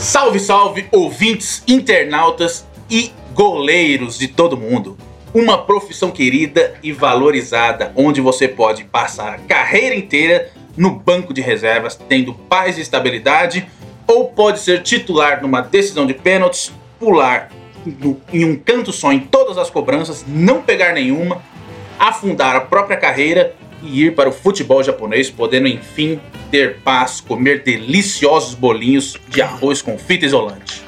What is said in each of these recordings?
Salve, salve, ouvintes, internautas e goleiros de todo mundo. Uma profissão querida e valorizada, onde você pode passar a carreira inteira no banco de reservas, tendo paz e estabilidade, ou pode ser titular numa decisão de pênaltis, pular em um canto só em todas as cobranças, não pegar nenhuma, afundar a própria carreira e ir para o futebol japonês, podendo enfim ter paz, comer deliciosos bolinhos de arroz com fita isolante.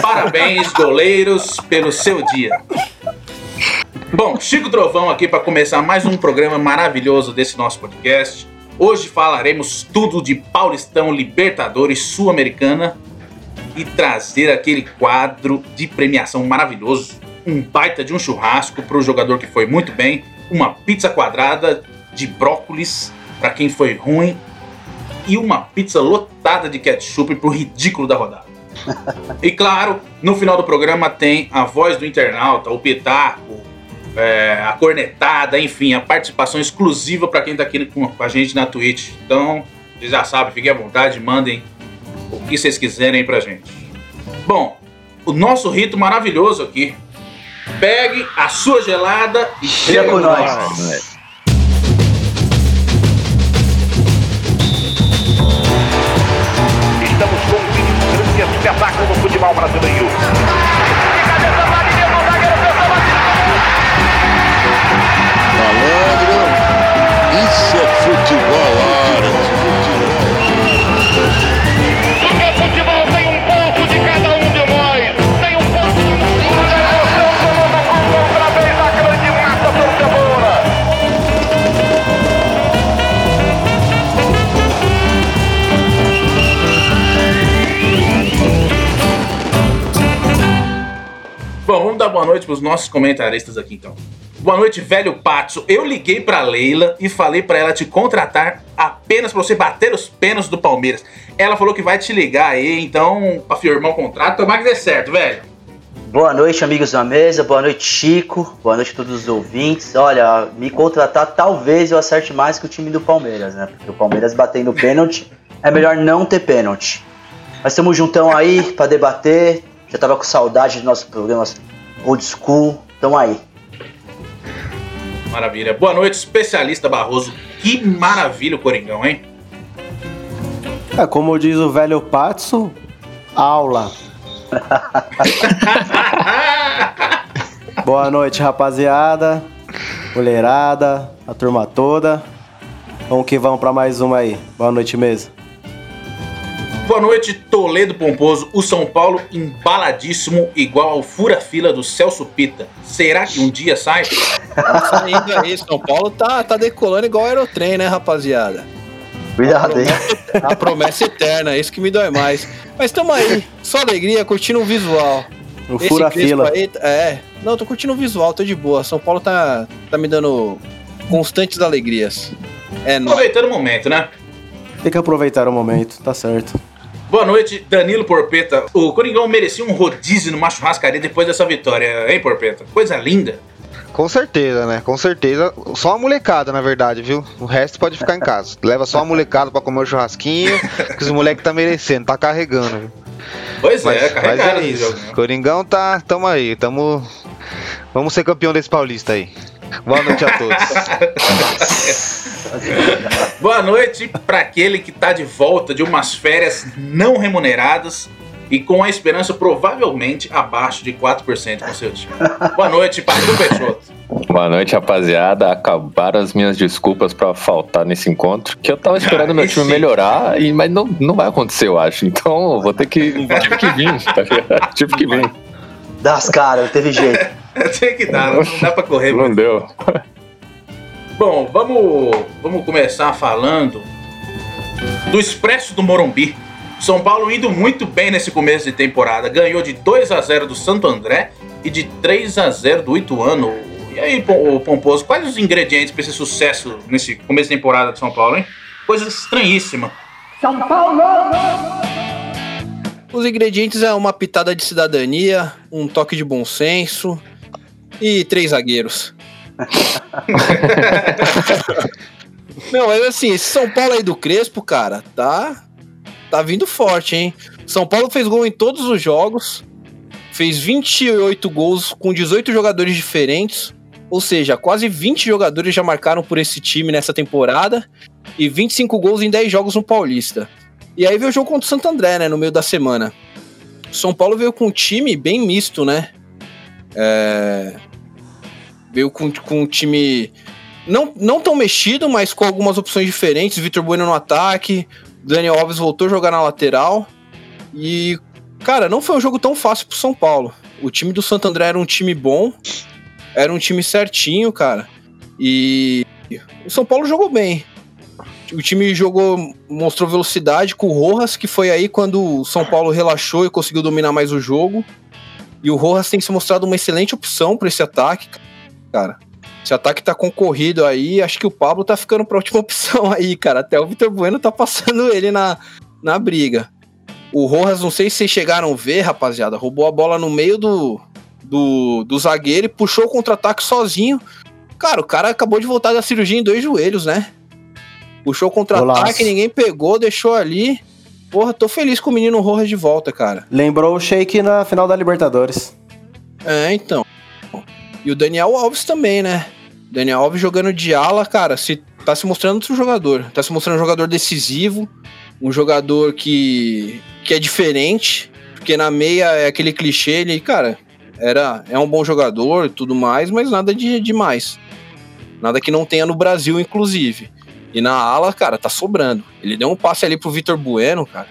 Parabéns, goleiros, pelo seu dia. Bom, Chico Trovão aqui para começar mais um programa maravilhoso desse nosso podcast. Hoje falaremos tudo de Paulistão, Libertadores, Sul-Americana e trazer aquele quadro de premiação maravilhoso, um baita de um churrasco para o jogador que foi muito bem, uma pizza quadrada de brócolis para quem foi ruim e uma pizza lotada de ketchup pro ridículo da rodada. e claro, no final do programa tem a voz do internauta, o pitaco, é, a cornetada, enfim, a participação exclusiva para quem tá aqui com a gente na Twitch. Então, vocês já sabem, fiquem à vontade, mandem o que vocês quiserem pra gente. Bom, o nosso rito maravilhoso aqui. Pegue a sua gelada e chega com nós. nós. Espetáculo no futebol brasileiro. Boa noite para os nossos comentaristas aqui então. Boa noite, velho Patso. Eu liguei para Leila e falei para ela te contratar apenas para você bater os pênaltis do Palmeiras. Ela falou que vai te ligar aí, então, para firmar o contrato. Tomara que dê certo, velho. Boa noite, amigos da mesa. Boa noite, Chico. Boa noite a todos os ouvintes. Olha, me contratar talvez eu acerte mais que o time do Palmeiras, né? Porque o Palmeiras batendo pênalti é melhor não ter pênalti. Mas estamos juntão aí para debater. Já tava com saudade dos nossos programas old school. Tamo aí. Maravilha. Boa noite, especialista Barroso. Que maravilha o Coringão, hein? É, como diz o velho Patso, aula. Boa noite, rapaziada, mulherada, a turma toda. Vamos que vamos para mais uma aí. Boa noite mesmo. Boa noite, Toledo Pomposo. O São Paulo embaladíssimo, igual ao fura-fila do Celso Pita. Será que um dia sai? Tá saindo aí, São Paulo tá, tá decolando igual aerotrem, né, rapaziada? Cuidado aí. A promessa eterna, isso que me dói mais. Mas tamo aí, só alegria, curtindo o visual. O fura-fila. É, não, tô curtindo o visual, tô de boa. São Paulo tá, tá me dando constantes alegrias. É Aproveitando o momento, né? Tem que aproveitar o momento, tá certo. Boa noite, Danilo Porpeta. O Coringão merecia um rodízio numa churrascaria depois dessa vitória, hein, Porpeta? Coisa linda. Com certeza, né? Com certeza. Só a molecada, na verdade, viu? O resto pode ficar em casa. Leva só a molecada pra comer o churrasquinho, que os moleques tá merecendo, tá carregando, viu? Pois mas, é, carregando. Mas é isso. Jogo, né? Coringão tá, tamo aí, tamo. Vamos ser campeão desse paulista aí. Boa noite a todos. Boa noite para aquele que está de volta de umas férias não remuneradas e com a esperança provavelmente abaixo de 4% com seu time. Boa noite, Pastor Peixoto. Boa noite, rapaziada. Acabaram as minhas desculpas para faltar nesse encontro, que eu tava esperando ah, meu time melhorar, e, mas não, não vai acontecer, eu acho. Então, vou ter que. Tive que vir, tá Tive que vir. Das caras, teve jeito. Tem que dar, não, dá pra correr. Não deu. Bom, vamos, vamos começar falando do Expresso do Morumbi. São Paulo indo muito bem nesse começo de temporada. Ganhou de 2 a 0 do Santo André e de 3 a 0 do Ituano. E aí, Pomposo, quais os ingredientes para esse sucesso nesse começo de temporada de São Paulo, hein? Coisa estranhíssima. São Paulo! Os ingredientes é uma pitada de cidadania, um toque de bom senso, e três zagueiros. Não, mas assim, esse São Paulo aí do Crespo, cara, tá tá vindo forte, hein? São Paulo fez gol em todos os jogos, fez 28 gols com 18 jogadores diferentes, ou seja, quase 20 jogadores já marcaram por esse time nessa temporada e 25 gols em 10 jogos no Paulista. E aí veio o jogo contra o Santo André, né, no meio da semana. São Paulo veio com um time bem misto, né? É... Veio com, com um time não, não tão mexido, mas com algumas opções diferentes. Vitor Bueno no ataque, Daniel Alves voltou a jogar na lateral. E, cara, não foi um jogo tão fácil pro São Paulo. O time do Santo André era um time bom, era um time certinho, cara. E o São Paulo jogou bem. O time jogou, mostrou velocidade com o Rojas, que foi aí quando o São Paulo relaxou e conseguiu dominar mais o jogo. E o Rojas tem se mostrado uma excelente opção para esse ataque, cara. Esse ataque tá concorrido aí, acho que o Pablo tá ficando pra última opção aí, cara. Até o Vitor Bueno tá passando ele na, na briga. O Rojas, não sei se vocês chegaram a ver, rapaziada, roubou a bola no meio do, do, do zagueiro e puxou o contra-ataque sozinho. Cara, o cara acabou de voltar da cirurgia em dois joelhos, né? Puxou o contra-ataque, ninguém pegou, deixou ali. Porra, tô feliz com o menino Rojas de volta, cara. Lembrou o Shake na final da Libertadores. É, então. E o Daniel Alves também, né? Daniel Alves jogando de ala, cara, se, tá se mostrando outro jogador. Tá se mostrando um jogador decisivo, um jogador que, que é diferente, porque na meia é aquele clichê, ele, cara, era, é um bom jogador e tudo mais, mas nada de demais. Nada que não tenha no Brasil, inclusive. E na ala, cara, tá sobrando. Ele deu um passe ali pro Vitor Bueno, cara.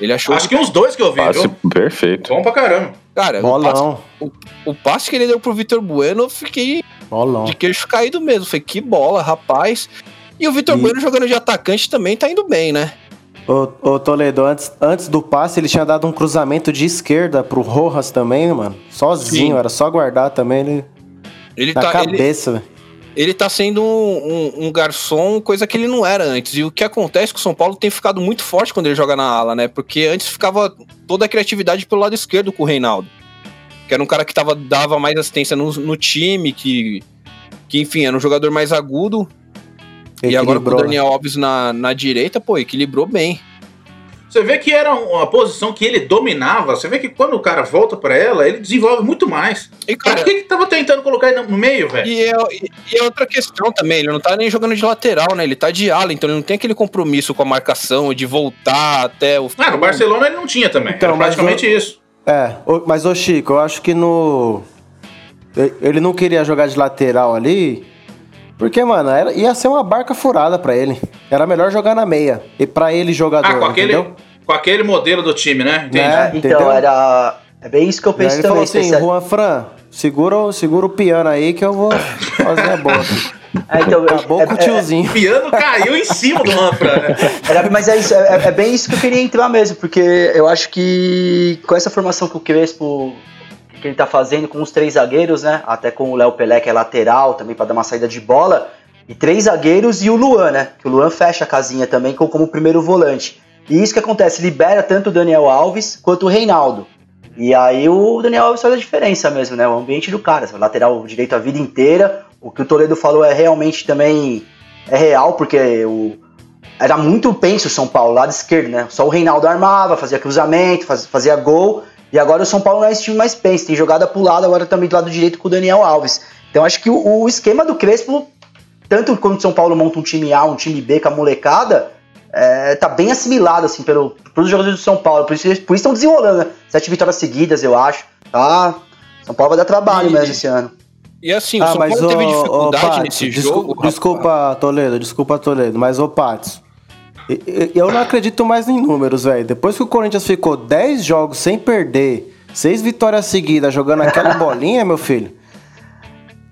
Ele achou. Acho que uns dois que eu vi, Passe viu? perfeito. Bom pra caramba. Cara, o passe, Bolão. o passe que ele deu pro Vitor Bueno, eu fiquei Bolão. de queixo caído mesmo. Falei, que bola, rapaz. E o Vitor E- Bueno jogando de atacante também tá indo bem, né? Ô, ô, Toledo, antes, antes do passe, ele tinha dado um cruzamento de esquerda pro Rojas também, mano. Sozinho, Sim. era só guardar também ele Ele na tá, ele, cabeça, velho. Ele tá sendo um, um- um garçom, coisa que ele não era antes. E o que acontece é que o São Paulo tem ficado muito forte quando ele joga na ala, né? Porque antes ficava toda a criatividade pelo lado esquerdo com o Reinaldo. Que era um cara que tava, dava mais assistência no, no time, que, que, enfim, era um jogador mais agudo. E agora com o né? Daniel Alves na, na direita, pô, equilibrou bem. Você vê que era uma posição que ele dominava. Você vê que quando o cara volta pra ela, ele desenvolve muito mais. E, Pra cara, que que tava tentando colocar ele no meio, velho? E é, e- é outra questão também, ele não tá nem jogando de lateral, né? Ele tá de ala, então ele não tem aquele compromisso com a marcação de voltar até o. Ah, no Barcelona ele não tinha também. Então, era mas praticamente isso. É, mas ô Chico, eu acho que no. Ele não queria jogar de lateral ali. Porque, mano, era- ia ser uma barca furada pra ele. Era melhor jogar na meia. E pra ele, jogador. Ah, com aquele, entendeu? com aquele modelo do time, né? Entendi. É. Então, Entendeu? era. É bem isso que eu penso ele também. falou assim: especial- Juan Fran, segura, o- segura o piano aí que eu vou fazer a aqui." É, então, Acabou é- com o é- tiozinho. O piano caiu em cima do Manfra, né? Era- mas é isso, é, é bem isso que eu queria entrar mesmo, porque eu acho que com essa formação que o Crespo que ele tá fazendo com os três zagueiros, né? Até com o Léo Pelé, que é lateral, também para dar uma saída de bola, e três zagueiros e o Luan, né? Que o Luan fecha a casinha também como, primeiro volante. E isso que acontece, libera tanto o Daniel Alves quanto o Reinaldo. E aí o Daniel Alves faz a diferença mesmo, né? O ambiente do cara, lateral direito a vida inteira. O que o Toledo falou é realmente também é real, porque o, era muito penso o São Paulo, lado esquerdo, né? Só o Reinaldo armava, fazia cruzamento, faz- fazia gol. E agora o São Paulo não é esse time mais penso, tem jogada pro lado, agora também do lado direito com o Daniel Alves. Então acho que o, o esquema do Crespo, tanto quando o São Paulo monta um time A, um time B com a molecada, é, tá bem assimilado, assim, pelo, pelos jogadores do São Paulo. Por isso, por isso estão desenrolando, né? Sete vitórias seguidas, eu acho. Tá? São Paulo vai dar trabalho E- mesmo esse ano. E assim, o Ah, São mas Paulo ô, teve dificuldade Patos, nesse descu- jogo. rapaz. Desculpa, Toledo, desculpa, Toledo, mas ô, Patos, eu não acredito mais em números, velho. Depois que o Corinthians ficou 10 jogos sem perder, seis vitórias seguidas jogando aquela bolinha, meu filho.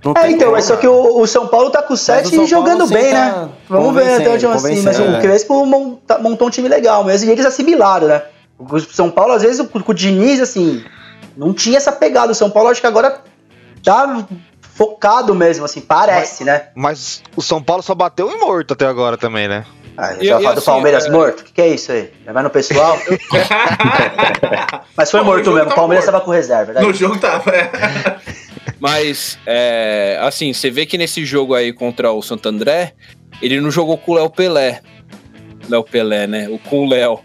Não É, tem então, como, é só que o, o São Paulo tá com o 7 São e jogando Paulo, sim, bem, tá né? Vamos ver até onde assim. Mas o é. Crespo monta- montou um time legal mesmo. E eles assimilaram, né? O São Paulo, às vezes, com o Diniz, assim, não tinha essa pegada. O São Paulo, acho que agora tá focado mesmo, assim, parece, né? Mas o São Paulo só bateu em morto até agora também, né? Ah, já fala do assim, Palmeiras é- morto? O que, que é isso aí? Já vai no pessoal? Mas foi Pô, morto mesmo. O tava Palmeiras morto. tava com reserva, né? No jogo tava. é. Mas, é, assim, você vê que nesse jogo aí contra o Santo André, ele não jogou com o Léo Pelé. Léo Pelé, né? O com o Léo.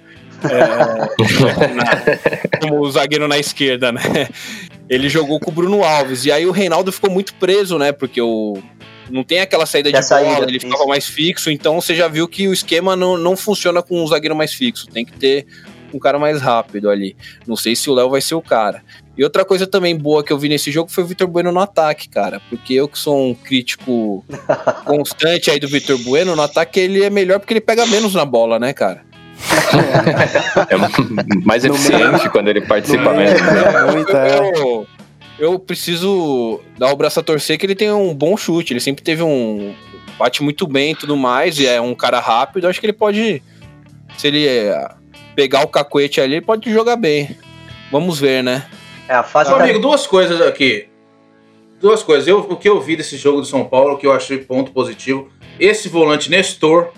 é, como o zagueiro na esquerda, né? Ele jogou com o Bruno Alves. E aí o Reinaldo ficou muito preso, né? Porque o. Não tem aquela saída de Tem bola, saída, ele isso. ficava mais fixo, então você já viu que o esquema não, não funciona com um zagueiro mais fixo. Tem que ter um cara mais rápido ali. Não sei se o Léo vai ser o cara. E outra coisa também boa que eu vi nesse jogo foi o Vitor Bueno no ataque, cara. Porque eu que sou um crítico constante aí do Vitor Bueno, no ataque ele é melhor porque ele pega menos na bola, né, cara? É mais No eficiente quando ele participa No meio. mesmo. né? É, muito, é. Eu, preciso dar o braço a torcer que ele tem um bom chute. Ele sempre teve um. Bate muito bem e tudo mais. E é um cara rápido. Acho que ele pode. Se ele é, pegar o cacuete ali, ele pode jogar bem. Vamos ver, né? É a fase Meu da- amigo, duas coisas aqui. Duas coisas. Eu, o que eu vi desse jogo do São Paulo, que eu achei ponto positivo. Esse volante Nestor,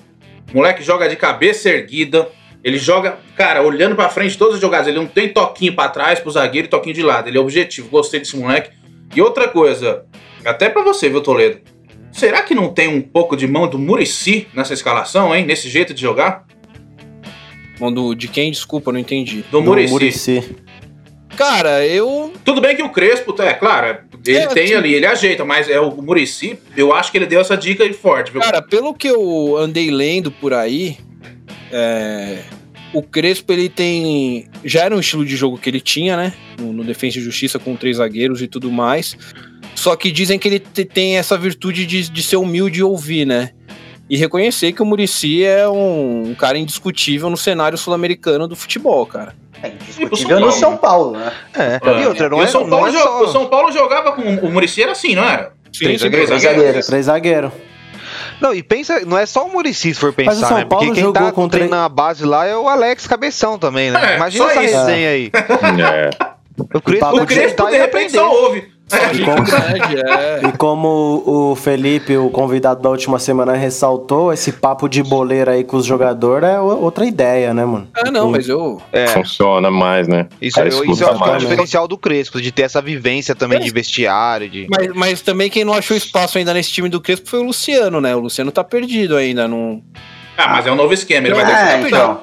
moleque joga de cabeça erguida. Ele joga, cara, olhando pra frente todas as jogadas. Ele não tem toquinho pra trás pro zagueiro e toquinho de lado. Ele é objetivo. Gostei desse moleque. E outra coisa, até pra você, viu, Toledo? Será que não tem um pouco de mão do Murici nessa escalação, hein? Nesse jeito de jogar? Mando de quem? Desculpa, não entendi. Do Do Murici. Muricy. Cara, eu. Tudo bem que o Crespo, é claro, ele É, tem sim. ali, ele ajeita, mas é o Murici, eu acho que ele deu essa dica aí forte, viu? Cara, pelo que eu andei lendo por aí, é, o Crespo ele tem. Já era um estilo de jogo que ele tinha, né? No, no Defensa e Justiça com três zagueiros e tudo mais. Só que dizem que ele te- tem essa virtude de, de ser humilde e ouvir, né? E reconhecer que o Murici é um, um cara indiscutível no cenário sul-americano do futebol, cara. É indiscutível no São Paulo, né? É. É. E outra, não E é, o São não Paulo, é jo- só... o São Paulo jogava com o Murici era assim, não era? Sim, Três sim, zagueiros. Três zagueiros. Três zagueiros. Não, e pensa, não é só o Muricy se for Mas o pensar, São né? Porque Paulo quem jogou tá com três- treinando a base lá é o Alex Cabeção também, né? É, Imagina essa isso. resenha aí. É. O Crespo O Crespo, sentar de e repente, só ouve. E como, É, e como o Felipe, o convidado da última semana, ressaltou, esse papo de boleira aí com os jogadores é outra ideia, né, mano? Ah, não, mas eu. É, Funciona mais, né? isso, eu, isso acho que é o né? diferencial do Crespo, de ter essa vivência também de vestiário, de... Mas, mas também quem não achou espaço ainda nesse time do Crespo foi o Luciano, né? O Luciano tá perdido ainda. Não... Ah, mas é um novo esquema, ele vai ter que É, então.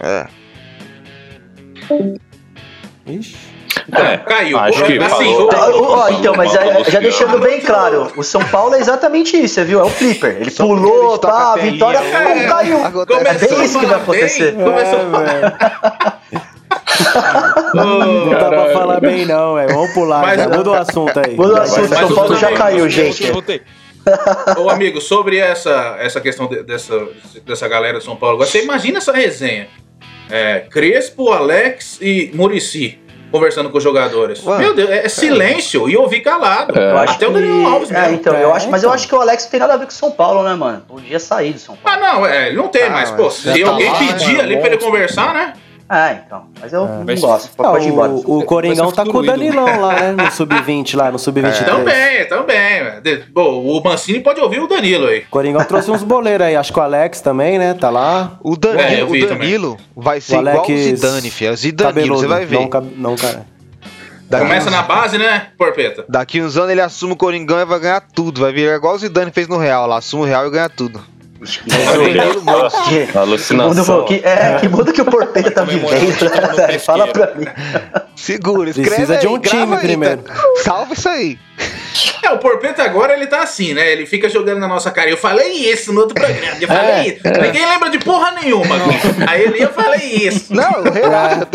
É. Ixi. É, Caiu. Acho que assim, falou. Ó, então, mas aí, já deixando bem claro, o São Paulo é exatamente isso, você viu? É o flipper. Ele Só pulou, pá, a vitória, pum, caiu. Acontece. É bem isso que vai a falar bem, acontecer. Começou falar. Não dá pra falar bem, não, velho. Vamos pular, Mas- já. muda o assunto aí. Muda o assunto, São Paulo já caiu, gente. Voltei. Ô, amigo, sobre essa, essa questão de- dessa, dessa galera de São Paulo, agora você imagina essa resenha. É, Crespo, Alex e Murici conversando com os jogadores. Ué. Meu Deus, é é silêncio e ouvir calado. É. Eu acho Até o que- Danilo Alves É, mesmo. então, eu É, acho, mas eu então. acho que o Alex não tem nada a ver com o São Paulo, né, mano? Podia sair do São Paulo. Ah, não, é, ele não tem, Ah, mas, pô, se tá alguém lá, pedir mano, ali pra ele conversar, né? É, então. Mas eu não Mas- gosto. Ah, Pode ir embora. o, o Coringão tá com o ídolo. Danilão lá, né? No sub-20 lá, no sub-23. Também, também. velho. De- Bom, o Mancini pode ouvir o Danilo aí. O Coringão trouxe uns boleiros aí, acho que o Alex também, né? Tá lá. O Danilo, É, o Danilo vai ser O igual o Alex Zidane, filho. É o Zidane, Cabeludo. você vai ver. Não, não, cara. Daqui, Começa uns, na base, né, Porpeta? daqui uns anos ele assume o Coringão e vai ganhar tudo. Vai virar igual o Zidane fez no Real lá. Assume o Real e ganha tudo. Danilo monstro. que- mundo, Alucinação. que, é, que mundo que o Porpeta tá vivendo, né? Fala pra mim. Segura, escreve Precisa de aí, um grava time aí, primeiro. tá? Salva isso aí. É, o Porpeta agora ele tá assim, né? Ele fica jogando na nossa cara. Eu falei isso no outro programa. Eu falei É, isso. Ninguém lembra de porra nenhuma. Aí ele eu falei isso. Não, relaxa.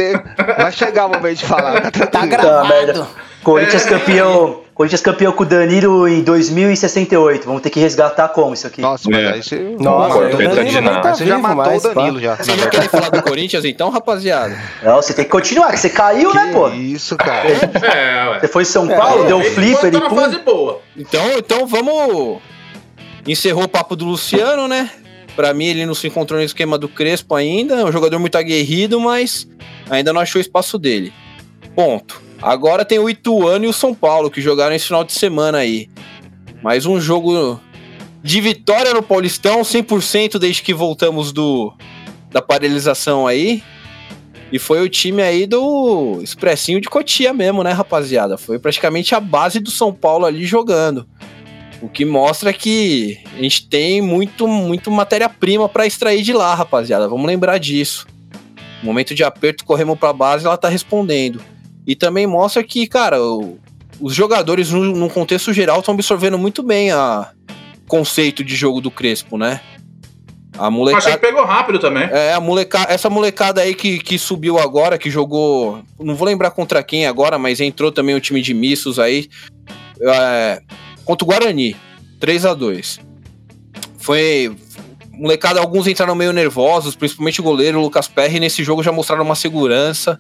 Vai chegar o momento de falar. Tá Tá tranquilo. Tá, merda. Corinthians campeão. Corinthians campeão com o Danilo em 2068. Vamos ter que resgatar como isso aqui? Nossa, mas É. aí você. Nossa, Porpeta o Danilo tá você já matou mais, o Danilo pá. já. Vocês não querem falar do Corinthians então, rapaziada? Não, você tem que continuar, que você caiu, né, pô? Que isso, cara. É, ué. Você foi em São Paulo, deu um tá e na pum. fase boa. Então, então vamos. Encerrou o papo do Luciano, né? Pra mim, ele não se encontrou no esquema do Crespo ainda. É um jogador muito aguerrido, mas ainda não achou o espaço dele. Ponto. Agora tem o Ituano e o São Paulo, que jogaram esse final de semana aí. Mais um jogo de vitória no Paulistão, 100% desde que voltamos do da paralisação aí. E foi o time aí do Expressinho de Cotia mesmo, né, rapaziada? Foi praticamente a base do São Paulo ali jogando. O que mostra que a gente tem muito, muito matéria-prima pra extrair de lá, rapaziada. Vamos lembrar disso. Momento de aperto, corremos pra base, ela tá respondendo. E também mostra que, cara, o- os jogadores, num, num contexto geral, estão absorvendo muito bem a conceito de jogo do Crespo, né? A Achei molecada. que pegou rápido também. É, a moleca, essa molecada aí que, que subiu agora, que jogou. Não vou lembrar contra quem agora, mas entrou também o time de missos aí. é, contra o Guarani. 3 a 2 Foi. Molecada, alguns entraram meio nervosos, principalmente o goleiro, o Lucas Perry. Nesse jogo já mostraram uma segurança.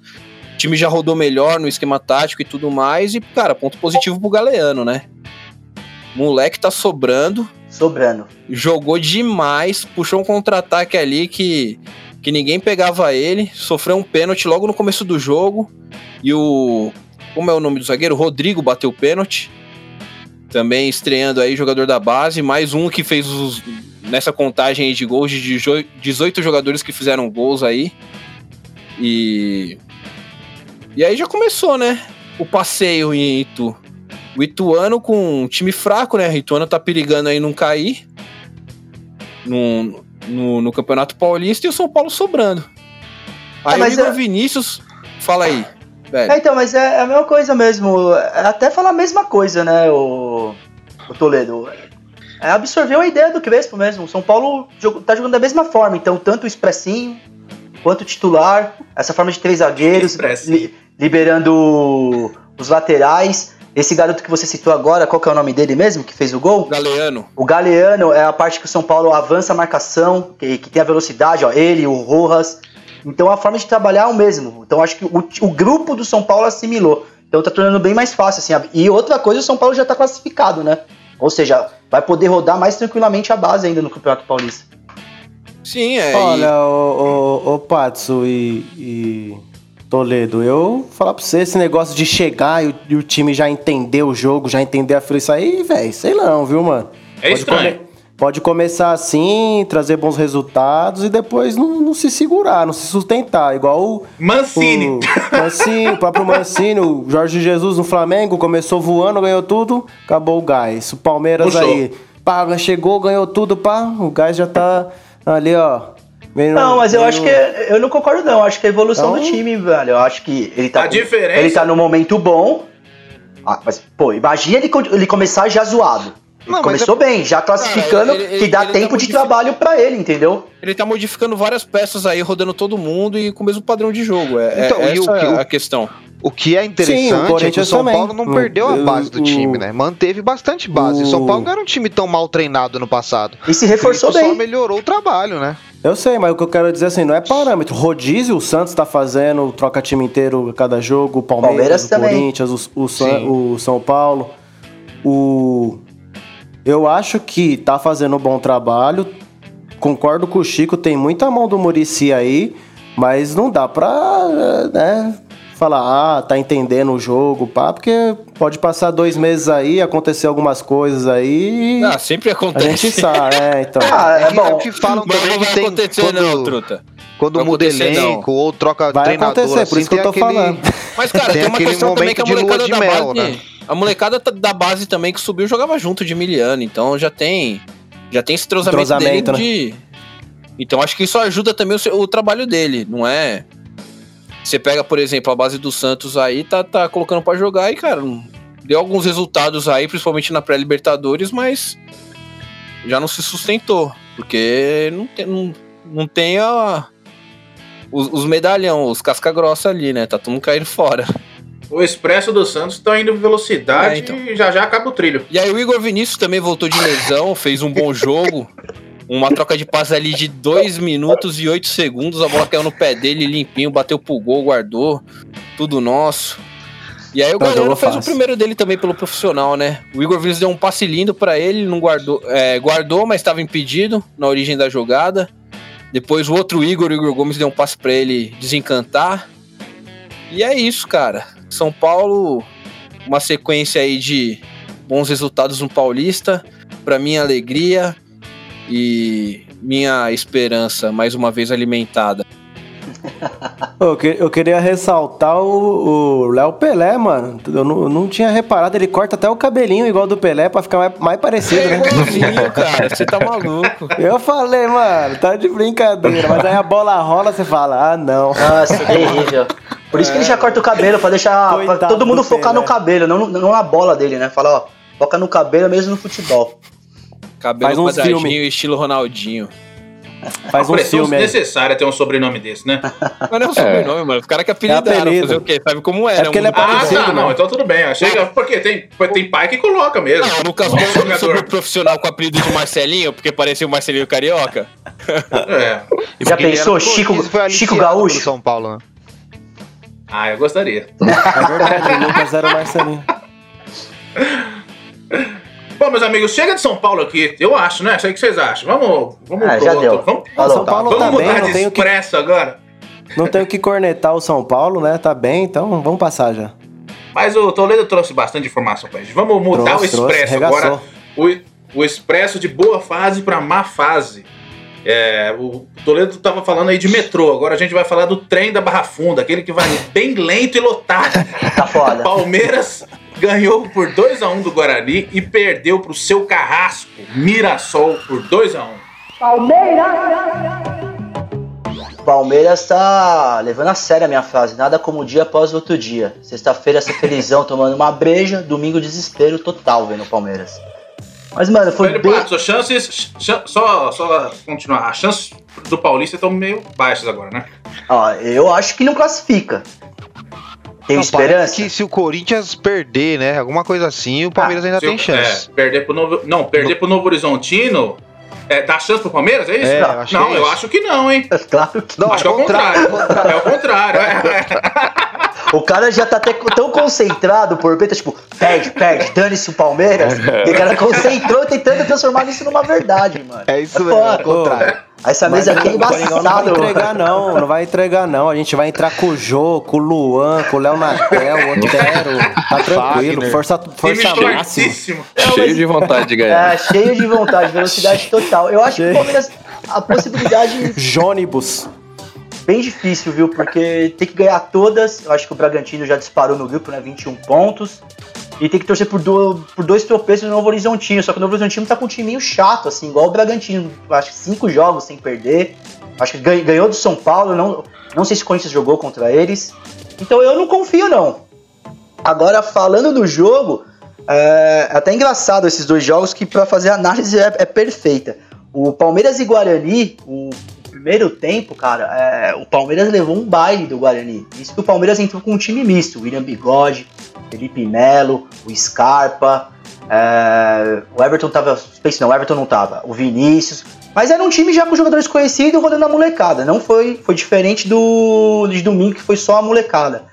O time já rodou melhor no esquema tático e tudo mais. E, cara, ponto positivo pro Galeano, né? Moleque tá sobrando Sobrando. jogou demais, puxou um contra-ataque ali que, que ninguém pegava ele, sofreu um pênalti logo no começo do jogo. E o. Como é o nome do zagueiro? Rodrigo bateu o pênalti. Também estreando aí, jogador da base. Mais um que fez os, nessa contagem aí de gols de 18 18 jogadores que fizeram gols aí. E. E aí já começou, né? O passeio em Itu. O Ituano com um time fraco, né? O Ituano tá perigando aí não cair no, no, no Campeonato Paulista e o São Paulo sobrando. Aí Ah, mas o Igor é- Vinícius, fala aí, velho. É, então, mas é, é a mesma coisa mesmo. É Até falar a mesma coisa, né, o, o Toledo. É absorveu a ideia do Crespo mesmo. O São Paulo jogo- tá jogando da mesma forma. Então, tanto o expressinho quanto o titular, essa forma de três zagueiros, Expressinho. li- liberando os laterais. Esse garoto que você citou agora, qual que é o nome dele mesmo, que fez o gol? Galeano. O Galeano é a parte que o São Paulo avança a marcação, que, que tem a velocidade, ó, ele, o Rojas. Então a forma de trabalhar é o mesmo. Então acho que o, o grupo do São Paulo assimilou. Então tá tornando bem mais fácil, assim. E outra coisa, o São Paulo já tá classificado, né? Ou seja, vai poder rodar mais tranquilamente a base ainda no Campeonato Paulista. Sim, é. Olha, ô, ô, ô Patso e, e Toledo, eu falar pra você, esse negócio de chegar e o, e o time já entender o jogo, já entender a fila, isso aí, velho, sei não, viu, mano? É estranho. pode começar assim, trazer bons resultados e depois não, não se segurar, não se sustentar, igual o, Mancini. o Mancini, o próprio Mancini, o Jorge Jesus no Flamengo, começou voando, ganhou tudo, acabou o gás. O Palmeiras Puxou. aí, pá, chegou, ganhou tudo, pá, o gás já tá ali, ó. Meio- Não, mas eu meio- acho que. Eu não concordo, não. Eu acho que é a evolução Então- do time, velho. Eu acho que ele tá. A com- diferença- Ele tá num momento bom. Ah, mas, pô, imagina ele, ele começar já zoado. Ele Não, começou bem, já classificando, ele- ele- que dá ele tá tempo de modificando. trabalho pra ele, entendeu? Ele tá modificando várias peças aí, rodando todo mundo e com o mesmo padrão de jogo. É, Então, é e o o- a questão. O que é interessante Sim, o é que o São também. Paulo não perdeu a base do time, né? Manteve bastante base. O São Paulo não era um time tão mal treinado no passado. E se reforçou Isso só bem. melhorou o trabalho, né? Eu sei, mas o que eu quero dizer assim, não é parâmetro. Rodízio o Santos tá fazendo, troca time inteiro a cada jogo, o Palmeiras, Palmeiras o também. Corinthians, o, o, San- o São Paulo. O. Eu acho que tá fazendo um bom trabalho. Concordo com o Chico, tem muita mão do Murici aí, mas não dá pra né, falar, ah, tá entendendo o jogo, pá, porque pode passar dois meses aí, acontecer algumas coisas aí. e Ah, sempre a acontece. gente sabe, é, então. Ah, é que- bom. que falam Mas também não que vai tem acontecer, quando, não, truta. quando Vai muda não. elenco ou troca Vai treinador, acontecer, por assim, isso que eu tô aquele- falando. Mas, cara, Tem tem, uma questão também que a molecada de da mel, base. né? A molecada da base também que subiu jogava junto de Miliano, então já tem. Já tem esse Entrosamento, né? dele de. Então acho que isso ajuda também o, seu- o trabalho dele, não é? Você pega, por exemplo, a base do Santos aí, tá, tá colocando pra jogar e, cara, deu alguns resultados aí, principalmente na pré-Libertadores, mas já não se sustentou. Porque não tem, não, não tem a, os, os medalhão, os casca-grossa ali, né? Tá todo mundo caindo fora. O Expresso do Santos tá indo em velocidade É, então. e já já acaba o trilho. E aí o Igor Vinícius também voltou de lesão, fez um bom jogo. Uma troca de passe ali de 2 minutos e 8 segundos. A bola caiu no pé dele limpinho, bateu pro gol, guardou. Tudo nosso. E aí o Galeno fez o primeiro dele também pelo profissional, né? O Igor Vinícius deu um passe lindo pra ele, não guardou, é, guardou, mas estava impedido na origem da jogada. Depois o outro Igor, o Igor Gomes, deu um passe pra ele desencantar. E é isso, cara. São Paulo, uma sequência aí de bons resultados no Paulista. Pra minha alegria e minha esperança, mais uma vez alimentada. Eu, que- eu queria ressaltar o Léo Pelé, mano. Eu não, eu não tinha reparado, ele corta até o cabelinho igual do Pelé pra ficar mais, mais parecido, É né? igualzinho, cara. Você tá maluco. Eu falei, mano, tá de brincadeira, mas aí a bola rola, você fala, ah, não. Nossa, terrível. Por isso que ele já corta o cabelo, pra deixar pra todo mundo do focar Pelé. no cabelo, não, não na bola dele, né? Fala, ó, foca no cabelo mesmo no futebol. Cabelo Faz uns quadradinho, filme. estilo Ronaldinho. Faz um filme aí. desnecessária ter um sobrenome desse, né? Mas não é o sobrenome, mano. O cara que apelidaram, apelido. fazer o quê? Sabe como é, É né? porque Um ele é Ah, parecido, tá, não, então tudo bem. Achei que, porque tem, tem pai que coloca mesmo. Não, nunca Um viu sobre o jogador. profissional com o apelido de Marcelinho, porque parecia o Marcelinho Carioca? É. Já pensou? era Chico- Chico Gaúcho? São Paulo, né? Ah, eu gostaria. É verdade, o Lucas era o Marcelinho. Bom, meus amigos, chega de São Paulo aqui, eu acho, né? Sei o que vocês acham. Vamos, vamos Ah, pro já outro. deu. Vamos, Falou, São Paulo vamos tá mudar bem, não de tenho que, expresso agora. não tenho que cornetar o São Paulo, né? Tá bem, então vamos passar já. Mas o Toledo trouxe bastante informação pra gente. Vamos mudar Trouxe, o trouxe, expresso regaçou. agora. O, o expresso de boa fase pra má fase. É, o Toledo tava falando aí de metrô. Agora a gente vai falar do trem da Barra Funda, aquele que vai bem lento e lotado. Tá foda. Palmeiras ganhou por 2x1 do Guarani e perdeu pro seu carrasco, Mirassol, por 2x1. Palmeiras tá levando a sério a minha frase. Nada como um dia após o outro dia. Sexta-feira, ser felizão tomando uma breja. Domingo, desespero total vendo o Palmeiras. Mas, mano, foi Velho bem. Pato, as chances. chan- só, só continuar. As chances do Paulista estão meio baixas agora, né? Ó, eu acho que não classifica. Tenho Não, parece esperança? que se o Corinthians perder, né? Alguma coisa assim, o Palmeiras ainda Se tem eu- chance. é, perder pro Novo, não, perder pro Novo Horizontino. É, dá chance pro Palmeiras, é isso? É, não, eu acho que não, é eu isso. acho que não, hein? Claro que Não, acho que é o contrário. É o contrário. é. O cara já tá até tão concentrado por Peta, tipo, perde, perde, dane-se o Palmeiras. E o cara concentrou tentando transformar isso numa verdade, mano. É isso É mesmo, é o contrário. Essa mesa aqui é Coringão não vai embaçada, entregar, não. Não vai entregar, não. A gente vai entrar com o Jô, com o Luan, com o Léo Natel, o Otero. Tá tranquilo. Fagner. Força, força máxima. fortíssimo. Cheio de vontade de ganhar. É, cheio de vontade, velocidade total. Eu acho que o Palmeiras, a possibilidade Jônibus. bem difícil, viu? Porque tem que ganhar todas. Eu acho que o Bragantino já disparou no grupo, né? 21 pontos. E tem que torcer por, do- por dois tropeços no Novo Horizontino. Só que o Novo Horizontino tá com um timinho chato, assim, igual o Bragantino. Acho que cinco jogos sem perder. Acho que ganhou do São Paulo. Não, não sei se o Corinthians jogou contra eles. Então eu não confio, não. Agora, falando do jogo, é é até engraçado esses dois jogos que para fazer análise é, é perfeita. O Palmeiras e Guarani, o primeiro tempo, cara, é, o Palmeiras levou um baile do Guarani. Isso que o Palmeiras entrou com um time misto. William Bigode, Felipe Melo, o Scarpa, é, o Everton tava. Pense não, o Everton não tava. O Vinícius. Mas era um time já com jogadores conhecidos rodando a molecada. Não foi, foi diferente do de domingo, que foi só a molecada.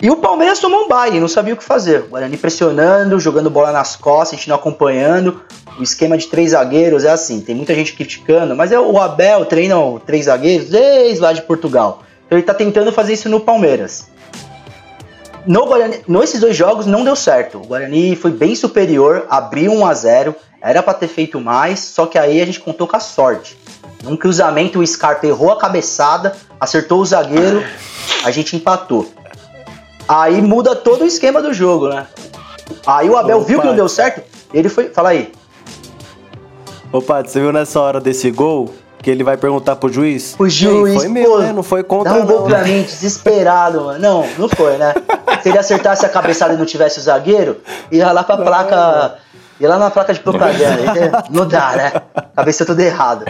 E o Palmeiras tomou um baile, não sabia o que fazer. O Guarani pressionando, jogando bola nas costas, a gente não acompanhando. O esquema de três zagueiros é assim, tem muita gente criticando, mas é o Abel treina três zagueiros desde lá de Portugal. Então ele tá tentando fazer isso no Palmeiras. No Guarani, nesses dois jogos não deu certo. O Guarani foi bem superior, abriu 1 a 0 era pra ter feito mais, só que aí a gente contou com a sorte. Num cruzamento, o Scarpa errou a cabeçada, acertou o zagueiro, a gente empatou. Aí muda todo o esquema do jogo, né? Aí o Abel Opa. viu que não deu certo, ele foi. Fala aí. Ô, Pato, você viu nessa hora desse gol que ele vai perguntar pro juiz? O juiz, Foi meu, pô, né? Não foi contra, Dá um gol não. pra mim, desesperado, mano. Não, não foi, né? Se ele acertasse a cabeçada e não tivesse o zagueiro, ia lá pra placa. Ia lá na placa de propaganda. Não dá, né? Cabeça tudo errado.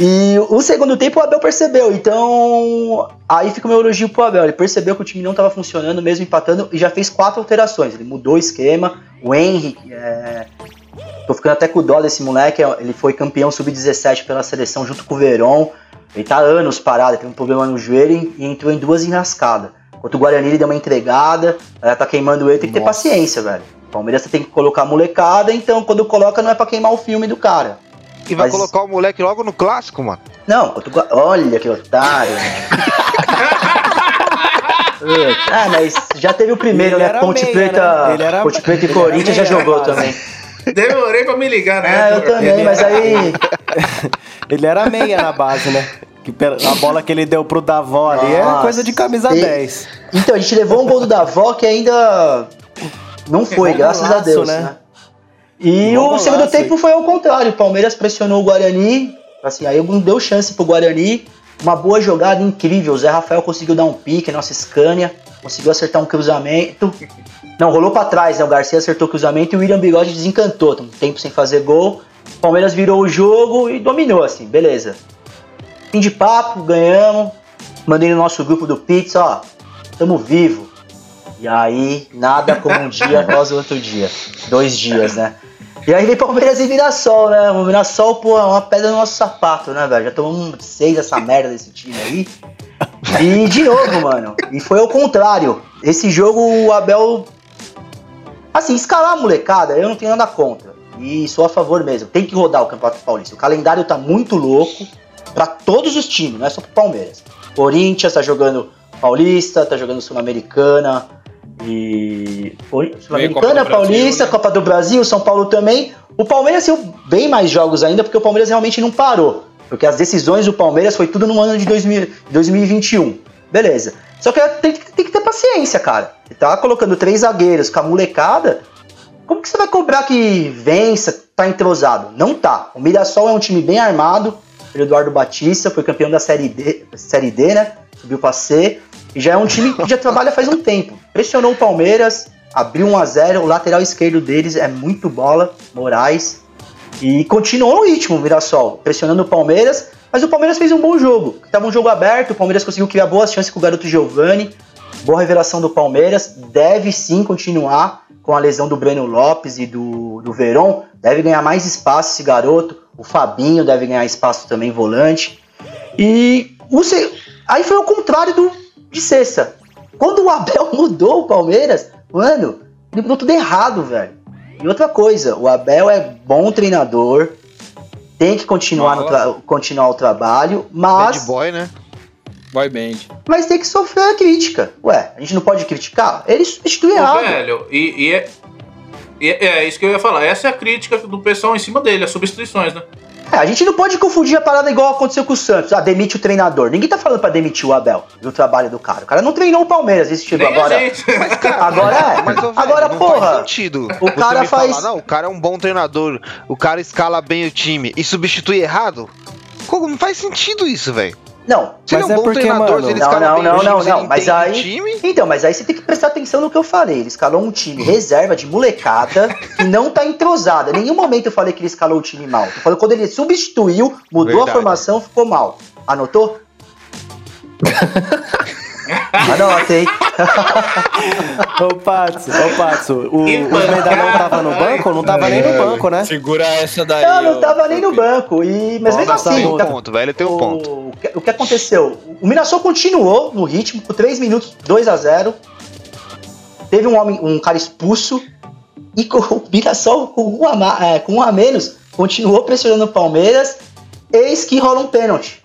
E o segundo tempo o Abel percebeu. Então, aí fica o meu elogio pro Abel. Ele percebeu que o time não estava funcionando, mesmo empatando, e já fez quatro alterações. Ele mudou o esquema. O Henry, é, tô ficando até com dó desse moleque. Ele foi campeão sub-17 pela seleção junto com o Verón. Ele tá há anos parado, tem um problema no joelho e entrou em duas enrascadas. Enquanto o Guarani ele deu uma entregada, ela tá queimando ele, tem que ter paciência, velho. Palmeiras tem que colocar a molecada, então quando coloca não é pra queimar o filme do cara. E vai Mas- colocar o moleque logo no clássico, mano. Não, olha que otário. Puta, ah, mas já teve o primeiro, Ele né? Ponte meia, Preta, né? Ponte Preta e Corinthians já jogou também. Demorei pra me ligar, né? É, eu também, mas era- aí. Ele era meia na base, né? Que a bola que ele deu pro Davó ali é Nossa, coisa de camisa e- 10. Então, a gente levou um gol do Davó que ainda não foi, Bom graças a golaço, Deus, né? né? E o segundo golaço, tempo foi ao contrário. O Palmeiras pressionou o Guarani. Assim, aí não deu chance pro Guarani. Uma boa jogada incrível. O Zé Rafael conseguiu dar um pique, nossa Scania. Conseguiu acertar um cruzamento. Não, rolou pra trás, né? O Garcia acertou o cruzamento e o William Bigode desencantou. Um tempo sem fazer gol. O Palmeiras virou o jogo e dominou, assim, beleza. Fim de papo, ganhamos. Mandei no nosso grupo do Pizza, ó. Tamo vivo. E aí, nada como um dia após o outro dia. Dois dias, né? E aí vem Palmeiras e Mirassol, né? O Mirassol, pô, é uma pedra no nosso sapato, né, velho? Já tomamos seis essa merda desse time aí. E de novo, mano. E foi ao contrário. Esse jogo, o Abel. Assim, escalar a molecada, eu não tenho nada contra. E sou a favor mesmo. Tem que rodar o Campeonato Paulista. O calendário tá muito louco pra todos os times, não é só pro Palmeiras. Corinthians tá jogando Paulista, tá jogando Sul-Americana. E. Sul-Americana, Brasil, Paulista, né? Copa do Brasil, São Paulo também. O Palmeiras tem bem mais jogos ainda, porque o Palmeiras realmente não parou. Porque as decisões do Palmeiras foi tudo no ano de 2000 2021. Beleza. Só que tem, tem que ter paciência, cara. Você tá colocando três zagueiros com a molecada. Como que você vai cobrar que vença, tá entrosado? Não tá. O Mirassol é um time bem armado. O Eduardo Batista foi campeão da Série D, série D né? Subiu pra C. E já é um time que já trabalha faz um tempo. Pressionou o Palmeiras, abriu 1 a 0 O lateral esquerdo deles é muito bola, Moraes. E continuou no ritmo o Mirassol, pressionando o Palmeiras. Mas o Palmeiras fez um bom jogo. Tava um jogo aberto, o Palmeiras conseguiu criar boas chances com o garoto Giovani. Boa revelação do Palmeiras. Deve sim continuar com a lesão do Breno Lopes e do, do Verón. Deve ganhar mais espaço esse garoto. O Fabinho deve ganhar espaço também, volante. E o aí foi o contrário do de sexta. Quando o Abel mudou o Palmeiras, mano, ele mudou tudo errado, velho. E outra coisa, o Abel é bom treinador, tem que continuar, no tra- continuar o trabalho, Bad mas, boy, né? Boy band. mas tem que sofrer a crítica. Ué, a gente não pode criticar? Ele substitui Ô, errado. velho, e, e é, e é. é isso que eu ia falar. Essa é a crítica do pessoal em cima dele, as substituições, né? É, a gente não pode confundir a parada igual aconteceu com o Santos. Ah, demite o treinador. Ninguém tá falando pra demitir o Abel do trabalho do cara. O cara não treinou o Palmeiras esse time Nem agora. Agora é. Mas, ô, velho, agora, não porra. faz sentido. o Você cara faz- Falar, não, o cara é um bom treinador, o cara escala bem o time e substitui errado? Como não faz sentido isso, velho? Não, Se ele Mas é um bom porque, treinador, mano- Não, não, não, não, não. Mas aí. time, Então, mas aí você tem que prestar atenção no que eu falei. Ele escalou um time reserva de molecada que não tá entrosada. Em nenhum momento eu falei que ele escalou o time mal. Eu falei quando ele substituiu, mudou Verdade. a formação, ficou mal. Anotou? Anota, hein? Ô, Patso, ô, Patso, o, Que o Medalhão tava no banco? Não tava nem no banco, né? Segura essa daí. Não, não tava nem no banco. E, mas mesmo assim, tem um tá- ponto, velho, tem um ponto. o, o que, o que aconteceu? O Mirassol continuou no ritmo, por 3 minutos, 2 a 0 Teve um homem, um cara expulso. E com o Mirassol, com um, a, é, com um a menos, continuou pressionando o Palmeiras. Eis que rola um pênalti.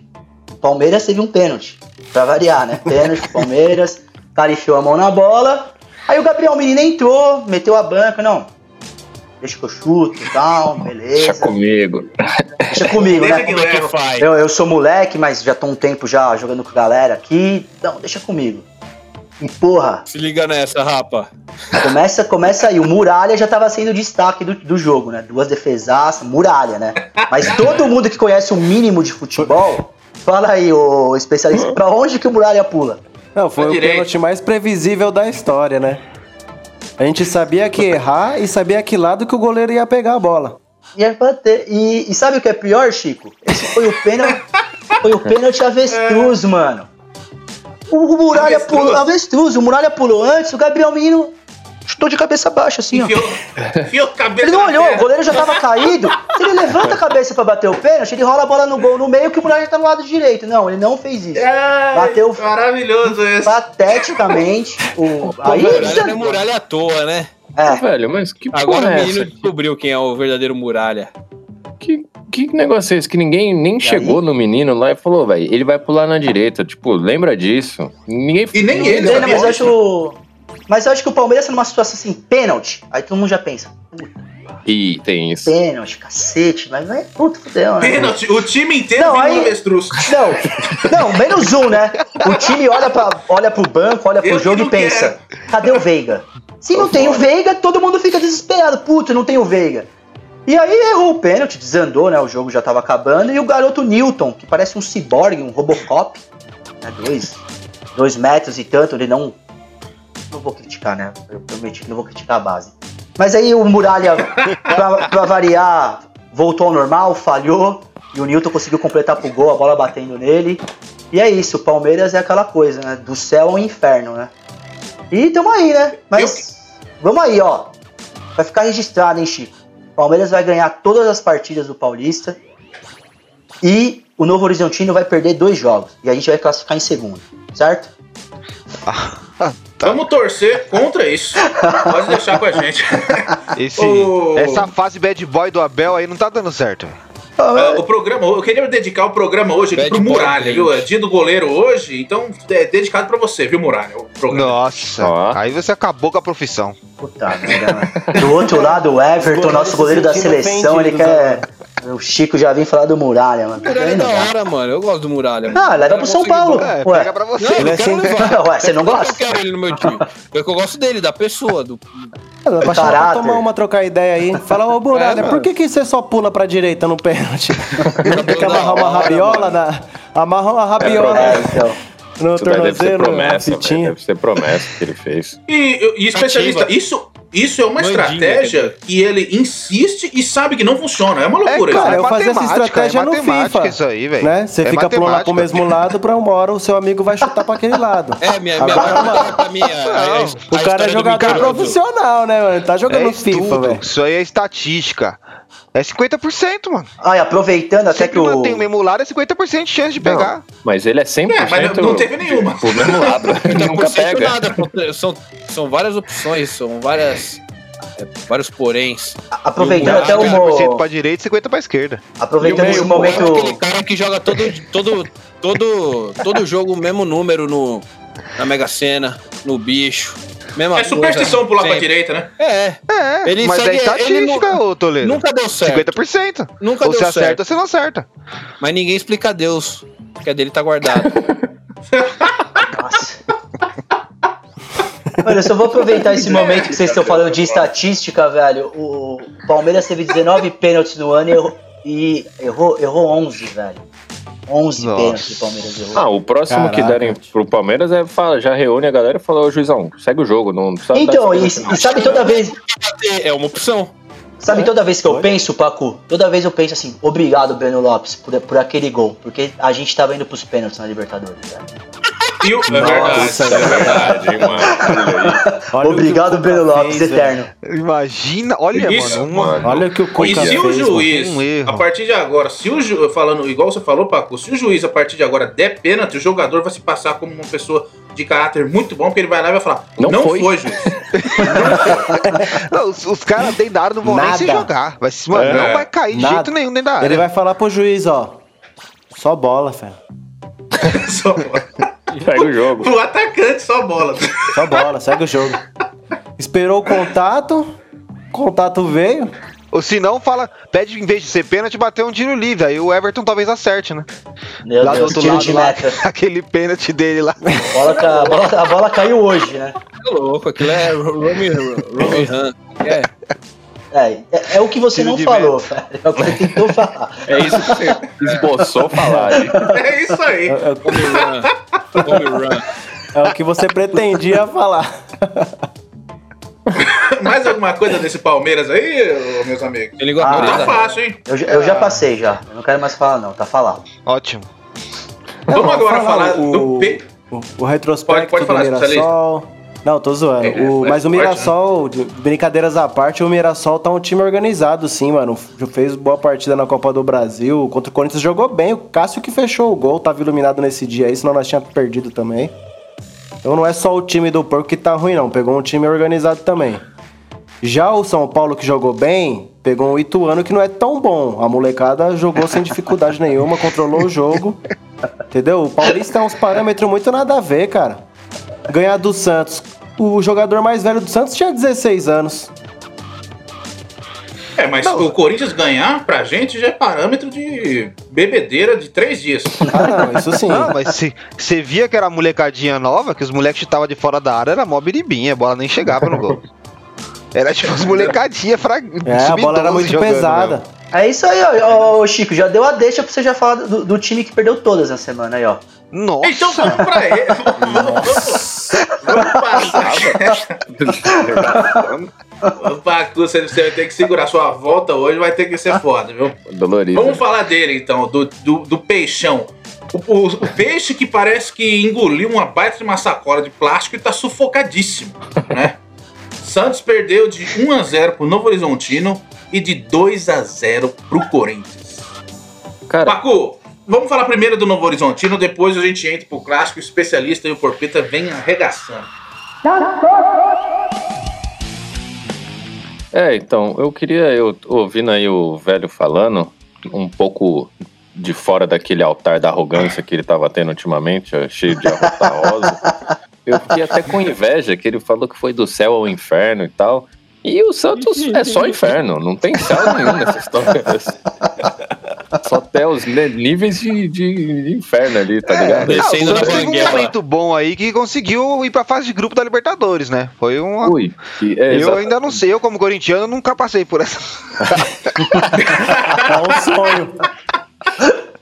Palmeiras teve um pênalti. Pra variar, né? Pênalti pro Palmeiras. O cara enfiou a mão na bola. Aí o Gabriel Menino entrou, meteu a banca. Não, deixa que eu chuto e tal, beleza. Deixa comigo. Deixa comigo, Deixa né? Como é que faz? Eu, eu sou moleque, mas já tô um tempo já jogando com a galera aqui. Não, deixa comigo. E porra, Se liga nessa, rapa. começa, começa aí. O Muralha já tava sendo o destaque do, do jogo, né? Duas defesaças, Muralha, né? Mas todo mundo que conhece o mínimo de futebol, fala aí, ô especialista, pra onde que o Muralha pula? Não, foi Pra o pênalti mais previsível da história, né? A gente sabia que errar e sabia que lado que o goleiro ia pegar a bola. Ia bater. E, e sabe o que é pior, Chico? Esse foi o pênalti. foi o pênalti avestruz, mano. O, o Muralha Avestruz. pulou. Avestruz, o Muralha pulou antes, o Gabriel Menino chutou de cabeça baixa, assim, ó. Enfiou, enfiou a cabeça Ele não olhou, terra. o goleiro já tava caído. Se ele levanta a cabeça pra bater o pênalti, ele rola a bola no gol no meio que o Muralha tá no lado direito. Não, ele não fez isso. Ai, Bateu- Maravilhoso esse. Pateticamente. O, aí, Muralha não é muralha à toa, né? é, Velho, mas que Agora porra o é menino essa? descobriu quem é o verdadeiro muralha. Que, que negócio é esse? Que ninguém nem chegou no menino lá e falou, velho, ele vai pular na direita. Tipo, lembra disso? Ninguém E nem ninguém ele, sabia mas acho. Mas eu acho que o Palmeiras tá numa situação assim, pênalti. Aí todo mundo já pensa. "Puta, Ih, tem isso. Pênalti, cacete, mas vai. Puta, fudeu, né? Pênalti, o time inteiro Não, aí- avestruz. Não, não, menos um, né? O time olha, pra, olha pro banco, olha pro Eu jogo e pensa: cadê o Veiga? Se não tem o Veiga, todo mundo fica desesperado. Puta, não tem o Veiga. E aí errou o pênalti, desandou, né? O jogo já tava acabando. E o garoto Newton, que parece um ciborgue, um Robocop, né? Dois, dois metros e tanto, ele não. Não vou criticar, né? Eu prometi que não vou criticar a base. Mas aí o Muralha, pra, pra variar, voltou ao normal, falhou. E o Newton conseguiu completar pro gol, a bola batendo nele. E é isso, o Palmeiras é aquela coisa, né? Do céu ao inferno, né? E tamo aí, né? Mas vamos aí, ó. Vai ficar registrado, hein, Chico? Palmeiras vai ganhar todas as partidas do Paulista. E o Novo Horizontino vai perder dois jogos. E a gente vai classificar em segundo, certo? Vamos torcer contra isso. Pode deixar com a gente. Esse, Ô. Essa fase bad boy do Abel aí não tá dando certo. Ah, o programa, eu queria dedicar o programa hoje aqui pro Muralha, viu? É dia do goleiro hoje, então é dedicado pra você, viu, Muralha? O programa. Nossa, aí você acabou com a profissão. Puta merda? Do outro lado, o Everton, nosso goleiro da seleção, ele quer. O Chico já vem falar do Muralha, mano. Muralha é da hora, mano. Eu gosto do Muralha. mano. Ah, leva pro São Paulo. É, Ué. pega pra você. Não, eu é quero sempre- levar. Ué, você não que gosta? Eu quero ele no meu time. Porque eu gosto dele, da pessoa. Do... Dá pra chamar tomar uma, trocar ideia aí. Fala, ô Muralha, É, por que, que você só pula pra direita no pênalti? Não tem que amarrar uma rabiola na. Amarra uma rabiola É, então. no Isso daí deve ser tornozelo, promessa. Deve ser promessa que ele fez. E, e especialista, Ativa. isso, isso é uma Mandinga, estratégia que ele insiste e sabe que não funciona. É uma loucura cara, isso. eu fazia essa matemática, estratégia é no matemática FIFA. isso aí, velho. Né? Você É fica pro matemática. mesmo lado, pra uma hora o seu amigo vai chutar pra aquele lado. É, minha, minha Agora, mãe mano, pra mim. a- a- O cara é do jogador profissional, né, mano? Tá jogando É FIFA, velho. isso aí é estatística. É 50%, mano. Ah, e aproveitando até Sempre que o. mantém o mesmo lado, é 50% de chance de pegar. Mas ele é 100% É, mas não- não teve nenhuma. Pro mesmo lado. Ele nunca 30% pega. nada, são, são várias opções, são várias. É, vários poréns. Aproveitando o até o. Muralha, 50% Mo... pra direita e 50% pra esquerda. Aproveitando o esse momento. É aquele cara que joga todo, todo, todo, todo jogo o mesmo número no, na Mega Sena, no bicho. Mesma É superstição coisa, pular pra direita, né? É, É, Ele mas segue- é estatística, ele ô Toledo. nunca deu certo. 50%. Nunca ou deu você acerta certo. ou você não acerta. Mas ninguém explica a Deus, que a dele tá guardado. Nossa. Mano, eu só vou aproveitar esse momento que vocês estão falando de estatística, velho. O Palmeiras teve 19 pênaltis no ano e errou, e errou, errou 11, velho. 11 Nossa. pênaltis o Palmeiras errou. Ah, o próximo que Caraca. derem pro Palmeiras é fala, já reúne a galera e fala, ô juizão, segue o jogo, não precisa Então, e, e sabe toda vez, É uma opção. sabe toda vez que eu penso, Paco? Toda vez eu penso assim, obrigado, Breno Lopes, por, por aquele gol. Porque a gente tava indo pros pênaltis na Libertadores, velho. E o- é verdade. Nossa, é verdade, hein, mano. Olha. Olha obrigado, o Cuca Breno Lopes, fez, velho. eterno. Imagina, olha, Isso, mano, mano. Olha o que o E Cuca se fez, o mano. juiz, um erro. a partir de agora, se o ju, falando igual você falou, Paco, se o juiz a partir de agora der pênalti, o jogador vai se passar como uma pessoa de caráter muito bom, porque ele vai lá e vai falar: Não, Não foi. foi." juiz. Não, os, os caras dentro da área não vão nem se jogar. Vai, se- mano, É. não vai cair de Nada. jeito nenhum dentro da área. Ele vai falar pro juiz, ó. Só bola, velho. Só- E segue o jogo. o atacante só bola. Só bola, segue o jogo. Esperou o contato, contato veio. Ou se não, fala, pede em vez de ser pênalti, bater um tiro livre. Aí o Everton talvez acerte, né? Meu lá Deus, do outro tiro lado, de lá, aquele pênalti dele lá. A bola, ca- a bola- a bola caiu hoje, né? Tá louco, aquilo é Romy Romy Han. É. É, é, é o que você Tiro não falou, velho. É o que você tentou falar. É isso que você esboçou falar aí. É isso aí. É, é- Run. Romy Run. é o que você pretendia falar. Mais alguma coisa desse Palmeiras aí, meus amigos? Ele Ah, Tá fácil, hein? Eu, já- eu já passei já. Eu não quero mais falar, não. Tá falado. Ótimo. Vamos agora falar o, do P. o, o retrospecto Pode- pode falar, do Mirassol. Não, tô zoando. É, O- mas o forte, Mirassol, de- brincadeiras à parte, o Mirassol tá um time organizado, sim, mano. Fez boa partida na Copa do Brasil. Contra o Corinthians jogou bem. O Cássio que fechou o gol, tava iluminado nesse dia aí, senão nós tínhamos perdido também. Então não é só o time do Porco que tá ruim, não. Pegou um time organizado também. Já o São Paulo que jogou bem, pegou um Ituano que não é tão bom. A molecada jogou sem dificuldade nenhuma, controlou o jogo. Entendeu? O Paulista é uns parâmetros muito nada a ver, cara. Ganhar do Santos. O jogador mais velho do Santos tinha 16 anos. Ué, mas o Corinthians ganhar pra gente já é parâmetro de bebedeira de três dias. Ah, não, isso sim. Não, mas se você via que era molecadinha nova, que os moleques chutavam de fora da área, era mó biribinha, a bola nem chegava no gol. Era tipo as molecadinhas fra... É, a bola era sub-12 muito jogando pesada. mesmo. É isso aí, ó, ó, ô, Chico. Já deu a deixa pra você já falar do, do time que perdeu todas na semana aí, ó. Nossa! Então vamos pra ele. Vamos, vamos Pacu, você você vai ter que segurar sua volta hoje, vai ter que ser foda, viu? Dolorido. Vamos falar dele então, do, do, do peixão. O, o- o peixe que parece que engoliu uma baita de uma sacola de plástico e tá sufocadíssimo, né? Santos perdeu de 1 a 0 pro Novo Horizontino e de 2 a 0 pro Corinthians. Cara, Pacu, vamos falar primeiro do Novo Horizontino, depois a gente entra pro clássico, o especialista e o Porpeta vem arregaçando. É, então, eu queria, eu ouvindo aí o velho falando, um pouco de fora daquele altar da arrogância que ele tava tendo ultimamente, cheio de arrota rosa. Eu fiquei até com inveja, que ele falou que foi do céu ao inferno e tal. E o Santos é só inferno, não tem céu nenhum nessa história. Só até os ne- níveis de, de- de inferno ali, tá ligado? Ah, o Descendo na Santos teve um momento bom aí que conseguiu ir pra fase de grupo da Libertadores, né? Foi. Ui, que- é, eu exato. ainda não sei, eu como corintiano nunca passei por essa. É um sonho.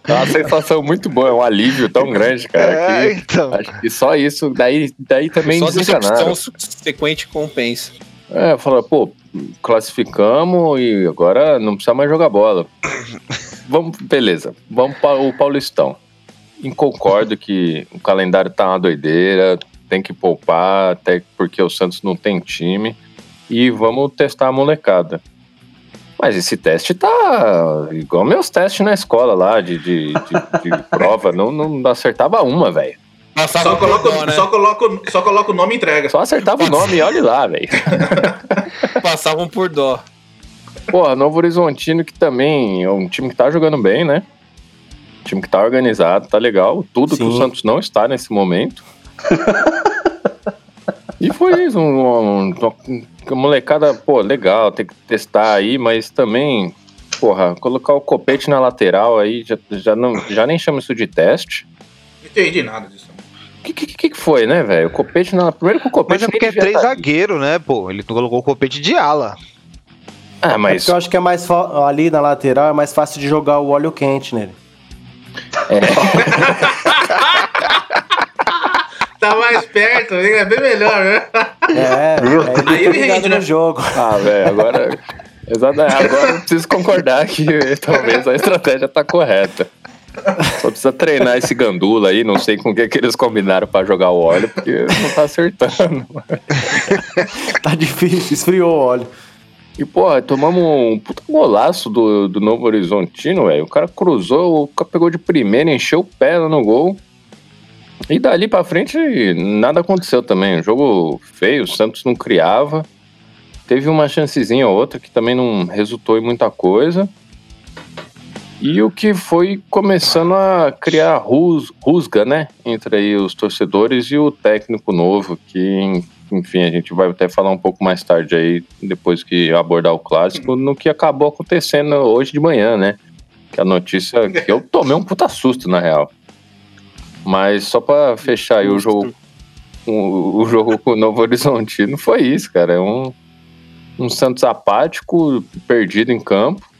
É uma sensação muito boa, é um alívio tão grande, cara. É, que então. Acho que só isso, daí, daí também Só desencanaram. decepção subsequente compensa. É, falou, pô, classificamos e agora não precisa mais jogar bola. Vamos, beleza, vamos para o Paulistão. E concordo que o calendário tá uma doideira, tem que poupar, até porque o Santos não tem time. E vamos testar a molecada. Mas esse teste tá igual meus testes na escola lá, de, de, de- de prova. Não, não acertava uma, velho. Passava Só coloca, né? só, coloca, só coloca o nome e entrega. Só acertava o nome e olhe lá, velho. Passavam por dó. Porra, Novo Horizontino que também é um time que tá jogando bem, né? Time que tá organizado, tá legal. Tudo que o Sim. Santos não está nesse momento. e foi isso, um, um, uma molecada, pô, legal, tem que testar aí, mas também, porra, colocar o copete na lateral aí, já, já, não, já nem chama isso de teste. Não entendi nada disso. O que, que, que foi, né, velho? O copete na. Primeiro que o copete. Mas é porque é três tá- zagueiros, né, pô? Ele colocou o copete de ala. Ah, É mas. porque eu acho que é mais fa- ali na lateral é mais fácil de jogar o óleo quente nele. Tá mais perto, é bem melhor, né? É, é Aí ele rende, né? no jogo. Ah, velho, agora. Exato, agora eu preciso concordar que talvez a estratégia tá correta. Só precisa treinar esse gandula aí, não sei com o que, que eles combinaram pra jogar o óleo, porque não tá acertando. Tá difícil, esfriou o óleo. E, porra, tomamos um puta golaço do, do Novo Horizontino, velho. O cara cruzou, o cara pegou de primeira, encheu o pé lá no gol. E dali pra frente, nada aconteceu também. Um jogo feio, o Santos não criava. Teve uma chancezinha ou outra que também não resultou em muita coisa. E o que foi começando a criar rus, rusga, né? Entre aí os torcedores e o técnico novo, que, enfim, a gente vai até falar um pouco mais tarde aí, depois que abordar o clássico, no que acabou acontecendo hoje de manhã, né? Que a notícia que eu tomei um puta susto, na real. Mas só pra fechar aí o jogo, o, o jogo com o Novo Horizontino foi isso, cara. É um, um Santos apático, perdido em campo.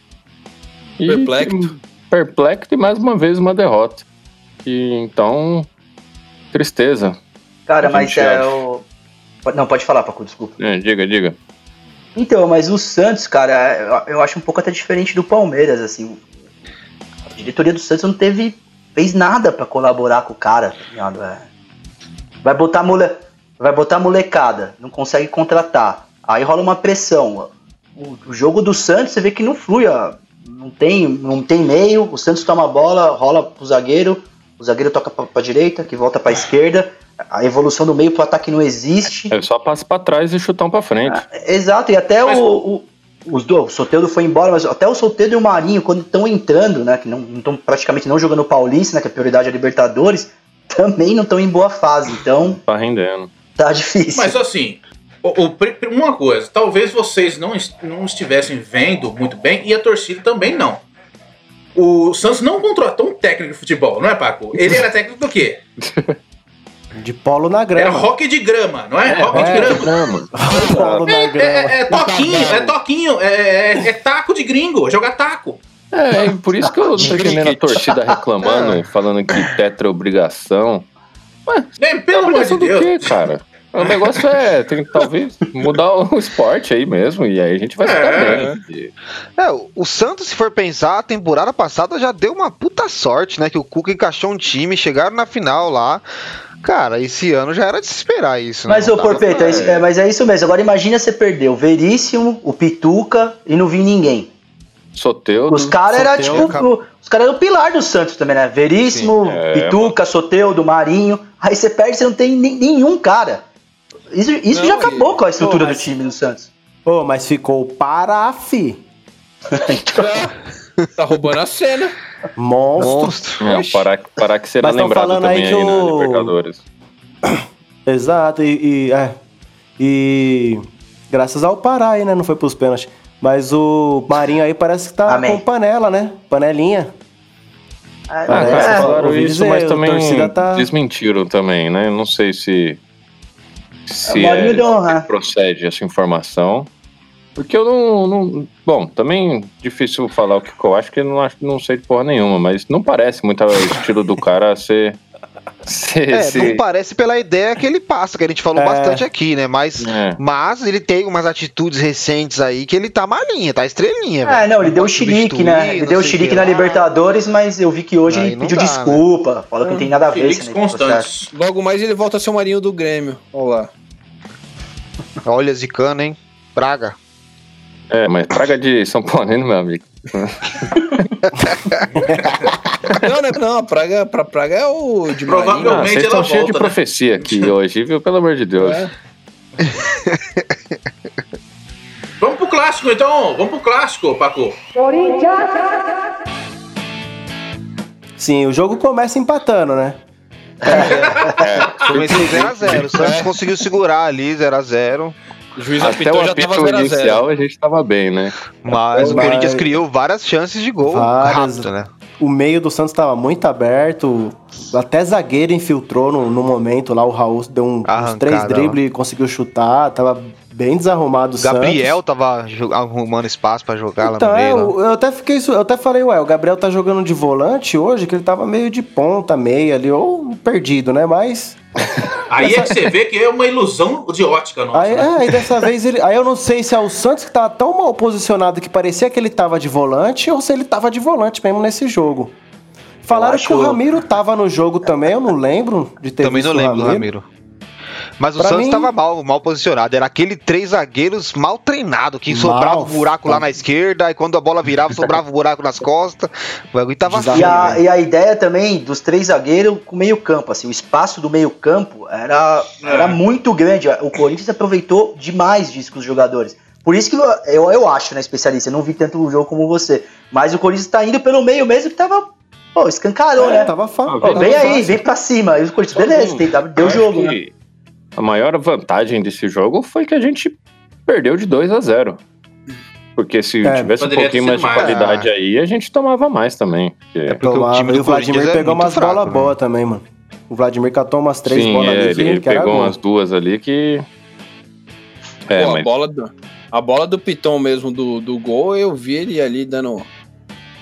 E- Perplexo. Perplexo e mais uma vez uma derrota. E então, tristeza. Cara, mas é acha. o. Não, pode falar, Paco, desculpa. É, diga, diga. Então, mas o Santos, cara, eu acho um pouco até diferente do Palmeiras, assim. A diretoria do Santos não teve. fez nada pra colaborar com o cara, tá ligado? É. Vai botar mole, vai botar molecada, não consegue contratar. Aí rola uma pressão. O, o jogo do Santos, você vê que não flui, ó. Não tem, não tem meio, o Santos toma a bola, rola pro zagueiro, o zagueiro toca pra, pra direita, que volta pra esquerda. A evolução do meio pro ataque não existe. É só passo pra trás e chutão pra frente. Exato, e até Mas- o, o, os dois, o Soteldo foi embora, mas até o Soteldo e o Marinho, quando estão entrando, né, que não estão praticamente não jogando Paulista, né, que a prioridade é a Libertadores, também não estão em boa fase, então Tá rendendo. tá difícil. Mas assim, o- o uma coisa, talvez vocês não, est- não estivessem vendo muito bem e a torcida também não. O Santos não contratou um técnico de futebol, não é, Paco? Ele era técnico do quê? De polo na Era grama. rock de grama, não é? rock de é. grama. Grama. Polo na É, grama. é- é toquinho, é toquinho, é, é- é taco de gringo, é jogar taco. É, e por isso que eu não tô entendendo a torcida reclamando, falando que tetra é obrigação. É, pelo amor de Deus. quê, cara? O negócio é, tem que talvez mudar o esporte aí mesmo, e aí a gente vai ficar É. bem. E- É, o- Santos, se for pensar, a temporada passada já deu uma puta sorte, né? Que o Cuca encaixou um time, chegaram na final lá. Cara, esse ano já era de se esperar isso. Mas, né? ô Não dava Porpeta, pra- é, isso- é, mas é isso mesmo. Agora imagina você perder o Veríssimo, o Pituca e não vir ninguém. Soteudo. Os caras eram tipo. O- Os caras eram o pilar do Santos também, né? Veríssimo, Sim, é, Pituca, Soteudo, Marinho. Aí você perde, você não tem nenhum cara. Isso, isso Não, já acabou e- com a estrutura Pô, do mas- time do Santos. Pô, mas ficou o Parafi. Tá roubando a cena. Monstro. Monstro. É, parar, parar que será Mas lembrado falando aí também que aí, na o- Libertadores. Exato, e, e- é. E graças ao Pará aí, né? Não foi pros pênaltis. Mas o Marinho aí parece que tá Amém. com panela, né? Panelinha. Ah, Parece, cara, é, falaram ouvi isso, dizer, mas também tá- desmentiram também, né? Não sei se, se é- uma- procede essa informação. Porque eu não, não- Bom, também difícil falar o que eu acho, que eu não acho não sei de porra nenhuma, mas não parece muito o estilo do cara ser. Ser, É, ser- não parece pela ideia que ele passa, que a gente falou É. bastante aqui, né? Mas, É. mas ele tem umas atitudes recentes aí que ele tá malinha, tá estrelinha, Ah, não, ele deu o pode chilique, né? Ele deu o chilique que na lá. Libertadores, mas eu vi que hoje Aí ele pediu dá, né? desculpa. Falou que não tem nada a ver esse negócio, processo. Constantes. Logo mais ele volta a ser o Marinho do Grêmio. Olha lá. Olha, Zicano, hein? Praga. É, mas praga de São Paulo, meu amigo. Não, não, não. A praga, pra praga é o de Provavelmente Ah, Marinho. vocês ela estão cheios de né? profecia aqui hoje, viu? Pelo amor de Deus. É. Vamos pro clássico então, vamos pro clássico, Paco. Sim, o jogo começa empatando, né? Comecei 0x0. O Santos conseguiu segurar ali 0x0. O juiz Até o já apito tava 0x0. inicial a gente tava bem, né? Mas o Corinthians criou várias chances de gol Várias. rápido, né? O meio do Santos tava muito aberto. Até zagueiro infiltrou no, no momento lá. O Raul deu um, uns três dribles e conseguiu chutar. Tava bem desarrumado o Gabriel Santos. tava arrumando espaço pra jogar Então, lá no é, meio. eu eu até fiquei. Eu até falei, ué, o Gabriel tá jogando de volante hoje, que ele tava meio de ponta, meia ali, ou perdido, né? Mas. Aí é que você vê que é uma ilusão de ótica, nossa. Aí, né? é, aí dessa vez ele. Aí eu não sei se é o Santos que tava tão mal posicionado que parecia que ele tava de volante, ou se ele tava de volante mesmo nesse jogo. Falaram acho- que o Ramiro tava no jogo também, eu não lembro de ter Também visto não o lembro do Ramiro. Mas o Pra Santos mim- tava mal, mal posicionado. Era aquele três zagueiros mal treinado, que Mal, sobrava o buraco lá na esquerda, e quando a bola virava, sobrava o buraco nas costas. O bagulho tava. E a, e a ideia também dos três zagueiros com meio campo, assim, o espaço do meio campo era, era muito grande. O Corinthians aproveitou demais disso com os jogadores. Por isso que eu, eu, acho, né, especialista, eu não vi tanto o jogo como você. Mas o Corinthians tá indo pelo meio mesmo que tava, pô, escancarou, É, né? tava Pô, tava vem aí, fácil. vem pra cima. E o Corinthians, beleza, tem, deu jogo, que né? A maior vantagem desse jogo foi que a gente perdeu de 2 a 0 Porque se É, tivesse um pouquinho mais de qualidade aí, a gente tomava mais também. porque- É porque o Tomava, time e do o Vladimir é pegou umas bolas né? boas também, mano. O Vladimir catou umas três Sim, bolas é, ali ele, que, pegou umas duas ali que. É, Pô, a, mas bola do, a bola do Piton mesmo do, do gol, eu vi ele ali dando.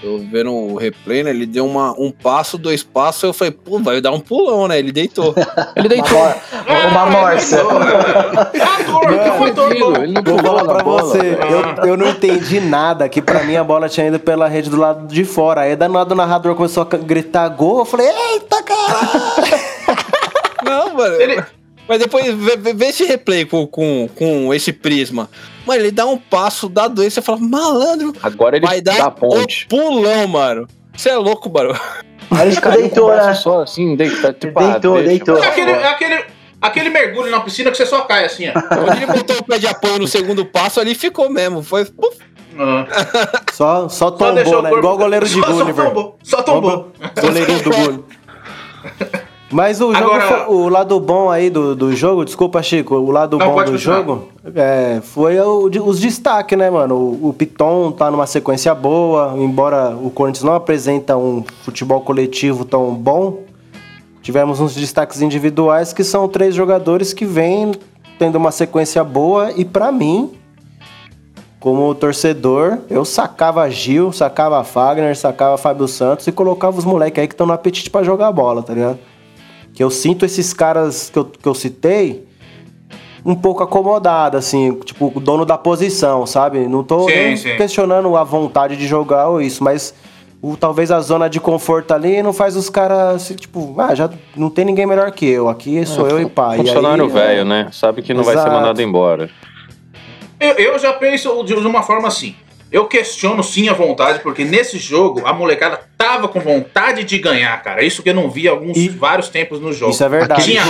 Eu vendo o replay, né? Ele deu uma, um passo, dois passos, eu falei, pô, vai dar um pulão, né? Ele deitou. ele Uma, deitou. uma morsa. Tranquilo, bom. ele não Vou pulou falar na pra bola. você, eu, eu não entendi nada, que pra mim a bola tinha ido pela rede do lado de fora. Aí danado o narrador começou a gritar gol, eu falei, eita caralho! Não, mano. Ele- Mas depois vê, vê- esse replay com, com, com esse prisma. Mano, ele dá um passo, dá dois, você fala, malandro, Agora ele vai dar ponte. pulão, mano. Você é louco, mano. Aí ele deitou, né? Só assim, deita, tipo, ah, Deitou, deixa, deitou. É aquele, é aquele, aquele mergulho na piscina que você só cai assim, ó. Quando ele botou o pé de apoio no segundo passo, ali ficou mesmo. Foi. puf. Ah. Só, só Só tombou, o né? corpo- Igual o goleiro de só, Só Gulliver. tombou, só tombou. Goleirinho do gol. Mas o, jogo Agora- foi- o lado bom aí do, do jogo, desculpa, Chico, o lado Não, bom do continuar. jogo é, foi o os destaques, né, mano? O, o Piton tá numa sequência boa, embora o Corinthians não apresenta um futebol coletivo tão bom. Tivemos uns destaques individuais que são três jogadores que vêm tendo uma sequência boa e pra mim, como torcedor, eu sacava Gil, sacava Fagner, sacava Fábio Santos e colocava os moleques aí que estão no apetite pra jogar bola, tá ligado? Que eu sinto esses caras que eu, que eu citei um pouco acomodado, assim, tipo, o dono da posição, sabe? Não tô Sim, nem sim. questionando a vontade de jogar ou isso, mas o, talvez a zona de conforto ali não faz os caras, assim, tipo, ah, já não tem ninguém melhor que eu, aqui sou eu e pai. Funcionário velho, né? Sabe que não vai ser Exato. mandado embora. Eu, eu já penso de uma forma assim. Eu questiono sim a vontade, porque nesse jogo a molecada tava com vontade de ganhar, cara. Isso que eu não vi há alguns E- vários tempos no jogo. Isso é verdade. Tinha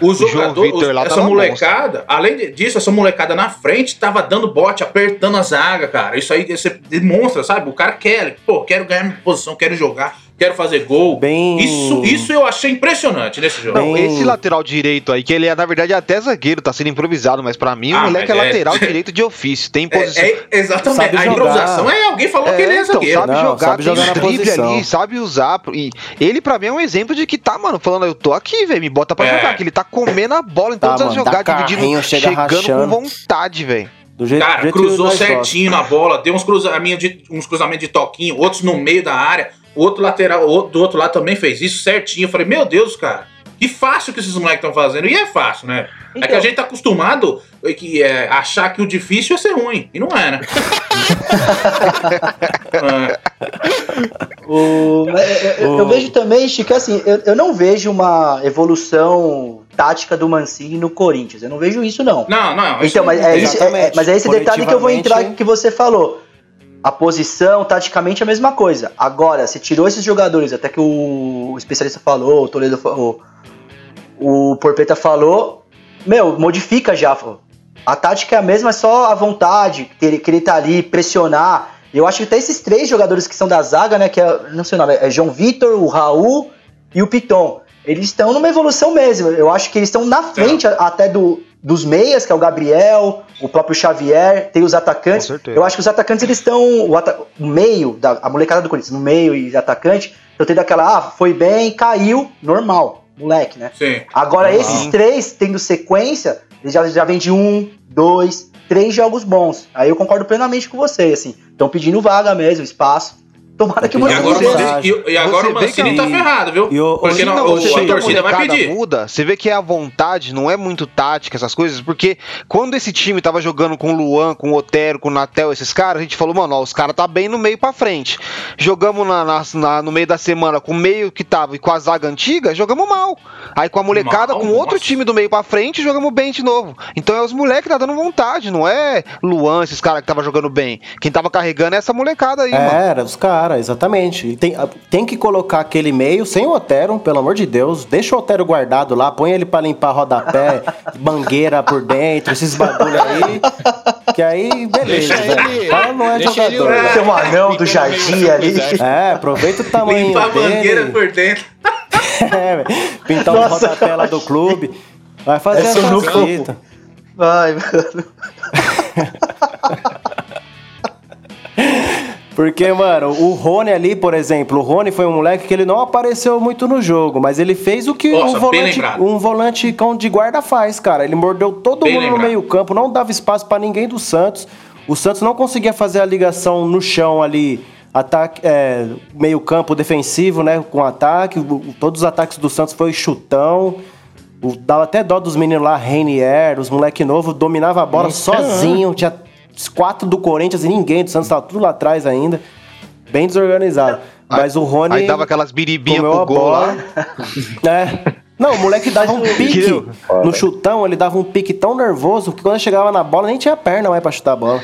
o, o jogador, lá essa molecada, além disso, essa molecada na frente tava dando bote, apertando a zaga, cara. Isso aí você demonstra, sabe? O cara quer, pô, quero ganhar minha posição, quero jogar, quero fazer gol. Bem- Isso, isso eu achei impressionante nesse jogo. Não, Bem- esse lateral direito aí, que ele é, na verdade, até zagueiro, tá sendo improvisado, mas pra mim Ah, o moleque é é- lateral direito de ofício. Tem posição. É, é, exatamente. Sabe a jogar. improvisação é alguém falou que ele é então, zagueiro. sabe Não, jogar, sabe tem jogar drible posição. ali, sabe usar. E ele, pra mim, é um exemplo de que tá, mano, falando, eu tô aqui, velho, me bota pra É. jogar. Que ele tá comendo a bola em Tá, todas as mano, jogadas, carrinho, dividindo, chega chegando rachando. com vontade, velho. Do jeito, do Cara, cruzou certinho na bola, deu uns cruzamentos de, uns cruzamentos de toquinho, outros no meio da área, o outro lateral, o outro, do outro lado também fez isso certinho. Eu falei, meu Deus, cara, que fácil que esses moleques estão fazendo. E é fácil, né? é que Então. a gente tá acostumado que, é, achar que o difícil é ser ruim. E não é, né? É. O- eu, eu- eu vejo também, Chico, assim, eu, eu não vejo uma evolução tática do Mancini no Corinthians. Eu não vejo isso, não. Não, não. isso Então, mas não é, é- é- mas é esse detalhe que eu vou entrar que você falou. A posição, taticamente, é a mesma coisa. Agora, você tirou esses jogadores, até que o, especialista falou, o Toledo falou, o Porpeta falou, meu, modifica já. A tática é a mesma, é só a vontade, querer querer estar ali, pressionar. Eu acho que até esses três jogadores que são da zaga, né, que é, não sei o nome, é João Vitor, o Raul e o Piton. Eles estão numa evolução mesmo. Eu acho que eles estão na frente a- até do, dos meias, que é o Gabriel, o próprio Xavier, tem os atacantes. Eu acho que os atacantes eles estão. O, ata- o meio, da, a molecada do Corinthians, no meio e atacante, estão tendo aquela, ah, foi bem, caiu, normal, moleque, né? Sim. Agora, Normal. esses três tendo sequência, eles já, já vêm de um, dois, três jogos bons. Aí eu concordo plenamente com você, assim. Estão pedindo vaga mesmo, espaço. Tomara que o E Mancini e, e agora o vê Mancini que- tá ferrado, viu? E o- Porque não, não, o- a vê que a torcida vai molecada pedir. muda, você vê que a vontade não é muito tática, essas coisas, porque quando esse time tava jogando com o Luan, com o Otero, com o Natel, esses caras, a gente falou, mano, ó, os caras tá bem no meio pra frente. Jogamos na, na- na- no meio da semana com o meio que tava e com a zaga antiga, jogamos mal. Aí com a molecada, Mal? com outro Nossa. time do meio pra frente, jogamos bem de novo. Então é os moleques que tá dando vontade, não é Luan, esses caras que tava jogando bem. Quem tava carregando é essa molecada aí, mano. Era, os caras, exatamente. E Tem, tem que colocar aquele meio sem o Otero, pelo amor de Deus. Deixa o Otero guardado lá, põe ele pra limpar rodapé, mangueira por dentro, esses bagulho aí. Que aí, beleza, Deixa velho. ele- cara não é deixa ele- jogador. Tem um anão do jardim ali. É, aproveita o tamanho Limpar a mangueira dele. por dentro. É, pintar o Nossa, rodapé lá do clube. Vai fazer Essa essa fita. Vai, mano. Porque, mano, o Rony ali, por exemplo, o Rony foi um moleque que ele não apareceu muito no jogo, mas ele fez o que Nossa, um, volante, um volante cão de guarda faz, cara. Ele mordeu todo Bem mundo no lembrado. meio campo, não dava espaço pra ninguém do Santos. O Santos não conseguia fazer a ligação no chão ali, ataque, é, meio campo defensivo, né, com ataque. Todos os ataques do Santos foi chutão. O- dava até dó dos meninos lá, Reinier, os moleque novo, dominava a bola sozinho. Tinha quatro do Corinthians e ninguém do Santos, tava tudo lá atrás ainda. Bem desorganizado. Mas o Rony. Aí dava aquelas biribinhas pro gol bola. lá. É. Não, o moleque dava um pique no chutão, ele dava um pique tão nervoso que quando chegava na bola nem tinha perna mais pra chutar a bola.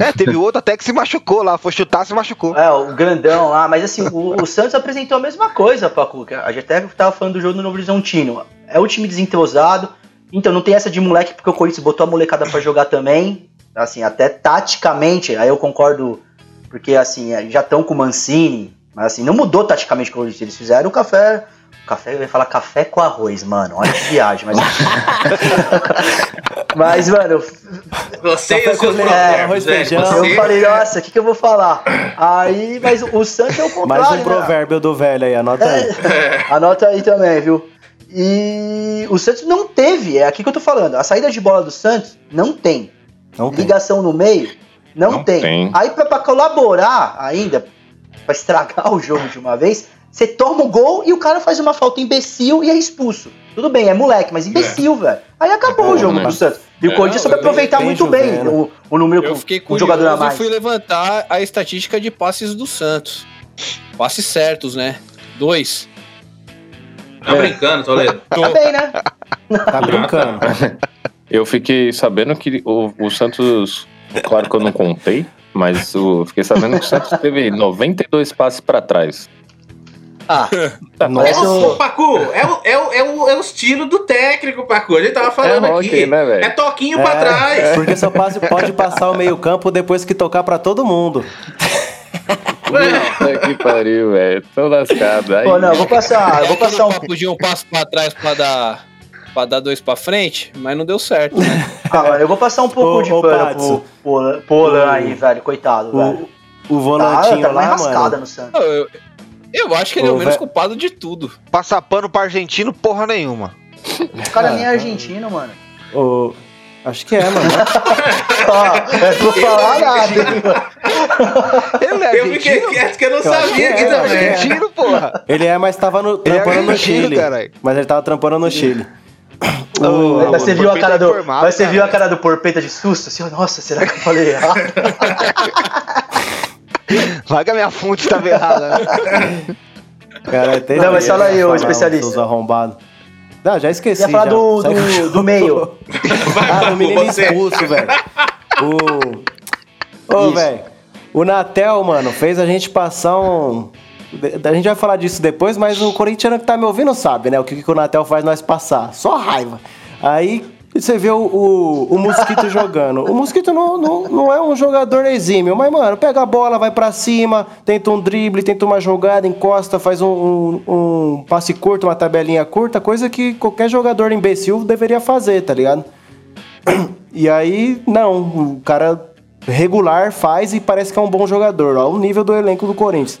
É, teve outro até que se machucou lá, foi chutar, se machucou. É, o grandão lá, mas assim, o, o Santos apresentou a mesma coisa, Pacu. que A gente até tava falando do jogo do Novo Horizontino. É o time desentrosado, então não tem essa de moleque, porque o Corinthians botou a molecada pra jogar também. Assim, até taticamente, aí eu concordo, porque assim, é, já estão com o Mancini, Mas assim, não mudou taticamente o Corinthians. Eles fizeram o café. Café, eu ia falar café com arroz, mano. Olha que viagem, mas. mas, mano, Você e Café os seus provérbios, arroz, velho. feijão. Você- eu falei, nossa, o que, que eu vou falar? Aí, mas o Santos é o contrário. Mais um né? provérbio do velho aí, anota aí. Anota aí também, viu? E o Santos não teve, é aqui que eu tô falando. A saída de bola do Santos não tem. Não tem. Ligação no meio não, Não tem. tem. Aí pra, pra colaborar ainda, pra estragar o jogo de uma vez, você toma o gol e o cara faz uma falta imbecil e é expulso. Tudo bem, é moleque, mas imbecil, velho. Aí acabou É, o jogo né? do Santos. E o É, Corinthians soube aproveitar bem muito bem o, o número Eu fiquei com um jogador a e mais. fui levantar a estatística de passes do Santos. Passes certos, né? Dois. Tá brincando, Toledo? Tá bem, né? Tá brincando. Eu fiquei sabendo que o, o Santos, claro que eu não contei, mas eu fiquei sabendo que o Santos teve 92 passes pra trás. Ah, É Parece o, o- Pacu, é o, é, o, é, o, é o estilo do técnico, Pacu. A gente tava falando É aqui. né, velho? é toquinho pra trás. Porque só pode, pode passar o meio campo depois que tocar pra todo mundo. Puta que pariu, velho. Tô lascado. Aí, pô, não, eu vou passar, vou É passar um. de um passo pra trás pra dar, pra dar dois pra frente, mas não deu certo, né? Ah, eu vou passar um pouco Ô, de ô, pano pro Polan, O- aí, velho, coitado, velho. O, o Tá, volantinho tá uma lá, mano. no Santos. Não, Eu, eu acho que ele é Ô, o menos velho. culpado de tudo. Passar pano pra argentino, porra nenhuma. O cara nem é argentino, mano. O- acho que é, mano. Ó, eu não vou falar nada, hein, mano. Ele é Eu fiquei argentino? quieto que eu não Eu sabia que é, também. que é. Argentino, porra. Ele é, mas tava no, é trampando no argentino, Chile. caralho. Mas ele tava trampando no Chile. Mas você o viu a cara do. informado, Mas você viu a cara. cara do porpeta de susto? Assim, ó, nossa, será que eu falei errado? Vai que a minha fonte estava errada. né? Cara, até Não, mas fala aí, ô falar, especialista. Arrombados. Não, já esqueci. Ia falar já. do- Sai- do- do meio. Vai, Ah, do menino você. expulso, velho. O. Ô, velho. O Natel, mano, fez a gente passar um. A gente vai falar disso depois, mas o corintiano que tá me ouvindo sabe, né? O que, que o Natel faz nós passar. Só raiva. Aí você vê o, o, o Mosquito jogando. O Mosquito não, não, não é um jogador exímio, mas, mano, pega a bola, vai pra cima, tenta um drible, tenta uma jogada, encosta, faz um, um, um passe curto, uma tabelinha curta, coisa que qualquer jogador imbecil deveria fazer, tá ligado? E aí, não, o cara regular faz e parece que é um bom jogador, ó, o nível do elenco do Corinthians.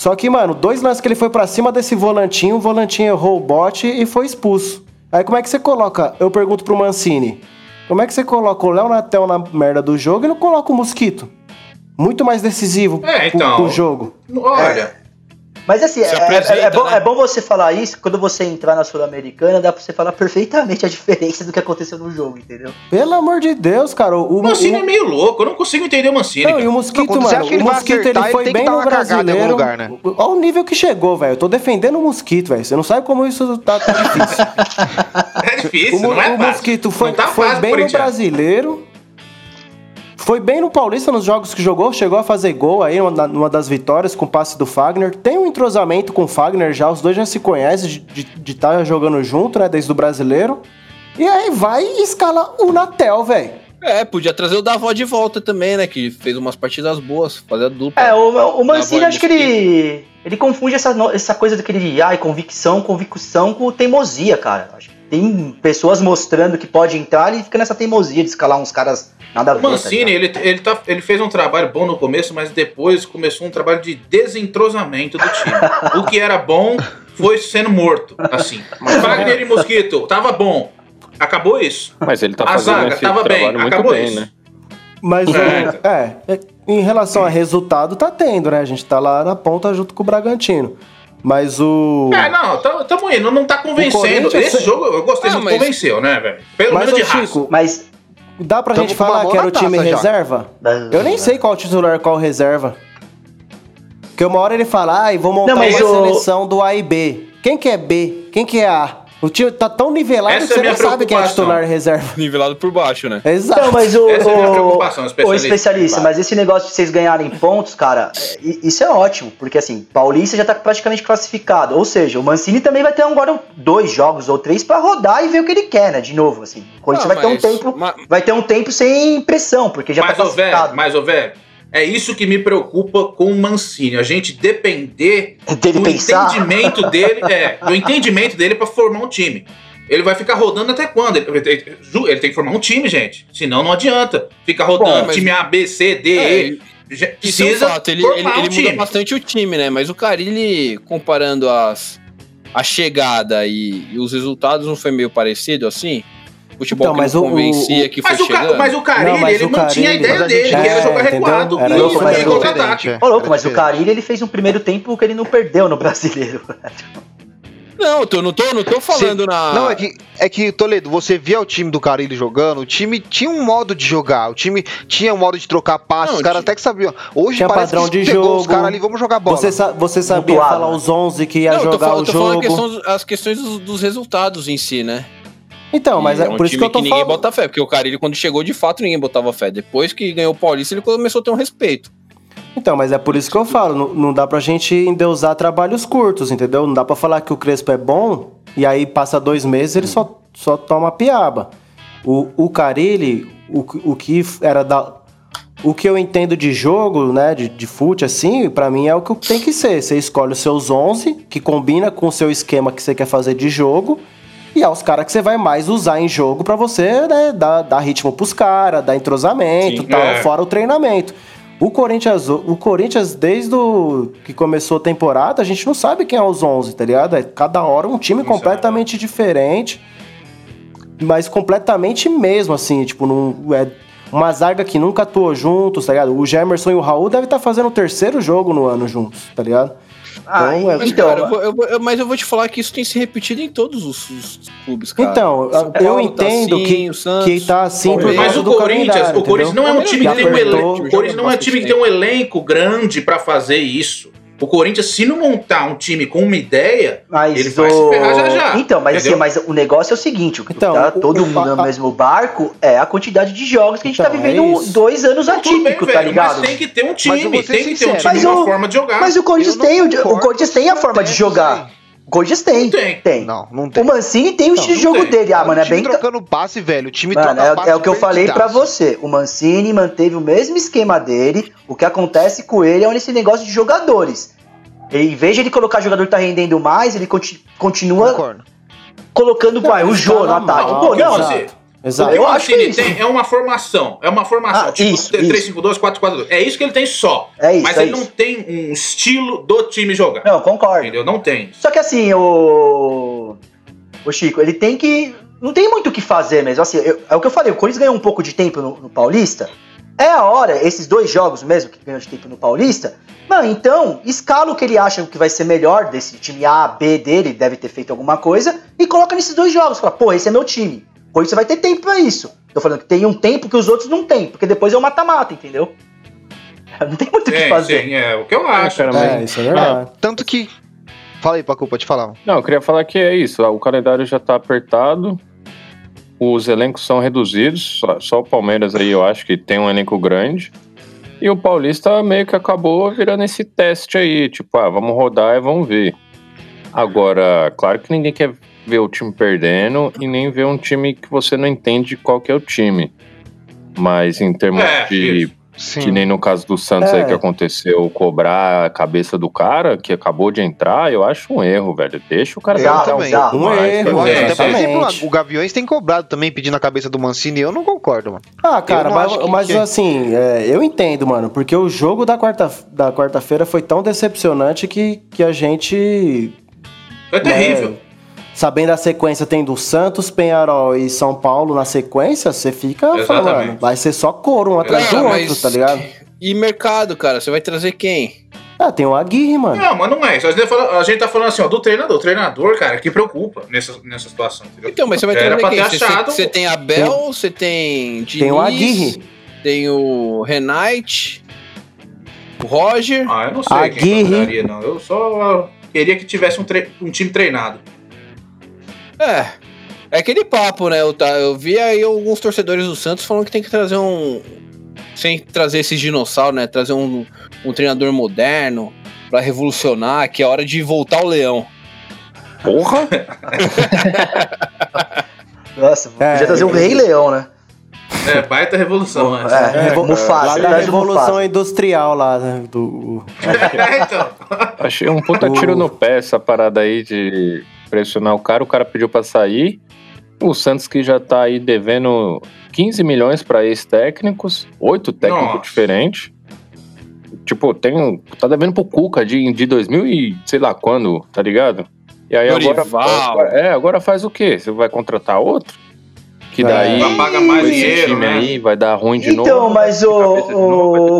Só que, mano, dois lances que ele foi pra cima desse volantinho, o volantinho errou o bote e foi expulso. Aí como é que você coloca? Eu pergunto pro Mancini, como é que você coloca o Léo Natel na merda do jogo e não coloca o Mosquito? Muito mais decisivo É, pro- então. pro jogo. Olha, Mas assim, é, é- apresenta, é bom, né? é bom você falar isso. Quando você entrar na Sul-Americana, dá pra você falar perfeitamente a diferença do que aconteceu no jogo, entendeu? Pelo amor de Deus, cara. O, o Mancini é meio louco. Eu não consigo entender o Mancini. Não, cara. e o Mosquito, você mano, o ele Mosquito acertar, ele ele foi que bem no brasileiro. lugar, né? Olha o nível que chegou, velho. Eu tô defendendo o Mosquito, velho. Você não sabe como isso tá, tá difícil. É difícil, o, não é o fácil. Mosquito foi, não tá foi fácil bem no brasileiro. Foi bem no Paulista nos jogos que jogou, chegou a fazer gol aí numa, das vitórias com o passe do Fagner. Tem um entrosamento com o Fagner já, os dois já se conhecem de estar tá jogando junto, né, desde o brasileiro. E aí vai e escala o Natel, velho. É, podia trazer o Davó de volta também, né? Que fez umas partidas boas, fazer a dupla. É, o, o Mancini, acho que ele. Ele confunde essa, essa coisa daquele. Ai, convicção, convicção com teimosia, cara. Acho que tem pessoas mostrando que pode entrar e fica nessa teimosia de escalar uns caras nada a ver. O tá Mancini, ligado? ele, ele, tá, ele fez um trabalho bom no começo, mas depois começou um trabalho de desentrosamento do time. o que era bom foi sendo morto, assim. Wagner e Mosquito, tava bom. Acabou isso. Mas ele tá A fazendo zaga esse tava bem, trabalho muito acabou bem, isso. né? Mas É. é, é, em relação a resultado, tá tendo, né? A gente tá lá na ponta junto com o Bragantino. Mas o. É, não, tamo, tamo indo, não tá convencendo. Esse jogo eu gostei, Ah, não mas- convenceu, né, velho? Pelo Mas, menos de raça. Chico, Mas. dá pra Tamo gente falar que era o time já. reserva? Eu nem sei qual titular qual reserva. Porque uma hora ele fala, ai, vou montar Não, mas uma o- seleção do A e B. Quem que é B? Quem que é A? O time tá tão nivelado Essa que é você minha não sabe quem é titular reserva. Nivelado por baixo, né? Exato. Não, mas o, Essa é a minha o- preocupação, o especialista. especialista, mas esse negócio de vocês ganharem pontos, cara, é, isso é ótimo, porque assim, Paulista já tá praticamente classificado, ou seja, o Mancini também vai ter agora dois jogos ou três pra rodar e ver o que ele quer, né, de novo, assim. O Corinthians Ah, vai ter um mas- tempo, ma- vai ter um tempo sem pressão, porque já Mas, tá classificado. mas, ô, velho, É isso que me preocupa com o Mancini. A gente depender Dele do pensar. entendimento dele, é, do entendimento dele pra formar um time. Ele vai ficar rodando até quando? Ele, ele- ele tem que formar um time, gente. Senão não adianta. Fica rodando, Bom, mas- time A, B, C, D, É, E. É um Precisa fato, ele, formar ele, um ele muda bastante o time, né? Mas o Carilli, comparando as, a chegada e, e os resultados, não foi meio parecido assim? Futebol Então, que mas não o- convencia, o- que foi Mas o, chegando. mas o Carilli, Não, mas ele o mantinha a ideia dele, gente- que era É, jogar recuado Era e isso, mas o- contra-ataque. diferente, Ô, louco, era mas o. Carilli ele fez um primeiro tempo que ele não perdeu no brasileiro. Não, eu tô, não, tô, não tô falando na. Não, é que, é que, Toledo, você via o time do Carilli jogando, o time tinha um modo de jogar, o time tinha um modo de trocar passes, Não, os caras até que sabiam. Hoje Tinha parece padrão que de pegou os jogo. caras ali, vamos jogar bola. Você, sa- você sabia Mutuado, falar os 11 que ia Não, tô, jogar falando, o tô falando jogo. a questão, as questões dos, dos resultados em si, né? Então, mas E é, um por isso que eu tô ninguém falando. bota fé, porque o Carilli, quando chegou, de fato, ninguém botava fé. Depois que ganhou o Paulista, ele começou a ter um respeito. Então, mas é por isso que eu falo, não, não dá pra gente endeusar trabalhos curtos, entendeu? Não dá pra falar que o Crespo é bom e aí passa dois meses ele só, só toma piaba. O, o Carilli, o, o que era da. O que eu entendo de jogo, né, de, de fute, assim, pra mim é o que tem que ser. Você escolhe os seus 11, que combina com o seu esquema que você quer fazer de jogo, e é os caras que você vai mais usar em jogo pra você, né, dar, dar ritmo pros caras, dar entrosamento Sim, tal, é. fora o treinamento. O Corinthians, o Corinthians, desde o que começou a temporada, a gente não sabe quem é os 11, tá ligado? É cada hora um time Não completamente diferente, mas completamente mesmo, assim, tipo, não, é uma zaga que nunca atuou juntos, tá ligado? O Gemerson e o Raul devem estar fazendo o terceiro jogo no ano juntos, tá ligado? Ah, Então, é- Mas, então, cara, eu vou- eu vou- eu- mas eu vou te falar que isso tem se repetido em todos os, os clubes, cara. Então, São eu Paulo entendo tá assim, que- Santos, que tá assim por. Mas causa o do Corinthians, calendário, o Corinthians não é um entendeu? time que tem um Apertou. elenco. O Corinthians não é um time que tem um elenco grande pra fazer isso. O Corinthians, se não montar um time com uma ideia, Mas Ele vai se o- ferrar já já, Então, mas entendeu? assim, mas o negócio é o seguinte: o que Então, tá o- todo o- mundo a- no mesmo barco é a quantidade de jogos que a gente Então, tá é vivendo isso. dois anos atípicos, tá velho, ligado? mas tem que ter um time, tem que ter um sincero. time Mas e uma o- forma de jogar. Mas o Corinthians tem, o, o Corinthians tem a forma de jogar. Corinthians tem. Não tem. Tem. Não, não tem. O Mancini tem o Não, estilo de não jogo tem. dele. Ah, mano, é o time bem. trocando passe, velho. O time Mano, troca é, passe é o que eu falei pra perdidaço. você. O Mancini manteve o mesmo esquema dele. O que acontece com ele é esse negócio de jogadores. E, em vez de ele colocar jogador que tá rendendo mais, ele conti- continua Concordo. colocando vai, o Jô tá no na ataque. Pô, não, exato. Exato. Eu acho que é isso. tem é uma formação. É uma formação. Ah, tipo, isso, 3-5-2, 4-4-2. É isso que ele tem só. É isso, Mas é ele isso. não tem um estilo do time jogar. Não, concordo. Entendeu? Não tem. Só que assim, o. O Chico, ele tem que. Não tem muito o que fazer mesmo. Assim, eu- é o que eu falei, o Corinthians ganhou um pouco de tempo no, no Paulista. É a hora, esses dois jogos mesmo que ganhou de tempo no Paulista. Mano, então, escala o que ele acha que vai ser melhor desse time A, B dele, deve ter feito alguma coisa, e coloca nesses dois jogos. Fala, pô, esse é meu time. Corinthians vai ter tempo pra isso. Tô falando que tem um tempo que os outros não têm, porque depois é o mata-mata, entendeu? Não tem muito o que fazer. sim, é o que eu acho. cara, É, mas- isso é verdade. Tanto que. Fala aí, Pacu, pode falar. Não, eu queria falar que é isso. O calendário já tá apertado. Os elencos são reduzidos. Só, só o Palmeiras aí eu acho que tem um elenco grande. E o Paulista meio que acabou virando esse teste aí. Tipo, ah, vamos rodar e vamos ver. Agora, claro que ninguém quer ver o time perdendo e nem ver um time que você não entende qual que é o time. Mas em termos É, de isso. Sim. que nem no caso do Santos É. aí que aconteceu, cobrar a cabeça do cara que acabou de entrar, eu acho um erro, velho. Deixa o cara Eu tentar também. Um mais, erro, ligado? até por exemplo, o Gaviões tem cobrado também, pedindo a cabeça do Mancini, e eu não concordo, mano. Ah, cara, mas, que- mas que- assim, é, eu entendo, mano, porque o jogo da quarta da quarta-feira foi tão decepcionante que, que a gente. É terrível. né, sabendo a sequência tendo Santos, Penharol e São Paulo na sequência, você fica falando, Exatamente. mano, vai ser só couro um atrás Cara, do outro, tá ligado? E mercado, cara, você vai trazer quem? Ah, tem o Aguirre, mano. Não, mas não é isso. A gente, tá falando, a gente tá falando assim, ó, do treinador. O treinador, cara, que preocupa nessa, nessa situação. Entendeu? Então, mas você vai Era trazer pra quem? ter Você, achado- você tem Abel, você tem Diniz, Tem o Aguirre. tem o Renate, o Roger. Ah, eu não sei quem Aguirre. trabalharia, não. Eu só queria que tivesse um, tre- um time treinado. É. É aquele papo, né? Eu, tá, eu vi aí alguns torcedores do Santos falando que tem que trazer um. Sem trazer esses dinossauros, né? Trazer um, um treinador moderno pra revolucionar, que é hora de voltar o leão. Porra! Nossa, É, podia trazer o Rei Leão, né? É, baita revolução. né? É, Revo- Mufasa, lá da Revolução Mufasa. Industrial lá, né, do... É, então. Achei um puta tiro no pé essa parada aí de pressionar o cara. O cara pediu pra sair. O Santos que já tá aí devendo 15 milhões pra ex-técnicos, oito técnicos Nossa. diferentes. Tipo, tem, um- tá devendo pro Cuca de, de 2000 e sei lá quando, tá ligado? E aí agora, Dorival. agora- É, agora faz o quê? Você vai contratar outro? Que É. daí Vai pagar mais dinheiro, time né? aí vai dar ruim de Então, novo. mas vai ter o- novo, o-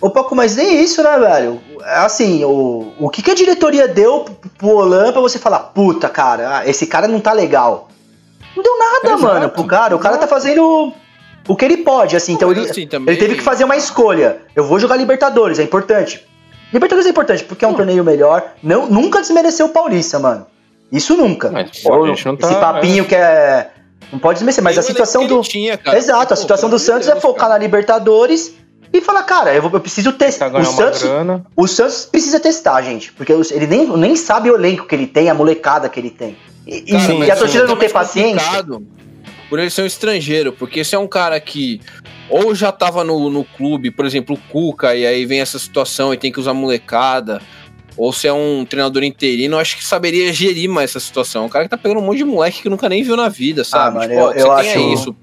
o- Paco, mas nem isso, né, velho? Assim, o, o que, que a diretoria deu pro- Olan pra você falar, puta, cara, ah, esse cara não tá legal? Não deu nada, Exato, mano, pro cara. O cara tá fazendo o que ele pode, assim. Então ele, assim, também- ele teve que fazer uma escolha. Eu vou jogar Libertadores, é importante. Libertadores é importante porque é um torneio melhor. Não, nunca desmereceu o Paulista, mano. Isso nunca. Mas, pô, a gente não tá- Esse papinho que é. Não pode desmerecer, mas a situação do. tinha, cara. Exato, a situação do Santos é Deus, focar cara. na Libertadores e falar, cara, eu, vou, eu preciso testar. O ganhando uma Santos, grana. o Santos precisa testar, gente, porque ele nem, nem sabe o elenco que ele tem, a molecada que ele tem. E, Cara, e a torcida é não tem paciência. Por ele ser um estrangeiro, porque se é um cara que ou já tava no, no clube, por exemplo, o Cuca, e aí vem essa situação e tem que usar molecada, ou se é um treinador interino, eu acho que saberia gerir mais essa situação. Um cara que tá pegando um monte de moleque que nunca nem viu na vida, sabe? mano, Tipo, eu- eu acho- isso.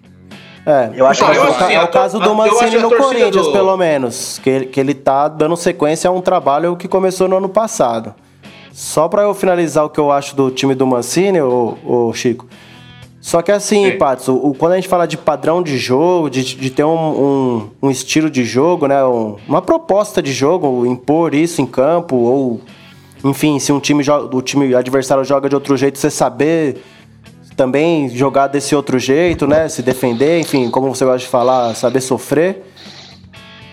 É, Eu acho Não, que eu é assim, é o caso do Mancini no Corinthians, do- pelo menos. Que ele, que ele tá dando sequência a um trabalho que começou no ano passado. Só pra eu finalizar o que eu acho do time do Mancini, ô, ô Chico. Só que assim, Sim. Patos, o, o- quando a gente fala de padrão de jogo, de, de ter um, um, um estilo de jogo, né? um- uma proposta de jogo, impor isso em campo, ou enfim, se um time joga, o time adversário joga de outro jeito, você saber também jogar desse outro jeito, né? Se defender, enfim, como você gosta de falar, saber sofrer.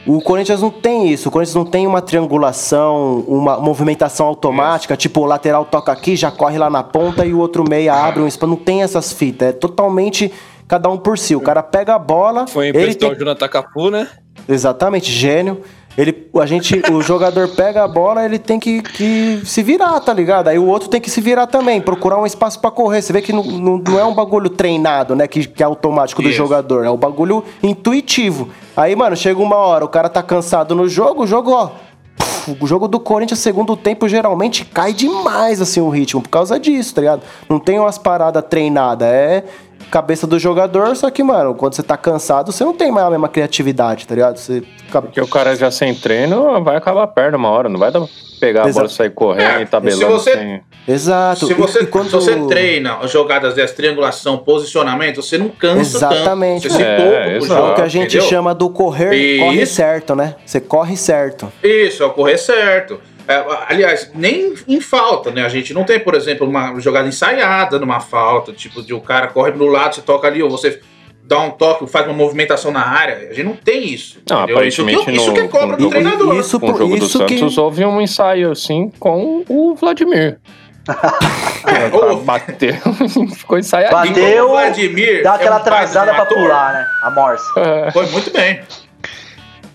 O Corinthians não tem isso. O Corinthians não tem uma triangulação, uma movimentação automática, tipo o lateral toca aqui, já corre lá na ponta e o outro meia abre um espaço. Não tem essas fitas. É totalmente cada um por si. O cara pega a bola, Foi ele emprestar tem o Jonathan Cafu, né? Exatamente, gênio. Ele, a gente, o jogador pega a bola, ele tem que, que se virar, tá ligado? Aí o outro tem que se virar também, procurar um espaço pra correr. Você vê que não, não, não é um bagulho treinado, né? Que, que é automático do Isso. jogador, é um bagulho intuitivo. Aí, mano, chega uma hora, o cara tá cansado no jogo, o jogo, ó. puf, O jogo do Corinthians, segundo tempo, geralmente cai demais, assim, o ritmo, por causa disso, tá ligado? Não tem umas paradas treinadas, é cabeça do jogador, só que, mano, quando você tá cansado, você não tem mais a mesma criatividade, tá ligado? Você fica Porque o cara já sem treino vai acabar a perna uma hora, não vai dar pra pegar a Exato. bola e sair correndo É, e tabelando se você- sem. Exato. Se E- você, e quando- se você treina jogadas dessa triangulação, posicionamento, você não cansa Exatamente. tanto. Você se É, pro exato. É o jogo, que a gente entendeu? chama do correr, corre certo, né? Você corre certo. Isso, é o correr certo. É, aliás, nem em falta, né? A gente não tem, por exemplo, uma jogada ensaiada numa falta, tipo, de o cara corre pro lado, você toca ali, ou você dá um toque, faz uma movimentação na área. A gente não tem isso. Não, entendeu? isso, que, aparentemente isso que é cobra do treinador. Isso, Com o por- jogo do isso Santos que... houve um ensaio assim com o Vladimir. É, ou- bater, ficou ensaiadinho. Bateu, o Vladimir Dá é aquela um baita atrasada um pra pular, né? A morsa. É. Foi muito bem.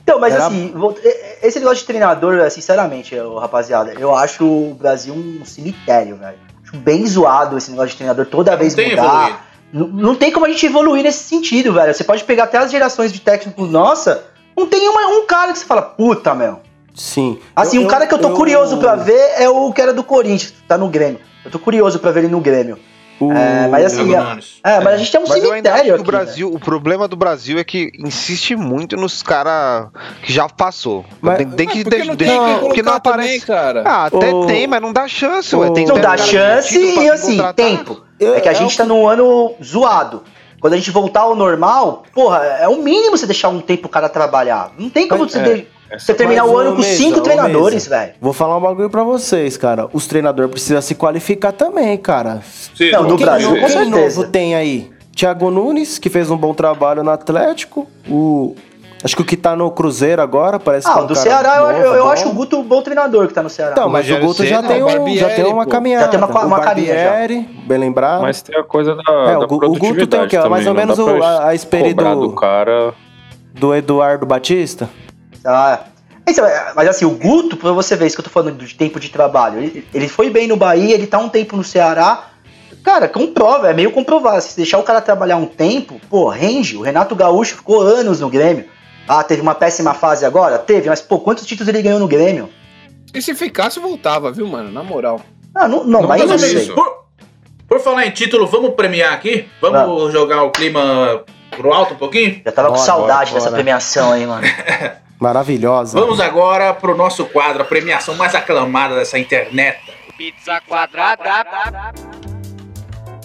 Então, mas Era- assim, esse negócio de treinador, sinceramente, eu- rapaziada, eu acho o Brasil um cemitério, velho. Acho bem zoado esse negócio de treinador toda Não vez tem mudar. Não, não tem como a gente evoluir nesse sentido, velho. Você pode pegar até as gerações de técnicos nossa, não tem uma- um cara que você fala, puta, meu. Sim. Assim, Eu- um eu- cara que eu tô eu- curioso pra ver é o que era do Corinthians, tá no Grêmio. Eu tô curioso pra ver ele no Grêmio. O- É, mas assim, é, é, mas a gente tem um Mas eu ainda acho cemitério que o aqui, né? Brasil, o problema do Brasil é que insiste muito nos caras que já passou. Mas- tem, tem que porque deixa- não deixa- tem quem porque não aparece. também, cara. Ah, até O- tem, mas não dá chance, o- ué. Tem Não dá cara chance e assim, contratar. tempo. É que a É gente o tá num ano zoado. Quando a gente voltar ao normal, porra, é o mínimo você deixar um tempo o cara trabalhar. Não tem como Mas- você, é, de- você terminar Mas, o ano com Mesa, cinco ô, treinadores, velho. Vou falar um bagulho pra vocês, cara. Os treinadores precisam se qualificar também, cara. Sim, Não, no Quem, Brasil, com certeza. novo tem aí? Thiago Nunes, que fez um bom trabalho no Atlético. O... Acho que o que tá no Cruzeiro agora parece que é Ah, um o do cara Ceará, eu, novo, eu, eu acho o Guto um bom treinador que tá no Ceará. Então, mas o Rogério Guto já tem, o um, já Barbieri, tem uma pô. caminhada. Já tem uma- uma o carinha já. Barbieri, bem lembrado. Mas tem a coisa da, É, da o Gu- o Guto tem o quê? Mais ou menos o- a- a espere cobrar do- do cara. Do Eduardo Batista. Ah, Mas, mas assim, o Guto, pra você ver isso que eu tô falando de tempo de trabalho, ele, ele foi bem no Bahia, ele tá um tempo no Ceará. cara, comprova, é meio comprovado. Se deixar o cara trabalhar um tempo, pô, rende. O Renato Gaúcho ficou anos no Grêmio. Ah, teve uma péssima fase agora? Teve, mas pô, quantos títulos ele ganhou no Grêmio? E se ficasse, voltava, viu, mano? Na moral. Ah, não, não, Não, mas não é sei. isso. Por, por falar em título, vamos premiar aqui? Vamos jogar o clima pro alto um pouquinho? Já tava com Bora, saudade bora, dessa bora. premiação aí, mano. Maravilhosa. Vamos agora pro nosso quadro, a premiação mais aclamada dessa internet. Pizza quadrada.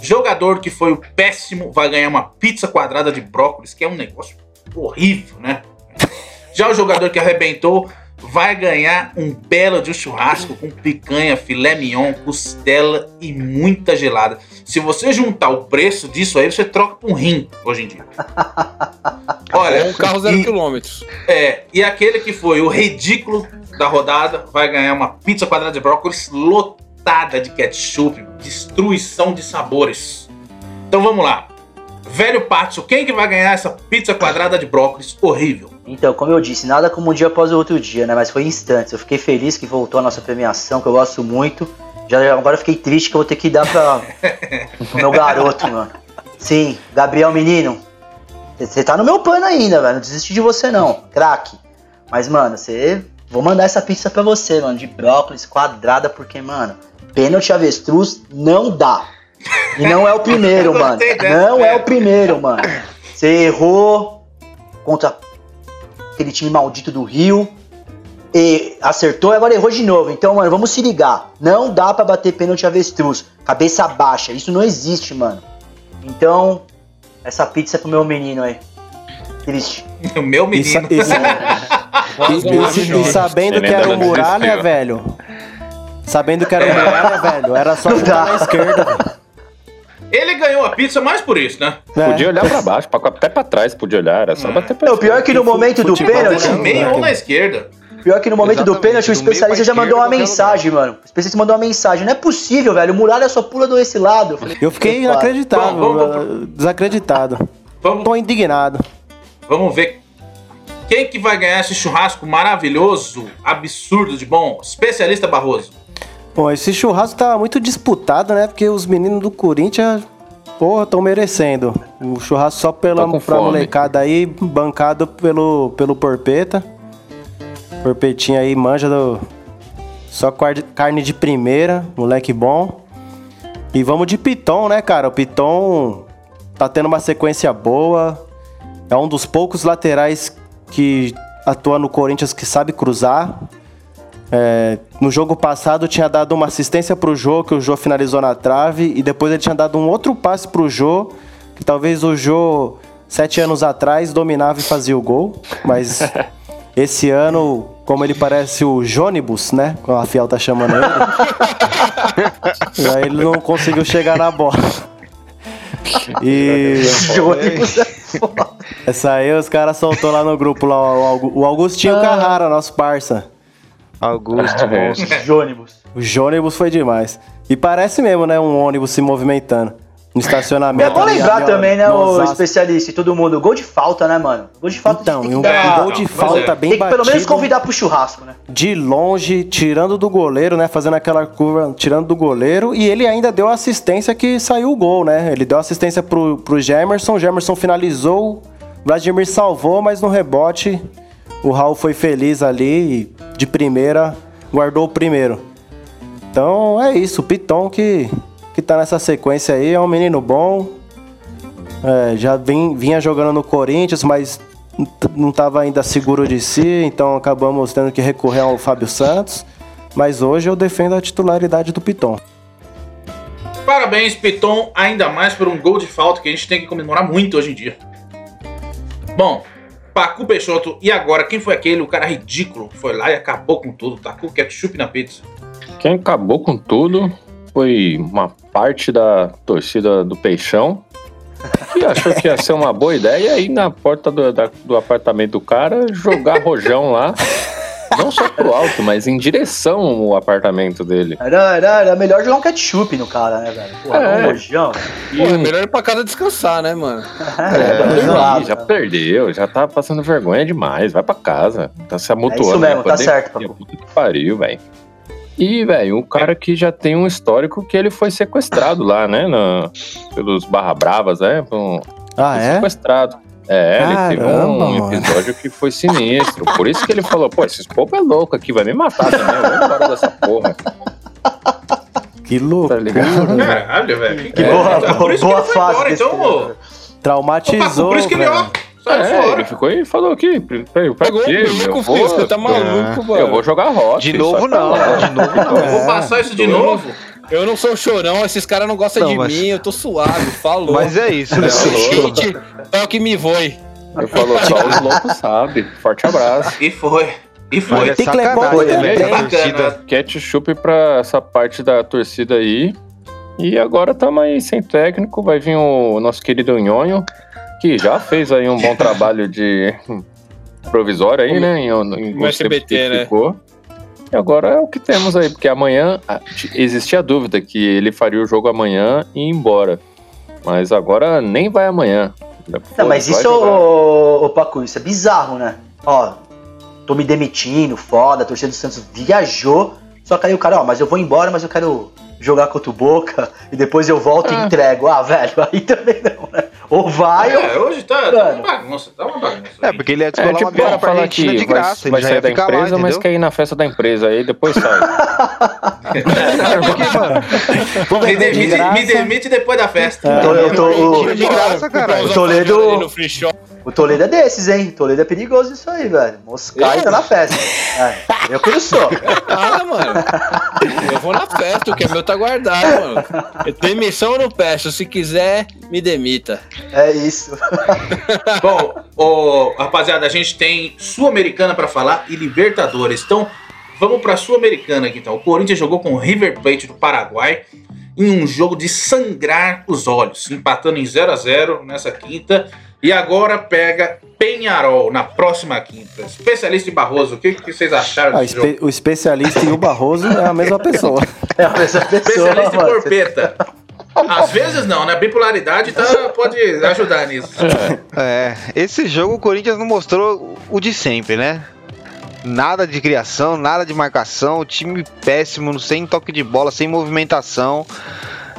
Jogador que foi o péssimo vai ganhar uma pizza quadrada de brócolis, que é um negócio horrível, né? Já o jogador que arrebentou vai ganhar um belo de um churrasco com picanha, filé mignon, costela e muita gelada. Se você juntar o preço disso aí, você troca por um rim hoje em dia. Olha, Ou um carro zero e- quilômetros. É, e aquele que foi o ridículo da rodada vai ganhar uma pizza quadrada de brócolis lotada de ketchup, destruição de sabores. Então vamos lá. Velho Pátio, quem que vai ganhar essa pizza quadrada de brócolis horrível? Então, como eu disse, nada como um dia após o outro dia, né? Mas foi instantes. Eu fiquei feliz que voltou a nossa premiação, que eu gosto muito. Já agora eu fiquei triste que eu vou ter que dar pra pro meu garoto, mano. Sim, Gabriel Menino. Você tá no meu pano ainda, velho. Não desisti de você, não. Craque. Mas, mano, você. Vou mandar essa pizza pra você, mano. De brócolis quadrada, porque, mano, pênalti avestruz não dá. E não é o primeiro, mano. Não é é. o primeiro, mano. Você errou contra aquele time maldito do Rio. E acertou e agora errou de novo. Então, mano, vamos se ligar. Não dá pra bater pênalti avestruz. Cabeça baixa. Isso não existe, mano. Então, essa pizza é pro meu menino aí. Triste. O meu E, menino. e e- e- e sabendo que era o Muralha, velho. Sabendo que era o Muralha, velho, era só chutar na esquerda. velho. Ele ganhou a pizza mais por isso, né? É. Podia olhar pra baixo, pra- até pra trás podia olhar, era só bater pra o pior é que no momento do pênalti. No né? meio ou na esquerda. Pior que no momento do Exatamente, pênalti, o do especialista já mandou uma mensagem, mano. O especialista mandou uma mensagem. Não é possível, velho. O Muralha só pula desse lado. Eu, falei, Eu fiquei "Claro." inacreditável, Bom, vamos- desacreditado. Vamos, Tô indignado. vamos ver quem que vai ganhar esse churrasco maravilhoso, absurdo de bom. Especialista Barroso. Bom, esse churrasco tá muito disputado, né? Porque os meninos do Corinthians, porra, estão merecendo. O churrasco só pela molecada aí, bancado pelo, pelo Porpeta. Porpetinho aí manja do. Só carne de primeira, moleque bom. E vamos de Piton, né, cara? O Piton tá tendo uma sequência boa. É um dos poucos laterais que atua no Corinthians que sabe cruzar. É, no jogo passado tinha dado uma assistência pro Jô, que o Jô finalizou na trave, e depois ele tinha dado um outro passe pro Jô, que talvez o Jô, sete anos atrás, dominava e fazia o gol. Mas esse ano, como ele parece o Jônibus, né? Como a Fiel tá chamando ele. e aí ele não conseguiu chegar na bola. E Jônibus é foda. essa aí os caras soltou lá no grupo lá, o Augu- o Augustinho Carrara, nosso parça. Augusto, monstro. Jônibus. O Jônibus foi demais. E parece mesmo, né? Um ônibus se movimentando. No estacionamento. É bom lembrar ali, também, né, o Osasco. especialista e todo mundo. Gol de falta, né, mano? Gol de falta Então, e um dar- gol de Pois falta é. bem Tem que pelo menos convidar pro churrasco, né? de longe, tirando do goleiro, né? Fazendo aquela curva, tirando do goleiro. E ele ainda deu assistência que saiu o gol, né? Ele deu assistência pro, pro Gemerson. O Gemerson finalizou. Vladimir salvou, mas no rebote o Raul foi feliz ali e de primeira guardou o primeiro. Então é isso, o Piton que, que tá nessa sequência aí é um menino bom. É, já vim- vinha jogando no Corinthians, mas não estava ainda seguro de si, então acabamos tendo que recorrer ao Fábio Santos. Mas hoje eu defendo a titularidade do Piton. Parabéns, Piton, ainda mais por um gol de falta que a gente tem que comemorar muito hoje em dia. Bom, Pacu Peixoto, e agora quem foi aquele, o cara ridículo, que foi lá e acabou com tudo, tacou ketchup na pizza? Quem acabou com tudo foi uma parte da torcida do Peixão que achou que ia ser uma boa ideia ir na porta do, da- do apartamento do cara jogar rojão lá. Não só pro alto, mas em direção ao apartamento dele. Era, era, era melhor jogar um ketchup no cara, né, velho? Porra, É. um rojão. Pô, é melhor ir pra casa descansar, né, mano? É, Ih, exato. já perdeu, já tá passando vergonha demais. Vai pra casa. Tá se amutuando. É isso mesmo, né? tá Pandemia, certo. Puta que pariu, velho. E, velho, o cara que já tem um histórico que ele foi sequestrado lá, né? na- pelos Barra Bravas, né? Um- Ah, é? sequestrado. É, ele teve Caramba, um mano. episódio que foi sinistro. Por isso que ele falou, pô, esses povo é louco aqui, vai me matar também. Eu vou embora dessa porra. Que louco. Tá ligado? Caralho, velho. Que, que Boa, é, boa, por isso que boa ele foi fase embora, então, Traumatizou, por isso que ele, ó. Sai É, fora. ele ficou e falou aqui, Pegou Eu vou- filho, você tá maluco, mano. Eu vou jogar rock. De novo não, de novo não. Eu vou passar isso de Eu novo. Eu não sou chorão, esses caras não gostam Não, de mas- mim, eu tô suave, falou. Mas é isso, né? Gente, é o que me voe. Ele falou, só os loucos sabem. Forte abraço. E foi. E foi. é Tem que levar sacanagem, o né? torcida. Ketchup pra essa parte da torcida aí. E agora estamos aí sem técnico. Vai vir o nosso querido Nhonho, que já fez aí um bom trabalho de provisório aí, né? Em, em No SBT, né? ficou. E agora é o que temos aí, porque amanhã existia a dúvida que ele faria o jogo amanhã e ir embora. Mas agora nem vai amanhã. Não, mas isso, ô, ô Pacu, isso é bizarro, né? Ó, tô me demitindo, foda, a torcida do Santos viajou, só que aí o cara, ó, mas eu vou embora, mas eu quero jogar contra o Boca e depois eu volto e Ah. entrego. Ah, velho, aí também não, né? Ou vai, ou... É, hoje tá, tá Mano. uma bagunça, tá uma bagunça. É, porque ele ia É, descolar tipo, uma viagem pra Argentina que de vai, graça. vai ele já sair da empresa, lá, mas quer ir na festa da empresa aí, depois sai. Porque, mano, Vou Me de demite, graça. me demite depois da festa. Então, eu tô, Argentina de o, graça, caralho. O Toledo- o Toledo é desses, hein? O Toledo é perigoso isso aí, velho. Moscar e tá na festa. É, eu que não sou. Ah, mano. Eu vou na festa, o que é meu tá guardado, mano. Demissão eu não peço, se quiser, me demita. É isso. Bom, ô, rapaziada, a gente tem Sul-Americana pra falar e Libertadores. Então, vamos pra Sul-Americana aqui então. O Corinthians jogou com o River Plate do Paraguai em um jogo de sangrar os olhos, empatando em 0 a 0 nessa quinta. E agora pega Penharol na próxima quinta. Especialista em Barroso, o que, que vocês acharam Ah, espe- jogo? o especialista e o Barroso é a mesma pessoa. É a mesma pessoa, Especialista em mano. corpeta. Às vezes não, né? Bipolaridade tá, pode ajudar nisso. É, esse jogo o Corinthians não mostrou o de sempre, né? Nada de criação, nada de marcação, time péssimo, sem toque de bola, sem movimentação.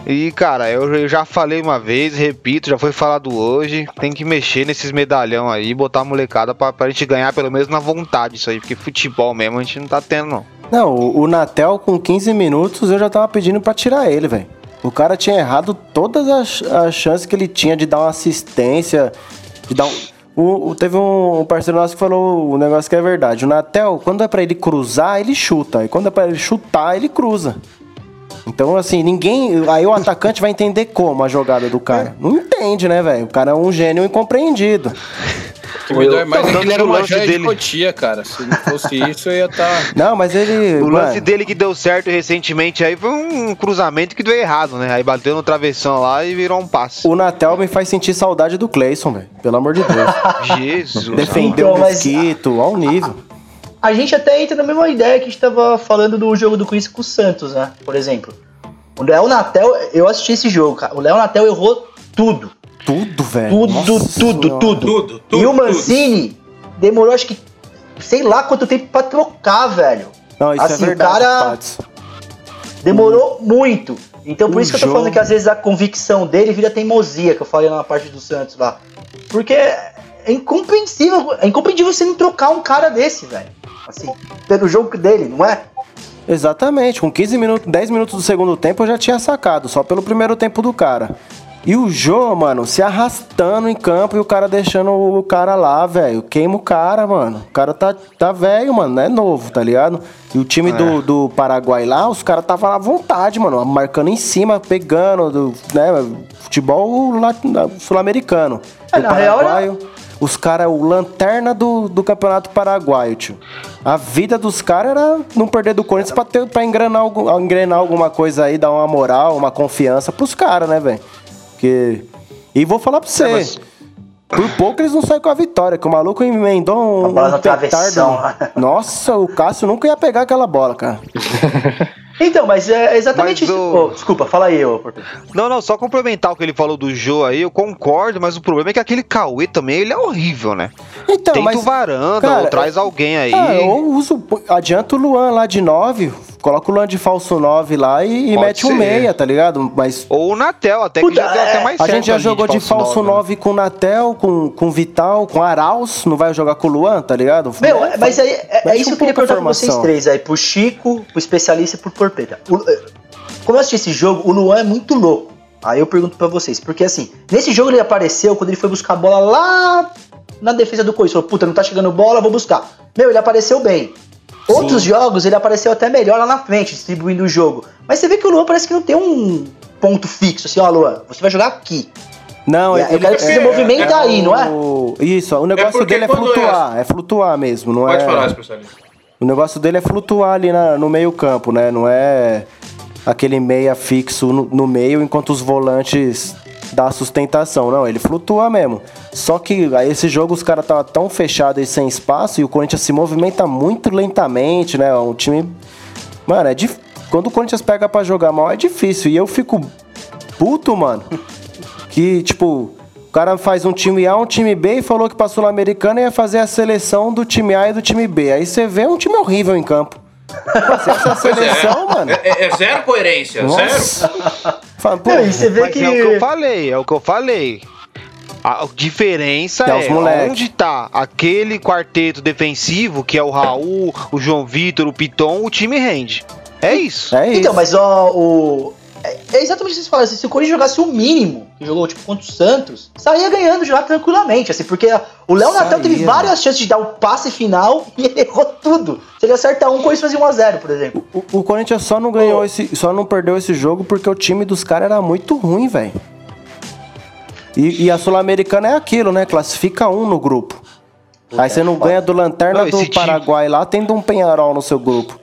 E, cara, eu já falei uma vez, repito, já foi falado hoje, tem que mexer nesses medalhão aí, botar a molecada pra, pra gente ganhar pelo menos na vontade isso aí, porque futebol mesmo a gente não tá tendo, não. Não, o, Natel com 15 minutos eu já tava pedindo pra tirar ele, velho. O cara tinha errado todas as, as chances que ele tinha de dar uma assistência, de dar um. o- o- teve um, parceiro nosso que falou um negócio que é verdade. O Natel, quando é pra ele cruzar, ele chuta. E quando é pra ele chutar, ele cruza. Então, assim, ninguém. Aí o atacante vai entender como a jogada do cara. Não entende, né, velho? O cara é um gênio incompreendido. O que me dói mais é que tanto ele era uma lance joia de dele- cotia, cara. Se não fosse isso, eu ia tá estar. Não, mas ele. O lance mano, dele que deu certo recentemente aí foi um cruzamento que deu errado, né? Aí bateu no travessão lá e virou um passe. O Natel me faz sentir saudade do Cleison, velho. Pelo amor de Deus. Jesus. Defendeu Então, o mas- mosquito, ao nível. A gente até entra na mesma ideia que a gente tava falando do jogo do Corinthians com o Santos, né? Por exemplo. O Léo Natel, eu assisti esse jogo, cara. O Léo Natel errou tudo. Tudo, velho. Tudo, Nossa tudo, tudo. Tudo, tudo. E o tudo. Mancini demorou, acho que, sei lá quanto tempo pra trocar, velho. Não, isso Assim, é o verdade, cara- Patos. Demorou muito. Então por O isso que eu tô jogo- falando que às vezes a convicção dele vira teimosia, que eu falei na parte do Santos lá. Porque é incompreensível, é incompreensível você não trocar um cara desse, velho. Assim, pelo jogo dele, não é? Exatamente, com 15 minutos, 10 minutos do segundo tempo eu já tinha sacado, só pelo primeiro tempo do cara. E o Jô, mano, se arrastando em campo e o cara deixando o cara lá, velho. Queima o cara, mano. O cara tá, tá velho, mano, não é novo, tá ligado? E o time do, do Paraguai lá, os caras estavam à vontade, mano, marcando em cima, pegando, do, né? Futebol sul-americano. É, na real, paraguaio, os caras, o lanterna do, do campeonato paraguaio, tio. A vida dos caras era não perder do Corinthians pra, ter, pra engrenar, algum- engrenar alguma coisa aí, dar uma moral, uma confiança pros caras, né, velho? Porque. E vou falar pra você. mas- Por pouco eles não saem com a vitória, que o maluco emendou um, um no travessão. Nossa, o Cássio nunca ia pegar aquela bola, cara. Então, mas é exatamente Mas isso. o- Ô, desculpa, fala aí, ô. Não, não, só complementar o que ele falou do Jô aí, eu concordo, mas o problema é que aquele Cauê também, ele é horrível, né? Então, Tenta mas. o varanda, cara, ou traz alguém aí. Ah, ou uso, adianta o Luan lá de 9, coloca o Luan de falso 9 lá e, e mete um meia, tá ligado? Mas Ou o Natel, até que Puta, já deu é, até mais a gente já jogou de falso nove, né? 9 com o Natel, com, com Vital, com Arauz, não vai jogar com o Luan, tá ligado? Meu, é- mas aí, é, é isso que um eu queria perguntar pra vocês três aí, pro Chico, pro especialista e pro Porpeta. O- eh, como eu assisti esse jogo, o Luan é muito louco. Aí eu pergunto pra vocês, porque assim, nesse jogo ele apareceu quando ele foi buscar a bola lá na defesa do Corinthians. Falou, puta, não tá chegando bola, vou buscar. Meu, ele apareceu bem. Outros jogos ele apareceu até melhor lá na frente, distribuindo o jogo. Mas você vê que o Luan parece que não tem um ponto fixo, assim, ó, Luan, você vai jogar aqui. Não, E aí eu quero que você se movimenta aí, não é? o- Isso, o negócio porque dele é quando flutuar, é... flutuar mesmo, não Pode é... falar, especialista. O negócio dele é flutuar ali na- no meio campo, né? Não é aquele meia fixo no, no meio enquanto os volantes dá sustentação. Não, ele flutua mesmo. Só que aí esse jogo os caras estavam tão fechados e sem espaço e o Corinthians se movimenta muito lentamente, né? Um time... Mano, é dif... quando o Corinthians pega pra jogar mal é difícil. E eu fico puto, mano. Que, tipo, o cara faz um time A, um time B e falou que pra Sul-Americana ia fazer a seleção do time A e do time B. Aí você vê um time horrível em campo. Se essa Pois é. seleção, mano. É, é- é zero coerência, zero. Fala, pô, Não, e você vê Mas que. é o que eu falei, é o que eu falei. A diferença É é onde tá aquele quarteto defensivo, que é o Raul, o João Vitor, o Piton, o time rende. É isso. é isso. Então, mas ó, o. É é exatamente o que vocês falaram. assim, se o Corinthians jogasse o mínimo, que jogou tipo contra o Santos, saía ganhando já tranquilamente. Assim, porque o Léo Natel teve várias chances de dar o passe final e ele errou tudo. Se ele acertar um, o Corinthians fazia 1x0, por exemplo. O, o Corinthians só não ganhou esse, só não perdeu esse jogo porque o time dos caras era muito ruim, velho. E, e a Sul-Americana é aquilo, né? Classifica um no grupo. Aí você não ganha do Lanterna Não, do time- Paraguai lá, tendo um Penharol no seu grupo.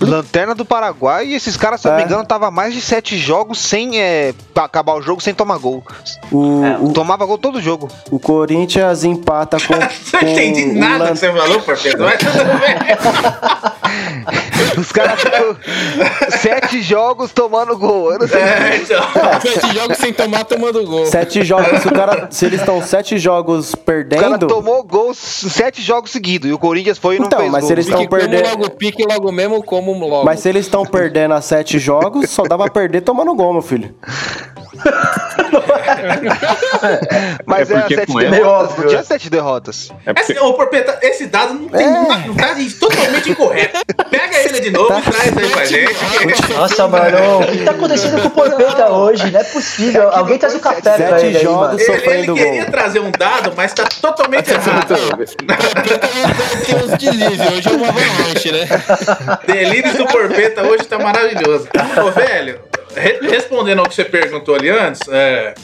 Lanterna do Paraguai e esses caras, se eu não É. me engano, tava mais de sete jogos sem é, acabar o jogo sem tomar gol. O, É, o, Tomava gol todo jogo. o Corinthians empata com. Não com entendi o nada Lan- que você falou, Porpeta, mas tudo bem. Os caras ficam sete jogos tomando gol. Eu não sei. É, então. Sete jogos sem tomar, tomando gol. Sete jogos, se, o cara, se eles estão sete jogos O cara perdendo. tomou gol sete jogos seguidos e o Corinthians foi e não Então, fez mas gol. se eles Pique estão como perdendo. logo pique, logo mesmo, como logo. Mas se eles estão perdendo a sete jogos, só dá pra perder tomando gol, meu filho. Mas É é, porque sete com ela- Meio derrotas. Não tinha é. sete derrotas. É porque- Esse, ô, Porpeta, esse dado não tem. É. Não tá totalmente incorreto. Pega ele de novo e traz aí pra gente. Nossa, mano, o que tá acontecendo com o Porpeta hoje? Não é possível. Alguém traz o café pra Sete ele aí, jogos. mano. Ele, ele queria gol. trazer um dado, mas tá totalmente errado. Tem uns delírios, hoje é uma avalanche, né? Delírios do Porpeta hoje tá maravilhoso. Ô, velho, re- respondendo ao que você perguntou ali antes, é,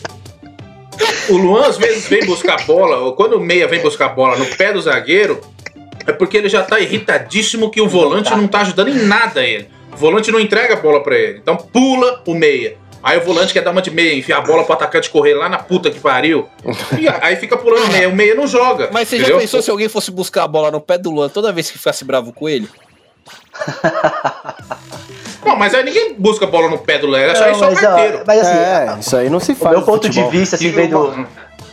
o Luan às vezes vem buscar bola, ou quando o meia vem buscar bola no pé do zagueiro, é porque ele já tá irritadíssimo que o volante não tá ajudando em nada ele. O volante não entrega a bola pra ele. Então pula o meia. Aí o volante quer dar uma de meia, enfiar a bola pro atacante correr lá na puta que pariu. E aí fica pulando o meia. O meia não joga. Mas você entendeu? já pensou se alguém fosse buscar a bola no pé do Luan toda vez que ficasse bravo com ele? Não, mas aí ninguém busca bola no pé do Léo, é só Não, isso só o mas, ó, carteiro. mas assim, é, isso aí não se faz. meu no ponto de futebol. vista, assim, vendo, uma-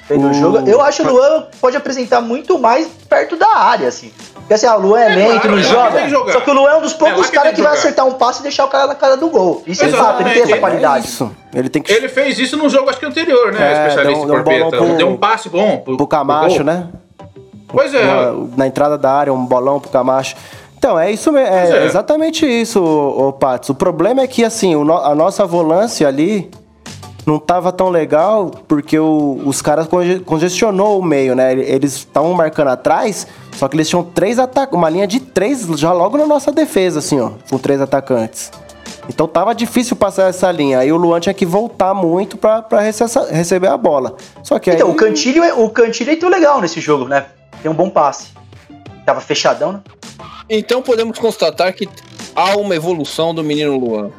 vendo o jogo, eu acho que o Luan pode apresentar muito mais perto da área, assim. Porque assim, ah, o Luan é, É lento, claro, não é joga. Só que o Luan é um dos É poucos que caras que, que vai acertar um passe e deixar o cara na cara do gol. Isso é Exatamente, fato, ele tem essa qualidade. Isso. Ele tem que Ele fez isso num jogo, acho que anterior, né? É, especialista deu em deu um pro- Deu um passe bom pro, pro Camacho, pro né? Pois é. Na, na entrada da área, um bolão pro Camacho. Então, é isso mesmo. É, é. exatamente isso, ô, ô Patos. O problema é que, assim, o no- a nossa volância ali não tava tão legal porque o- os caras conge- congestionou o meio, né? Eles estavam marcando atrás, só que eles tinham três atacantes, uma linha de três já logo na nossa defesa, assim, ó, com três atacantes. Então tava difícil passar essa linha. Aí o Luan tinha que voltar muito pra, pra rece- receber a bola. Só que aí. Então, o Cantilho, é- o Cantilho entrou legal nesse jogo, né? Tem um bom passe. Tava fechadão, né? Então podemos constatar que há uma evolução do menino Luan.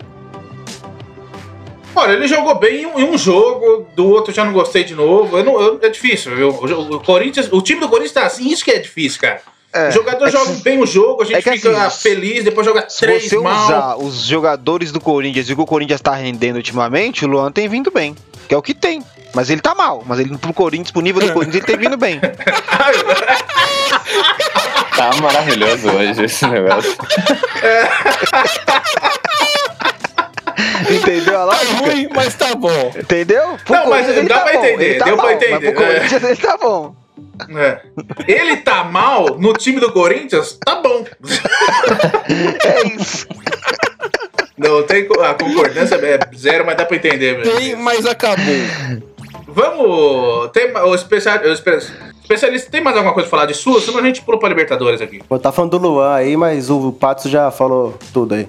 Olha, ele jogou bem em um, em um jogo, do outro já não gostei de novo. Eu não- eu- é difícil, viu? O, Corinthians, o time do Corinthians tá assim, isso que é difícil, cara. É, o jogador é joga se- bem o jogo, a gente é que fica assim, feliz, depois joga Se três você mal. usar os jogadores do Corinthians e o que o Corinthians tá rendendo ultimamente, o Luan tem vindo bem. Que é o que tem. Mas ele tá mal. Mas ele pro Corinthians, pro nível do Corinthians, ele tem vindo bem. Tá maravilhoso hoje esse negócio. Entendeu a Tá ruim, mas tá bom. Entendeu? Pro Não, mas dá tá pra bom, entender, tá deu pra entender, Mas pro é. Corinthians ele tá bom. É. Ele tá mal no time do Corinthians? Tá bom. É isso. Não tem a concordância é zero, mas dá pra entender. velho. Tem, mas acabou. Vamos. Tem o, especial, o espe- especialista, tem mais alguma coisa pra falar de sua? Senão a gente pula pra Libertadores aqui. Pô, tá falando do Luan aí, mas o Pato já falou tudo aí.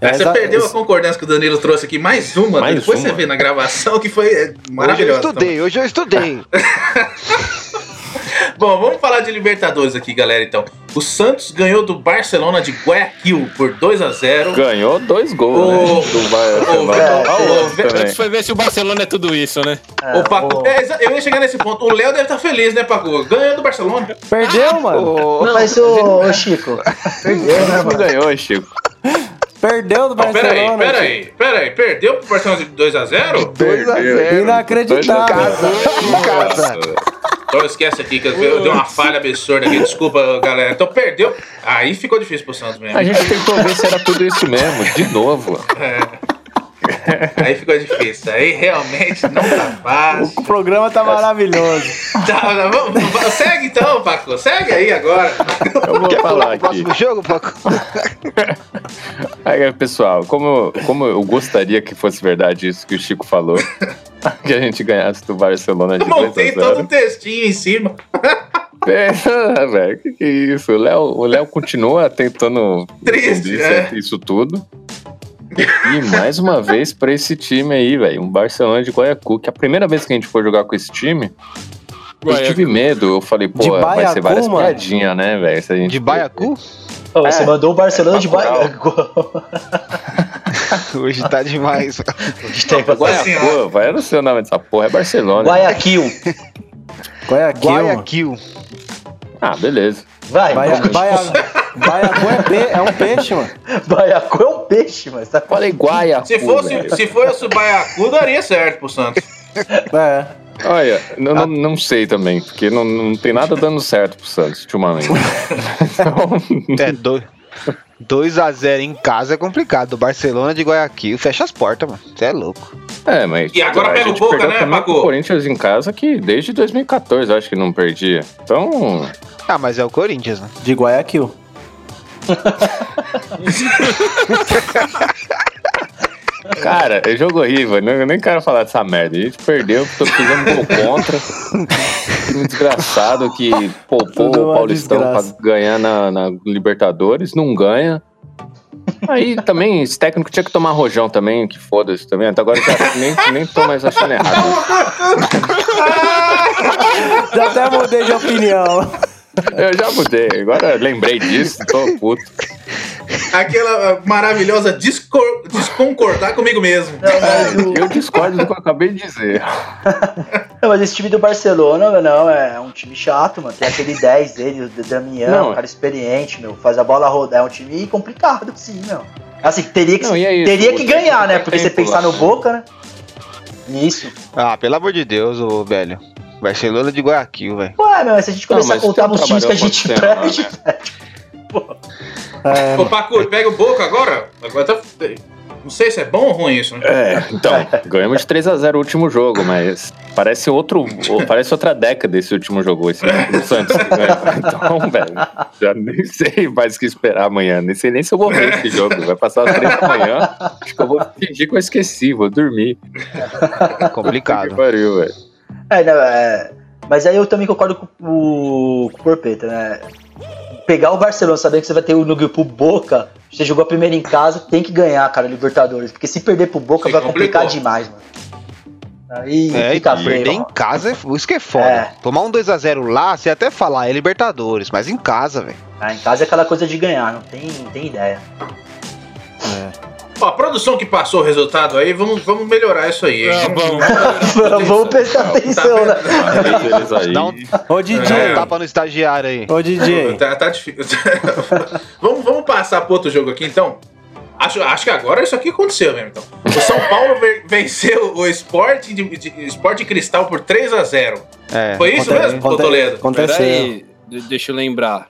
Aí você perdeu a es- concordância que o Danilo trouxe aqui, mais uma. Mais depois uma. você vê na gravação que foi é, Hoje eu maravilhosa. estudei, hoje eu estudei. Bom, vamos falar de Libertadores aqui, galera, então. O Santos ganhou do Barcelona de Guayaquil por 2 a 0 Ganhou dois gols, O- né? Do o- Mas- o- Olha o outro o- também. Antes foi ver se o Barcelona é tudo isso, né? É, O Paco, o- é, eu ia chegar nesse ponto. O Léo deve estar feliz, né, Paco? Ganhando do Barcelona. Perdeu, mano. Ô, Não, mas o, o Chico, perdeu, né, Não mano? ganhou, Chico. Perdeu do Não, peraí, Barcelona. peraí, peraí. Perdeu pro Barcelona de 2 a 0 2 a Perdeu. 0 Inacreditável. Em casa. Então esquece aqui que eu dei uma falha absurda aqui. Desculpa, galera. Então perdeu. Aí ficou difícil pro Santos mesmo. A gente tentou ver se era tudo isso mesmo, de novo. Aí ficou difícil. Aí realmente não tá fácil. O programa tá maravilhoso. Tá, tá, vamos- vamos- segue então, Paco. Segue aí agora. Eu vou Quer falar aqui. próximo jogo, Paco? Aí, pessoal, como, como eu gostaria que fosse verdade isso que o Chico falou, que a gente ganhasse do Barcelona de Eu 2 a montei 0. todo um textinho em cima. É, velho, que que é isso? O Léo, o Léo continua tentando Triste, é. isso tudo. E mais uma vez pra esse time aí, velho, um Barcelona de Guayaquil, que a primeira vez que a gente for jogar com esse time, eu tive medo. Eu falei, pô, De vai ser Baiacu, várias mano? piadinhas, né, velho? gente De Baiacu? Você É. mandou o Barcelona de Bacurau. Baiacu. Hoje tá demais. Hoje tem pra- Guayaquil, vai no seu nome dessa porra, é Barcelona. Guayaquil. Guayaquil. Guayaquil. Ah, beleza. Vai, Baia, baia, Baiacu é, pe- é um peixe, mano. Baiacu é um peixe, mas tá Falei Guayaquil, Se fosse, velho. se fosse o Baiacu, daria certo pro Santos. É. Olha, não, não, não sei também, porque não, não tem nada dando certo pro Santos ultimamente. Então, É doido. 2x0 em casa é complicado. O Barcelona de Guayaquil fecha as portas, mano. Você é louco. é, mas. E agora pega o Boca, né, Paco? pro Corinthians em casa, que desde 2014 eu acho que não perdia. Então, Ah, mas é o Corinthians, né? De Guayaquil. cara, é jogo horrível. Eu nem quero falar dessa merda. A gente perdeu, porque fizemos um gol contra. Um desgraçado que poupou Tudo o Paulistão pra ganhar na, na Libertadores, não ganha. Aí também, esse técnico tinha que tomar rojão também, que foda-se também. Até agora já nem, nem tô mais achando errado. Já até mudei de opinião. Eu já mudei, agora lembrei disso, tô puto. Aquela maravilhosa discor- desconcordar comigo mesmo. Eu discordo do que eu acabei de dizer. Não, mas esse time do Barcelona, não, é um time chato, mano. Tem aquele 10 dele, o Damian, Não. um cara experiente, meu. Faz a bola rodar. É um time complicado, sim, meu. Assim, teria que, Não, é isso, teria que ganhar, né? tem Porque você pensar no Boca, né? Isso. Ah, pelo amor de Deus, ô velho. Barcelona de Guayaquil, velho. Ué, meu, se a gente Não, começar a mas contar os times que a gente acontecendo lá, perde, É, Ô, Pacu, pega o Boca agora. Agora tá. Não sei se é bom ou ruim isso, né? É, então, ganhamos de 3x0 o último jogo, mas parece outro. Parece outra década esse último jogo, esse do Santos que ganhou. Então, velho, já nem sei mais o que esperar amanhã. Nem sei nem se eu vou ver esse jogo. Vai passar às 3 da manhã. Acho que eu vou fingir que eu esqueci, vou dormir. Que Complicado. pariu, velho. É, não, é. Mas aí eu também concordo com o, com o Porpeta, né? Pegar o Barcelona, saber que você vai ter no grupo Boca, você jogou a primeira em casa, tem que ganhar, cara, Libertadores. Porque se perder pro Boca Se vai complicar complicou. demais, mano. Aí É, fica e perder em casa, é- isso que é foda. É. Tomar um 2x0 lá, você até falar, é Libertadores, mas em casa, velho. Ah, em casa é aquela coisa de ganhar, não tem, não tem ideia. Ó, a produção que passou o resultado aí, vamos, vamos melhorar isso aí. hein? Ah, Vamos- Vamos prestar atenção, tá né? Dá um, Ô DJ, dá um tapa no estagiário aí. ô DJ. Tá, tá difícil. vamos, vamos passar pro outro jogo aqui, então. Acho, acho que agora isso aqui aconteceu mesmo, então. O São Paulo ve- venceu o Sport de, de, Sport Cristal por 3 a 0 É. Foi isso mesmo, aconte- Toledo? Aconteceu. Peraí, de- deixa eu lembrar.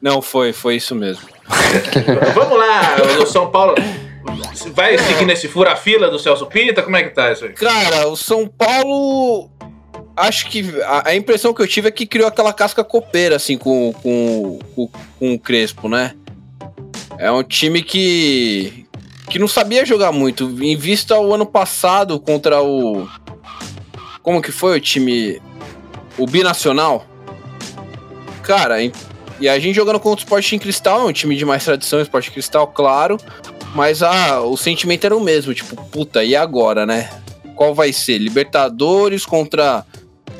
Não, foi, foi isso mesmo. Vamos lá, o São Paulo. Vai seguindo esse fura-fila do Celso Pita? Como é que tá isso aí? Cara, o São Paulo. Acho que a, a impressão que eu tive é que criou aquela casca copeira, assim, com, com, com, com o Crespo, né? É um time que. que não sabia jogar muito. Em vista ao ano passado contra o. Como que foi o time? O Binacional? Cara, e a gente jogando contra o Sporting Cristal, é um time de mais tradição, Sporting Cristal, claro. Mas ah, o sentimento era o mesmo, tipo, puta, e agora, né? Qual vai ser? Libertadores contra.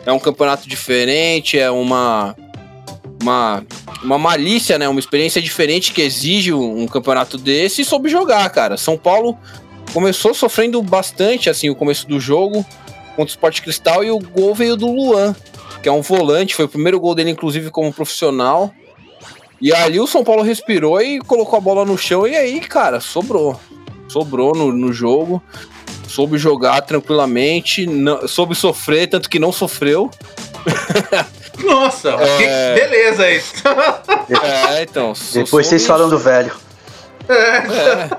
É um campeonato diferente, é uma. Uma, uma malícia, né? Uma experiência diferente que exige um, um campeonato desse e soube jogar, cara. São Paulo começou sofrendo bastante, assim, o começo do jogo contra o Sport Cristal e o gol veio do Luan, que é um volante, foi o primeiro gol dele, inclusive, como profissional. E ali o São Paulo respirou e colocou a bola no chão, e aí, cara, sobrou. Sobrou no, no jogo. Soube jogar tranquilamente, não, soube sofrer, tanto que não sofreu. Nossa, que É. beleza isso. É, então. so- Depois vocês soube- falam do velho. É.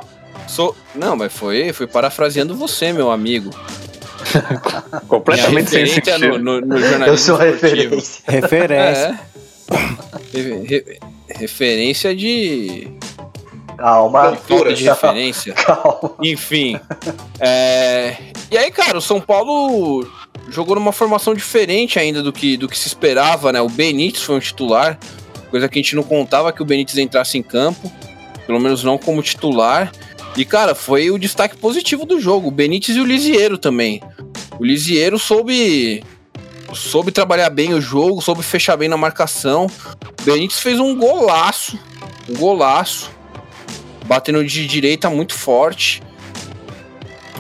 So- Não, mas foi, foi parafraseando você, meu amigo. Completamente sem sentido. no, no, no jornalismo Eu sou a esportivo. referência. Referência. É. Re- re- referência de. Calma, Falta de referência. calma. Enfim. é, E aí, cara, o São Paulo jogou numa formação diferente ainda do que, do que se esperava, né? O Benítez foi um titular, coisa que a gente não contava que o Benítez entrasse em campo, pelo menos não como titular. E, cara, foi o destaque positivo do jogo. O Benítez e o Lisieiro também. O Lisieiro soube. Soube trabalhar bem o jogo, soube fechar bem na marcação. O Benítez fez um golaço. Um golaço batendo de direita muito forte.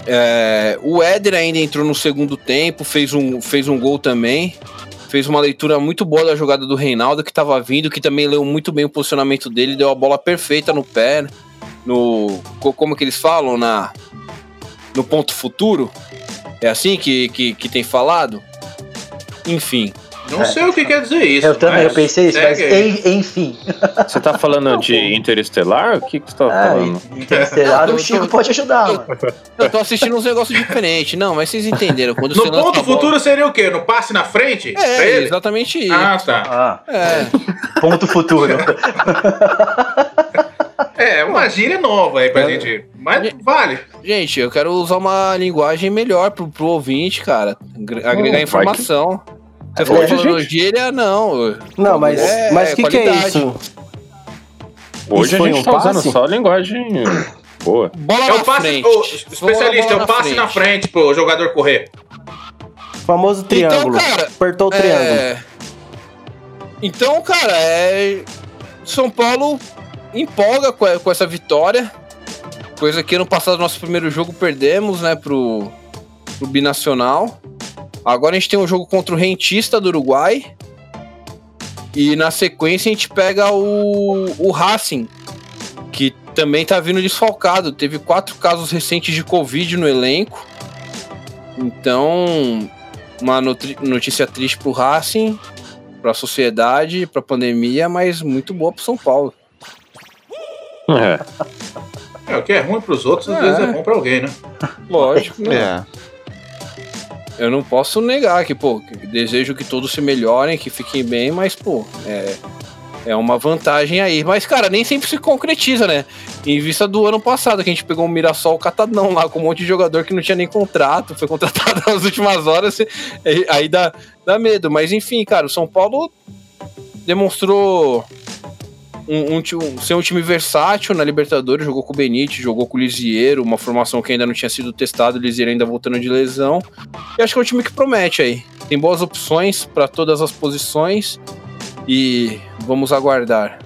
É, o Éder ainda entrou no segundo tempo, fez um, fez um gol também. Fez uma leitura muito boa da jogada do Reinaldo, que estava vindo, que também leu muito bem o posicionamento dele, deu a bola perfeita no pé. No. co- Como que eles falam? Na, no ponto futuro. É assim que, que, que tem falado? Enfim. Não sei o que quer dizer isso. Eu também, eu pensei isso, mas aí. enfim. Você tá falando de Interestelar? O que, que você tá Ah, falando? Interestelar, Eu o tô- Chico pode ajudar, mano. Eu tô assistindo uns negócios diferentes. Não, mas vocês entenderam. Quando No ponto futuro seria o quê? No passe na frente? É, ele? exatamente isso. Ah, tá. Ah, É. ponto futuro. É, uma gíria nova aí pra gente. Mas vale. Gente, eu quero usar uma linguagem melhor pro, pro ouvinte, cara. Agre- Agregar vai informação. Você É, falou gente. falando gíria, não. Não, mas É, mas o que, que é isso? Hoje Isso a gente um tá usando passe? só linguagem boa. Bola É na o passe. frente. O especialista, é bola o passe na frente pro jogador correr. Famoso triângulo. Então, cara, Apertou o triângulo. É... Então, cara, é... São Paulo empolga com, com essa vitória. Coisa que ano passado, nosso primeiro jogo, perdemos, né, pro, pro Binacional. Agora a gente tem um jogo contra o Rentista do Uruguai. E na sequência a gente pega o, o Racing, que também tá vindo desfalcado. Teve quatro casos recentes de Covid no elenco. Então, uma notícia triste pro Racing, pra sociedade, pra pandemia, mas muito boa pro São Paulo. É. É, o que é ruim pros outros, às É. vezes é bom pra alguém, né? Lógico, né? É. Eu não posso negar que, pô, desejo que todos se melhorem, que fiquem bem, mas, pô, é, é uma vantagem aí. Mas, cara, nem sempre se concretiza, né? Em vista do ano passado, que a gente pegou um Mirassol catadão lá, com um monte de jogador que não tinha nem contrato, foi contratado nas últimas horas, aí- aí dá, dá medo. Mas, enfim, cara, o São Paulo demonstrou um, um ser um time versátil na Libertadores, jogou com o Benítez, jogou com o Lisieiro, uma formação que ainda não tinha sido testada, o Lisieiro ainda voltando de lesão. E acho que é um time que promete aí. Tem boas opções para todas as posições e vamos aguardar.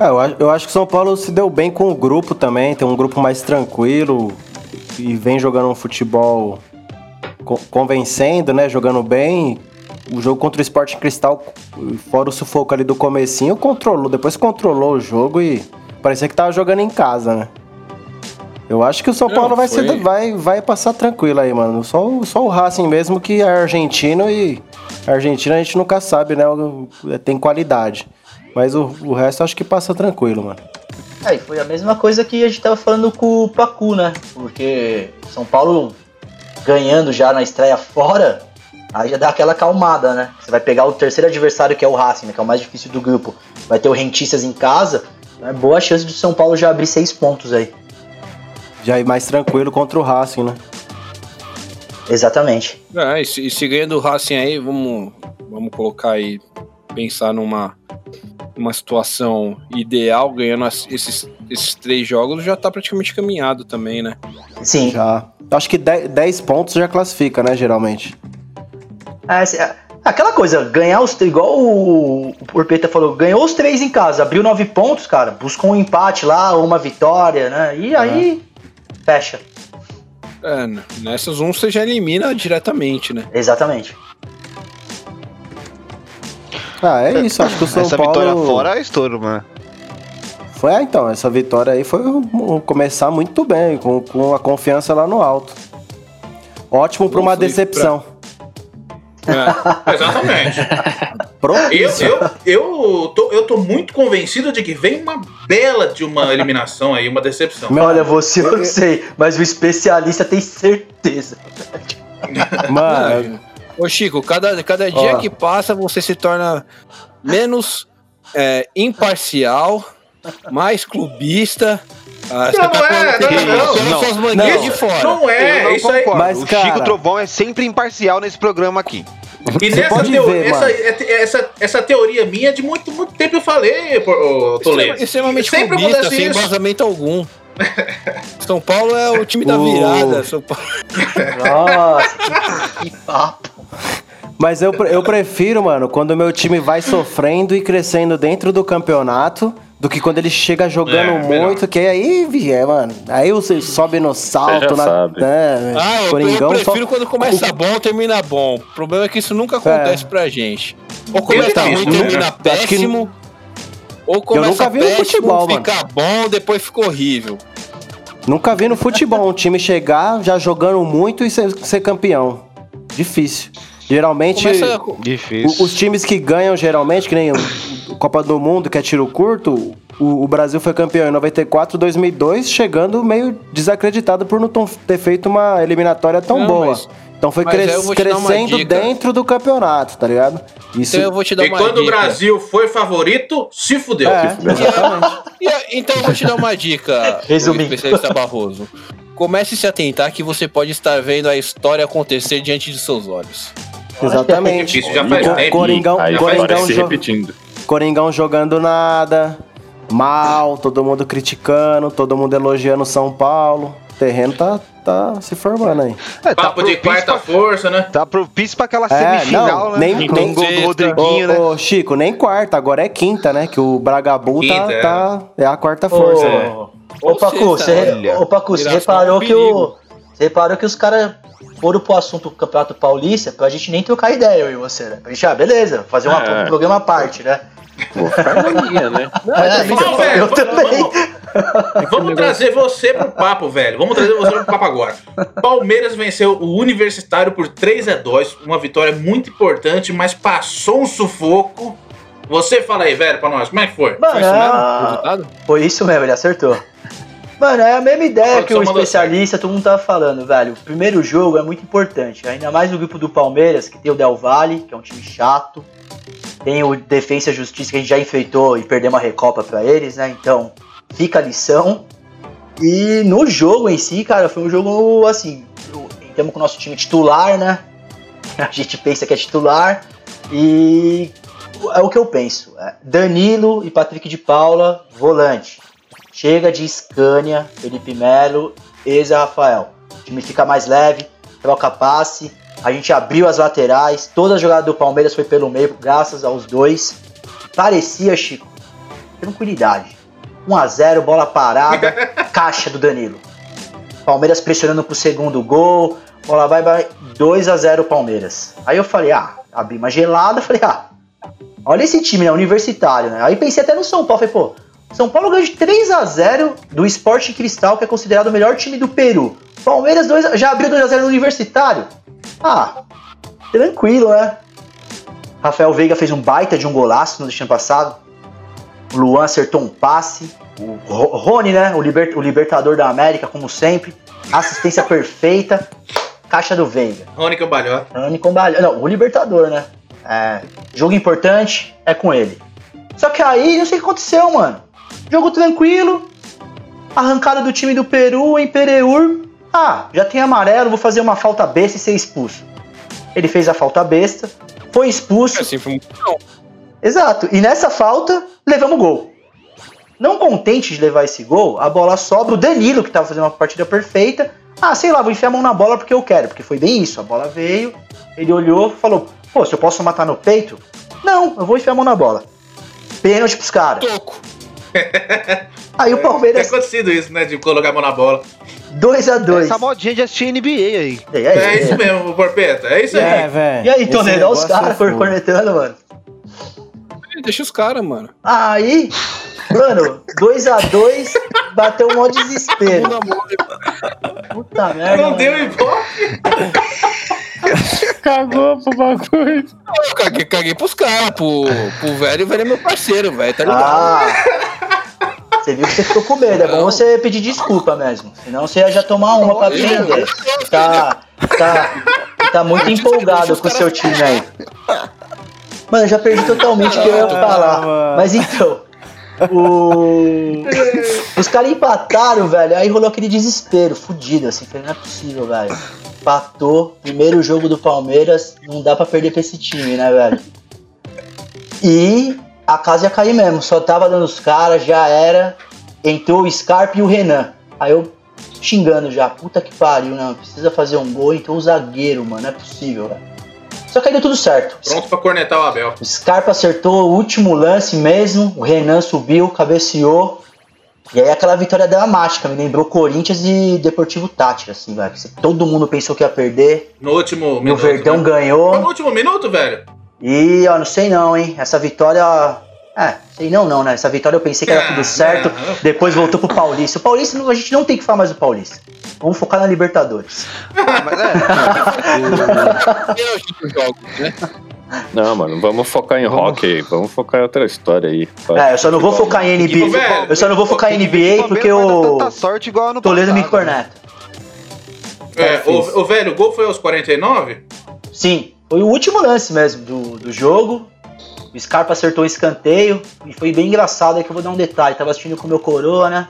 É, eu, acho, eu acho que o São Paulo se deu bem com o grupo também, tem um grupo mais tranquilo e vem jogando um futebol co- convencendo, né? Jogando bem. O jogo contra o Sporting Cristal, fora o sufoco ali do comecinho, controlou, depois controlou o jogo e parecia que tava jogando em casa, né? Eu acho que o São Não, Paulo vai, foi- ser, vai, vai passar tranquilo aí, mano. Só, o- só o Racing mesmo que é argentino e a Argentina a gente nunca sabe, né? o- Tem qualidade. Mas o, o resto acho que passa tranquilo, mano. É, e foi a mesma coisa que a gente tava falando com o Pacu, né? Porque São Paulo ganhando já na estreia fora, aí já dá aquela acalmada, né? Você vai pegar o terceiro adversário, que é o Racing, né? Que é o mais difícil do grupo. Vai ter o Rentistas em casa. É boa chance de São Paulo já abrir seis pontos aí. Já ir mais tranquilo contra o Racing, né? Exatamente. É, e se, e se ganha do Racing aí, vamos, vamos colocar aí, pensar numa, numa situação ideal, ganhando as- esses, esses três jogos, já tá praticamente caminhado também, né? Sim. Já. Acho que 10 pontos já classifica, né, geralmente. É, é, aquela coisa, ganhar os três, igual o, o Porpeta falou, ganhou os três em casa, abriu nove pontos, cara, buscou um empate lá, ou uma vitória, né? E aí fecha. É, nessas um você já elimina diretamente, né? Exatamente. Ah, é isso. Acho que o São Essa Paulo. vitória fora é estouro, mano. Foi, ah, então, essa vitória aí foi começar muito bem, com, com a confiança lá no alto. Ótimo pra Não uma decepção. É. Exatamente. Eu, eu, eu, tô, eu tô muito convencido de que vem uma bela de uma eliminação aí, uma decepção. Meu- Olha, você eu não sei, mas o especialista tem certeza. Mano, Ô Chico, cada, cada dia Ó. que passa você se torna menos é, imparcial, mais clubista. Ah, Não tá é, colocando- não, não, colocando não. suas manias Não. de fora. Não Eu é, não isso aí. concordo. Mas, o cara- Chico Trovão é sempre imparcial nesse programa aqui. E nessa pode teo- ver, essa, mano. é- essa, essa teoria minha de muito, muito tempo eu falei, Toledo. Extrema- Extremamente Sempre acontece sem isso. embasamento algum. São Paulo é o time da virada. São Paulo... Nossa, que papo. mas eu, eu prefiro, mano, quando o meu time vai sofrendo e crescendo dentro do campeonato. Do que quando ele chega jogando É, melhor. muito, que aí, vié, mano. Aí você sobe no salto, na. sabe. né, Ah, eu, eu Coringão prefiro só- quando começa bom, termina bom. O problema é que isso nunca acontece pra gente. Ou começa ruim, eu- termina que- péssimo. Ou começa nunca vi no péssimo, futebol, mano. fica bom, depois fica horrível. Nunca vi no futebol um time chegar já jogando muito e ser, ser campeão. Difícil. Geralmente, Começa Difícil. o- os times que ganham, geralmente, que nem o, Copa do Mundo, que é tiro curto, o, o Brasil foi campeão em 94, 2002, chegando meio desacreditado por não ter feito uma eliminatória tão Não, boa. mas- então foi cres- crescendo dentro do campeonato, tá ligado? Isso Então eu vou te dar E uma quando o. Brasil foi favorito, se fudeu. é, exatamente. E a- então eu vou te dar uma dica, Resumindo. especialista Barroso. Comece a se atentar que você pode estar vendo a história acontecer diante de seus olhos. Exatamente. Isso já faz tempo. Coringão, Aí Coringão, jo- repetindo. Coringão jogando nada, mal, todo mundo criticando, todo mundo elogiando São Paulo. O terreno tá, tá se formando aí. É, tá Papo de quarta pra- força, né? Tá propício pra aquela É, semifinal, não, né? nem- Com nem- o gol do. Rodriguinho, né? Ô, ô, Chico, nem quarta, agora é quinta, né? Que o Bragabu tá, Quinta, é. tá- é a quarta força. né? Ô, ô Pacu, você, ô, Pacu, você reparou é que o. Você reparou que os caras foram pro assunto do Campeonato Paulista pra gente nem trocar ideia, eu e você, né? Pra gente, ah, beleza, fazer uma- É. um programa à parte, né? Pô, harmonia, né? É, Não, velho, eu vamos- também. Vamos, vamos trazer você pro papo, velho. Vamos trazer você pro papo agora. Palmeiras venceu o Universitário por 3 a 2 uma vitória muito importante, mas passou um sufoco. Você fala aí, velho, pra nós, como é que foi? Mano, Foi isso mesmo? foi isso mesmo, ele acertou. Mano, é a mesma ideia que o especialista, todo mundo tava falando, velho. O primeiro jogo é muito importante, ainda mais no grupo do Palmeiras, que tem o Del Valle, que é um time chato. Tem o Defensa e Justiça, que a gente já enfrentou e perdeu uma recopa pra eles, né? Então, fica a lição. E no jogo em si, cara, foi um jogo assim. Estamos com o nosso time titular, né? A gente pensa que é titular. E é o que eu penso. é Danilo e Patrick de Paula, volante. Chega de Scania, Felipe Melo, Eza Rafael. O time fica mais leve, troca passe. A gente abriu as laterais. Toda a jogada do Palmeiras foi pelo meio, graças aos dois. Parecia, Chico, tranquilidade. 1x0, bola parada, caixa do Danilo. Palmeiras pressionando pro segundo gol. Bola vai, vai 2x0 Palmeiras. Aí eu falei, ah, abri uma gelada, falei, ah, olha esse time, né? Universitário, né? Aí pensei até no São Paulo, falei, pô, São Paulo ganhou de 3x0 do Sport Cristal, que é considerado o melhor time do Peru. Palmeiras 2, já abriu 2x0 no Universitário. Ah, tranquilo, né? Rafael Veiga fez um baita de um golaço no ano passado. O Luan acertou um passe. O Ro- Rony, né? O, liber- o libertador da América, como sempre. Assistência perfeita. Caixa do Veiga. Rony Cambalhota. Rony com balha- Não, o libertador, né? É, jogo importante é com ele. Só que aí, não sei o que aconteceu, mano. Jogo tranquilo. Arrancada do time do Peru em Pereur. Ah, já tem amarelo, vou fazer uma falta besta e ser expulso. Ele fez a falta besta, foi expulso. Assim, foi muito. Exato. E nessa falta, levamos gol. Não contente de levar esse gol, a bola sobra. O Danilo, que tava fazendo uma partida perfeita. Ah, sei lá, vou enfiar a mão na bola porque eu quero. Porque foi bem isso. A bola veio, ele olhou falou: Pô, se eu posso matar no peito? Não, eu vou enfiar a mão na bola. Pênalti pros caras. Toco. Aí o Tem Palmeiras, acontecido isso, né? De colocar a mão na bola. 2x2. Essa modinha de assistir NBA aí. E aí, É isso mesmo, Porpeta. É isso aí. É, velho. E aí, Toledo, olha os caras é fogo. cornetando, mano. Deixa os caras, mano. Aí, mano, 2x2, bateu um maior desespero. Mole. Puta merda. Não mano. deu ibope. Cagou pro bagulho. Eu caguei, caguei pros caras, pro, pro velho, o velho é meu parceiro, velho, tá ligado? Ah, você viu que você ficou com medo. É bom você pedir desculpa mesmo. Senão você ia já tomar uma pra aprender. Tá, tá, tá muito empolgado com o seu time aí. Mano, eu já perdi totalmente o que eu ia falar. mano. Mas então. O... Os caras empataram, velho. Aí rolou aquele desespero, fudido, assim. Falei, não é possível, velho. Empatou, primeiro jogo do Palmeiras, não dá pra perder pra esse time, né, velho? E a casa ia cair mesmo, só tava dando os caras, já era. Entrou o Scarpa e o Renan. Aí eu xingando já, puta que pariu, não, precisa fazer um gol, entrou o zagueiro, mano, não é possível, velho. Só que aí deu tudo certo. Pronto pra cornetar o Abel. O Scarpa acertou o último lance mesmo, o Renan subiu, cabeceou. E aí aquela vitória dramática, me lembrou Corinthians e Deportivo Tátira, assim, velho. que Todo mundo pensou que ia perder, No último e o minuto. Verdão né? ganhou. Foi no último minuto, velho? E, ó, não sei não, hein. Essa vitória. É, sei não, não, né? Essa vitória eu pensei que era Ah, tudo certo. Depois voltou pro Paulista. O Paulista a gente não tem que falar mais do Paulista. Vamos focar na Libertadores. Ah, mas é. Jogos, né? Não, mano, vamos focar em hockey. Vamos focar em outra história aí. É, eu só não vou focar em Tipo, NBA. Eu só não vou focar em NBA porque o sorte igual ano Toledo me né? corneta. É, o, o velho, o gol foi aos 49? Sim, foi o último lance mesmo do, do jogo. O Scarpa acertou o escanteio e foi bem engraçado aí que eu vou dar um detalhe. Tava assistindo com o meu coroa, né?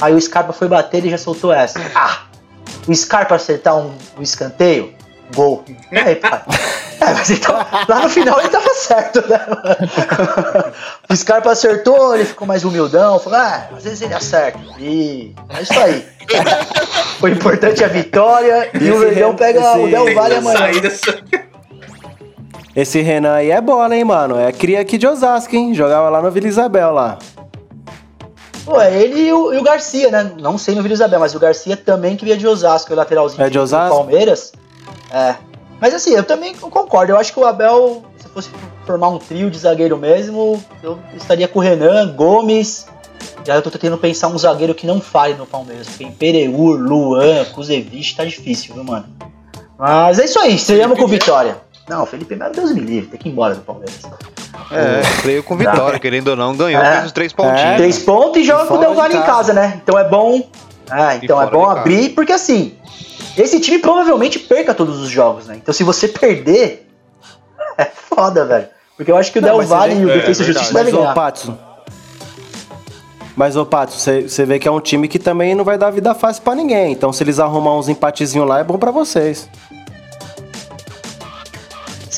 Aí o Scarpa foi bater e já soltou essa. Ah! O Scarpa acertar um, um escanteio, gol. E aí, pai? É, mas então, lá no final ele tava certo, né? mano? O Scarpa acertou, ele ficou mais humildão, falou, ah, às vezes ele acerta. E é isso aí. Foi importante a vitória e, E o Verdão pega o esse- Del Valle amanhã. saída Esse Renan aí é bola, hein, mano? É cria aqui de Osasco, hein? Jogava lá no Vila Isabel lá. Pô, é ele e o, e o Garcia, né? Não sei no Vila Isabel, mas o Garcia também que via de Osasco, o lateralzinho É de do Osasco? Palmeiras. É. Mas assim, eu também concordo. Eu acho que o Abel, se fosse formar um trio de zagueiro mesmo, eu estaria com o Renan, Gomes. Já eu tô tentando pensar um zagueiro que não fale no Palmeiras. Porque em Pereur, Luan, Kuzevich, tá difícil, viu, mano? Mas é isso aí, estreamos com vitória. Não, Felipe Melo, Deus me livre, tem que ir embora do Palmeiras. É, creio com vitória, querendo ou não, ganhou, É. fez os três pontinhos. Três pontos e joga E com o Del Valle em casa. né? Então é bom. Ah, então é bom abrir, porque assim, esse time provavelmente perca todos os jogos, né? Então se você perder, é foda, velho. Porque eu acho que o Não, Del Valle e o é, Defesa e Justiça Mas, devem ô, ganhar. Patson. Mas, ô, Patson, você vê que é um time que também não vai dar vida fácil pra ninguém. Então, se eles arrumar uns empatezinhos lá, é bom pra vocês.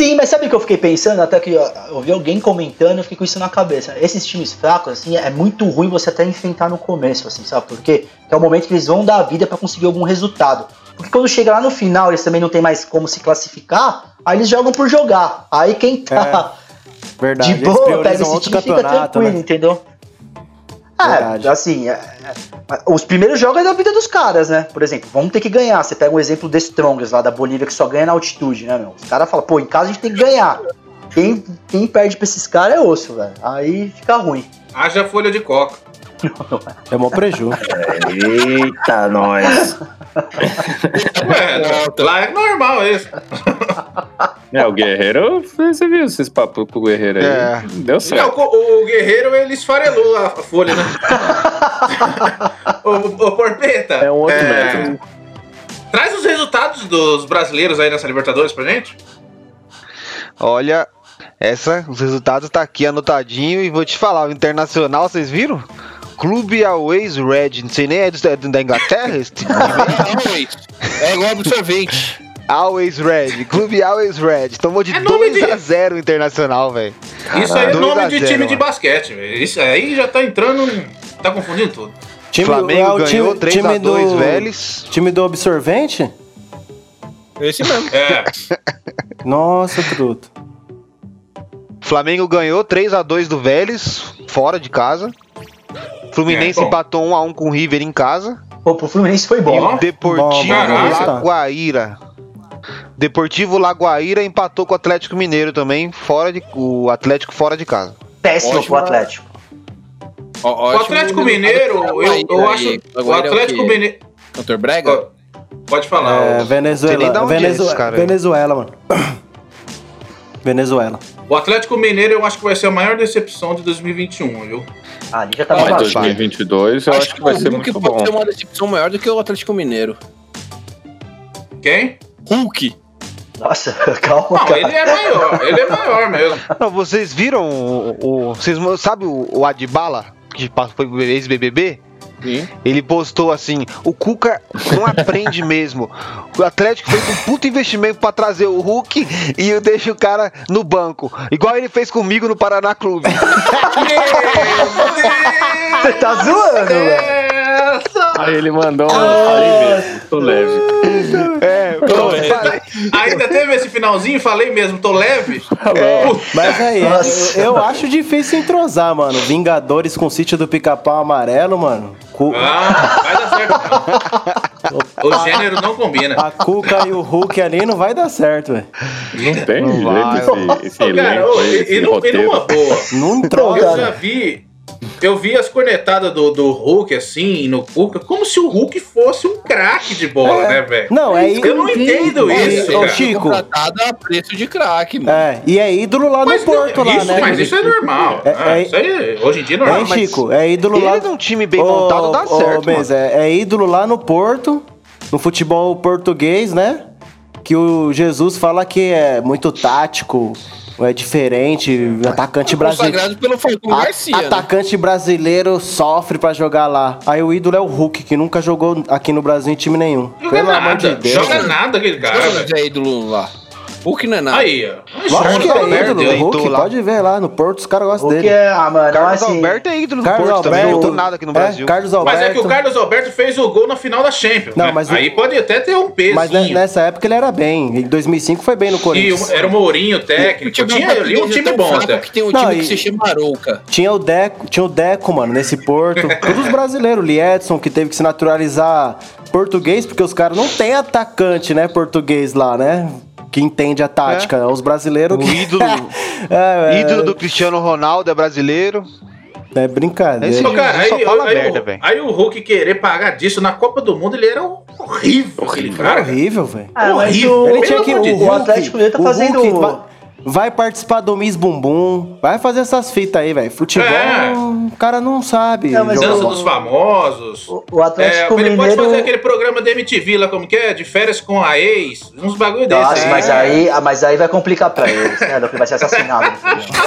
Sim, mas sabe o que eu fiquei pensando? Até que ó, eu vi alguém comentando, eu fiquei com isso na cabeça. Esses times fracos, assim, é muito ruim você até enfrentar no começo, assim, sabe por quê? Que é o momento que eles vão dar a vida pra conseguir algum resultado. Porque quando chega lá no final, eles também não tem mais como se classificar, aí eles jogam por jogar. Aí quem tá Verdade. de boa pega esse time e fica campeonato, tranquilo, né? entendeu? Verdade. É, assim, é, é, os primeiros jogos é da vida dos caras, né? Por exemplo, vamos ter que ganhar. Você pega um exemplo do Strongest lá da Bolívia que só ganha na altitude, né, meu? Os caras falam, pô, em casa a gente tem que ganhar. Quem, quem perde pra esses caras é osso, velho. Aí fica ruim. Haja folha de coca. É mó preju. Eita, nós. Ué, lá é normal isso. É, o Guerreiro, você viu esses papos com o Guerreiro aí. É. Deu Não, certo. o, o Guerreiro, ele esfarelou a, folha, né? ô, ô, Porpeta. É um outro método. Traz os resultados dos brasileiros aí nessa Libertadores pra gente. Olha, essa, os resultados tá aqui anotadinho e vou te falar, o Internacional, vocês viram? Clube Always Red, não sei nem é do- da Inglaterra esse time. É igual absorvente. Always Red, Clube Always Red. Tomou de É nome 2 de- a 0 o Internacional, velho. Isso aí é 2 nome de 0, time de basquete, velho. Isso aí já tá entrando. Tá confundindo tudo. Time, Flamengo é o ganhou time, 3 time a 2 do, Vélez. Time do absorvente? Esse mesmo. É. Nossa, truto. Flamengo ganhou 3 a 2 do Vélez, fora de casa. Fluminense É, empatou 1 a 1 com o River em casa. Pô, pro Fluminense foi E bom. Ó. o Deportivo. Lagoaíra. Deportivo Lagoaíra empatou com o Atlético Mineiro também, fora de o Atlético fora de casa. Péssimo Ótimo. pro Atlético. Ó, O Atlético Mineiro, eu, eu acho. O Atlético Mineiro. Cantor Brega? Pode falar. É, Venezuela. Onde é cara. Venezuela, mano. Venezuela. O Atlético Mineiro eu acho que vai ser a maior decepção de 2021, viu? Ah, ali já tá Ah, Mas baixo. 2022 eu acho que vai o ser Hulk muito pode bom. ser uma decepção maior do que o Atlético Mineiro. Quem? Hulk. Nossa, calma, Não, cara. ele é maior. Ele é maior mesmo. Não, vocês viram o, o vocês sabe o, o Adbala que passou- foi ex-BBB? Sim. Ele postou assim: o Cuca não aprende mesmo. O Atlético fez um puto investimento pra trazer o Hulk e eu deixo o cara no banco. Igual ele fez comigo no Paraná Clube. Você tá zoando, velho. Aí ele mandou um. Mesmo, tô leve. É, É. falei. Ainda teve esse finalzinho, falei mesmo, tô leve. Mas aí, Nossa. eu, eu acho difícil entrosar, mano. Vingadores com o sítio do pica-pau amarelo, mano. Cu- Ah, vai dar certo não. O gênero não combina. A Cuca e o Hulk ali não vai dar certo, velho. Não tem Não vai, jeito esse, esse Ô, cara, elenco ô, aí, e, esse e, nu- e roteiro. numa boa. Não Eu entrosa. já vi. Eu vi as cornetadas do, do Hulk assim, no Cuca, como se o Hulk fosse um craque de bola, né, velho? Não, é Eu não entendo isso, Ô, cara. Chico. Contratada a preço de craque, mano. É, e é ídolo lá Mas, no Porto, não, lá, isso, né? mas isso é normal. É- Ah, é- isso aí, hoje em dia é normal. É, mas- Chico, é ídolo lá. Ele num time bem montado dá certo, Beza, é, é ídolo lá no Porto, no futebol português, né? Que o Jesus fala que é muito tático, é diferente, atacante brasileiro. Pelo Falcão A- Garcia. né? atacante brasileiro sofre pra jogar lá. Aí o ídolo é o Hulk, que nunca jogou aqui no Brasil em time nenhum. Joga Pelo amor nada, de Deus. joga nada aquele cara, velho. é ídolo lá. Hulk não é nada. Aí, ó. Lógico que é ídolo, Deus. o Hulk, lá. pode ver lá no Porto, os caras gostam O que dele. é, ah, mano, Carlos assim, Alberto é ídolo do Carlos Porto também, Alberto, não jogou nada aqui no é, Brasil. Carlos Mas Alberto. é que o Carlos Alberto fez o gol na final da Champions. Não, né? mas o- Aí pode até ter um peso. Mas ne- nessa época ele era bem. Em 2005 foi bem no E Corinthians. o- era o Mourinho técnico. Tinha ali um time bom até. Que tem um Não, time e- que se chama Arouca. Tinha o Deco, tinha o Deco, mano, nesse Porto. Todos os brasileiros, o Liedson, que teve que se naturalizar português, porque os caras não tem atacante, né, português lá, né? Que entende a tática. Os brasileiros O que... ídolo- é, é, Ídolo do Cristiano Ronaldo é brasileiro. É brincadeira. Esse- cara, Só aí, fala aí, merda, o, aí o Hulk querer pagar disso na Copa do Mundo, ele era horrível. Cara. horrível, velho. Ah, horrível. o, Ele tinha que de o, o Atlético Mineiro tá fazendo. Hulk vai, participar do Miss Bumbum, vai fazer essas fitas aí, velho. Futebol, É. o cara não sabe. Não, Dança eu- dos famosos. O, o É, Atlético ele pode fazer aquele programa da MTV lá, como que é? De férias com a ex. Uns bagulho desse. Nossa, aí. mas aí, ah, mas aí vai complicar pra eles, né? Porque vai ser assassinado no final.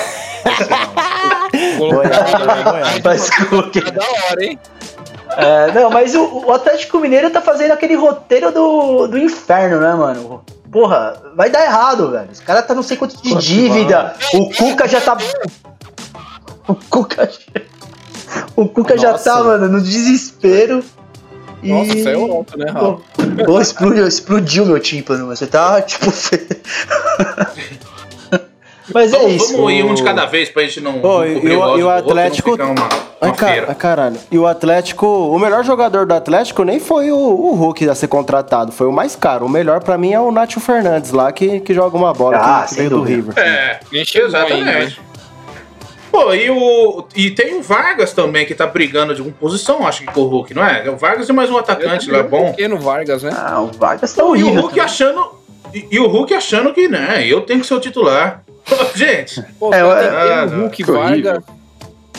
Mas que- É da hora, hein? É, não, mas o, o Atlético Mineiro tá fazendo aquele roteiro do, do inferno, né, mano? Porra, vai dar errado, velho. Os caras tá não sei quanto de dívida. O Cuca já tá. O Cuca. O Cuca já tá, mano, no desespero. E... Nossa, saiu alto, né, Raul? Pô, explodiu, explodiu meu tímpano, mas você tá, tipo. Mas é Vamos, isso. vamos ir um de cada vez pra gente não. Ô, não e, o, e o outro, Atlético. ficar uma, Ai, uma ai, caralho. E o Atlético. O melhor jogador do Atlético nem foi o, o Hulk a ser contratado, foi o mais caro. O melhor pra mim é o Nacho Fernandes lá, que, que joga uma bola, Ah, que, que veio do. River. É, exatamente. Pô, e, o, e tem o Vargas também que tá brigando de uma posição, acho que com o Hulk, não é? É o Vargas e mais um atacante lá bom. Pequeno Vargas, né? Ah, o Vargas tá E o horrível. Hulk também. achando. E, e o Hulk achando que, né, eu tenho que ser o titular. Gente, Pô, É, tem, Ah, tem o Hulk horrível. Vargas.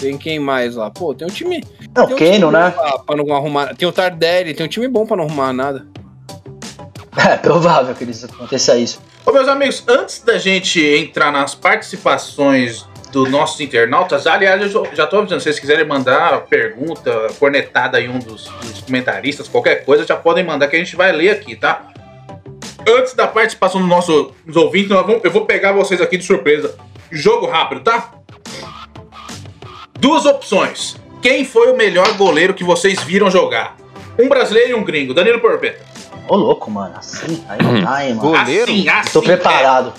Tem quem mais lá? Pô, tem um time. Não, tem um Keno, time né? Pra, pra não arrumar. Tem o Tardelli, tem um time bom pra não arrumar nada. É provável que eles aconteça isso. Ô, meus amigos, antes da gente entrar nas participações dos nossos internautas, aliás, eu já- tô avisando, se vocês quiserem mandar pergunta, cornetada em um dos, dos comentaristas, qualquer coisa, já podem mandar que a gente vai ler aqui, tá? Antes da participação dos nossos dos ouvintes, nós vamos- eu vou pegar vocês aqui de surpresa. Jogo rápido, tá? Duas opções. Quem foi o melhor goleiro que vocês viram jogar? Um brasileiro e um gringo. Danilo Porpeta. Ô, louco, mano. Assim, aí não dá, hein, mano. Goleiro? Assim, assim. Tô preparado.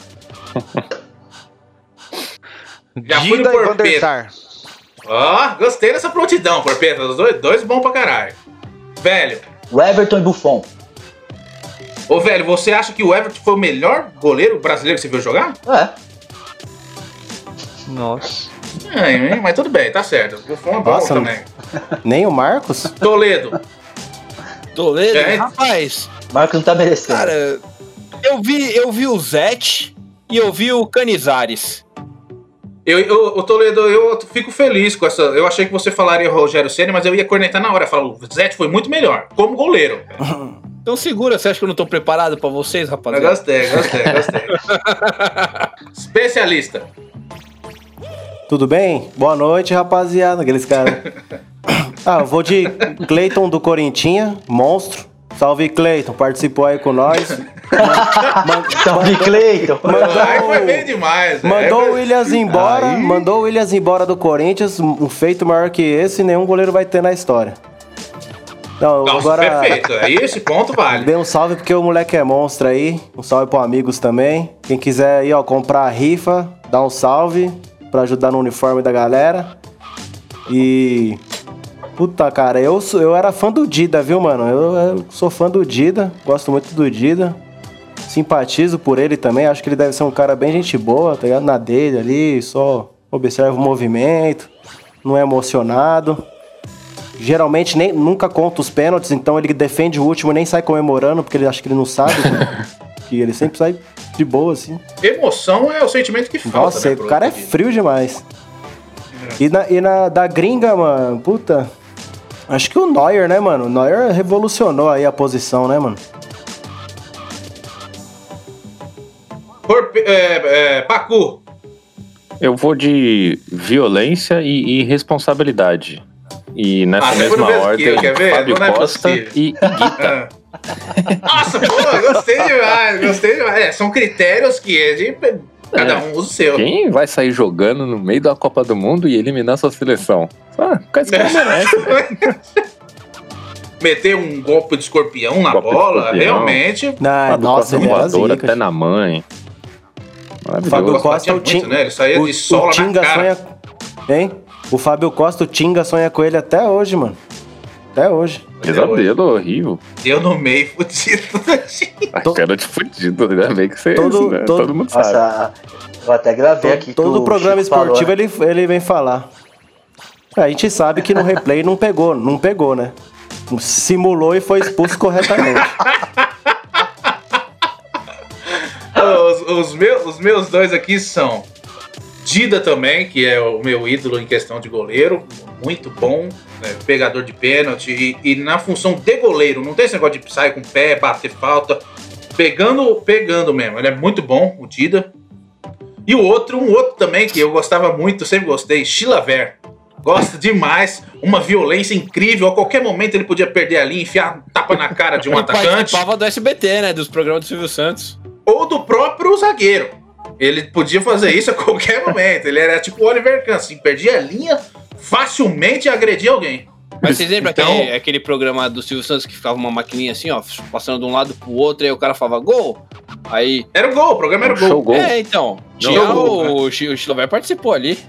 Já fui no Porpeta. Ó, gostei dessa prontidão, Porpeta. Dois, dois bons pra caralho. Velho, O Everton e Buffon. Ô velho, você acha que o Everton foi o melhor goleiro brasileiro que você viu jogar? É. Nossa. É, mas tudo bem, tá certo. É bom Nossa, também. Nem o Marcos? Toledo. Toledo, É. rapaz, Marcos não tá merecendo. cara, eu vi, eu vi o Zete e eu vi o Canizares. Eu, eu, ô, Toledo, eu fico feliz com essa. Eu achei que você falaria Rogério Ceni, mas eu ia cornetar na hora. Eu falo, o Zete foi muito melhor, como goleiro. Então segura, você acha que eu não tô preparado pra vocês, Eu rapaziada? gostei, gostei, gostei. Especialista. Tudo bem? Boa noite, rapaziada. Aqueles caras. Ah, eu vou de Cleiton do Corintinha, monstro. Salve, Cleiton. Participou aí com nós. Salve, Cleiton. Aí foi bem demais. velho. Mandou Aí o Williams embora. Mandou o Williams embora do Corinthians. Um feito maior que esse, nenhum goleiro vai ter na história. Não, Nossa, agora. perfeito. Aí esse ponto vale. Dê um salve porque o moleque é monstro aí. Um salve pro amigos também. Quem quiser aí, ó, comprar a rifa, dá um salve pra ajudar no uniforme da galera. E. Puta, cara, eu, sou- eu era fã do Dida, viu, mano? Eu, eu sou fã do Dida, gosto muito do Dida. Simpatizo por ele também, acho que ele deve ser um cara bem gente boa, tá ligado? Na dele ali, só observa o movimento, não é emocionado. Geralmente nem, nunca conta os pênaltis, então ele defende o último e nem sai comemorando, porque ele acha que ele não sabe. que ele sempre sai de boa, assim. Emoção é o sentimento que falta. Nossa, né, o cara é frio demais. E na, e na da gringa, mano, puta. Acho que o Neuer, né, mano? O Neuer revolucionou aí a posição, né, mano? Porpe- é, é, Pacu. Eu vou de violência e irresponsabilidade. E nessa Ah, mesma que ordem, ver? Fábio Não é Costa possível. e, Guita. Ah. Nossa, pô, gostei demais, gostei demais. É, são critérios que é de cada um usa o seu. Quem vai sair jogando no meio da Copa do Mundo e eliminar sua seleção? Ah, esse cara merece. Meter um golpe de escorpião na Golpe de bola, escorpião. realmente. Ah, Ah, nossa, Costa ele era zica. até na mãe. Fábio. Costa, o muito, né? Ele saía o, de sola o na Tinga cara. sonha. Hein? O Fábio Costa, o Tinga sonha com ele até hoje, mano. Até hoje. Pesadelo horrível. Deu no meio fudido. A cara de fudido, ainda bem que você Todo- né? todo- todo mundo sabe. Nossa, eu até gravei aqui. que Todo o programa Chico falou, esportivo né? ele, ele vem falar. A gente sabe que no replay não pegou, não pegou, né? Simulou e foi expulso corretamente. os, os meus, os meus dois aqui são Dida também, que é o meu ídolo em questão de goleiro. Muito bom, né, pegador de pênalti. E, e na função de goleiro, não tem esse negócio de sair com o pé, bater falta. Pegando, pegando mesmo. Ele é muito bom, o Dida. E o outro, um outro também que eu gostava muito, sempre gostei, Chilaver. Gosto demais, uma violência incrível. A qualquer momento ele podia perder ali, enfiar um tapa na cara de um atacante. participava do SBT, né? Dos programas do Silvio Santos. ou do próprio zagueiro. Ele podia fazer isso a qualquer momento. Ele era tipo o Oliver Kahn, assim, perdia a linha facilmente e agredia alguém. Mas vocês lembram Então- aquele, aquele programa do Silvio Santos que ficava uma maquininha assim, ó, passando de um lado pro outro, e aí o cara falava gol? Aí. Era o gol, o programa era o gol. Show gol. É, então. Tinha gol, né? o, Chi- o Chilover participou ali.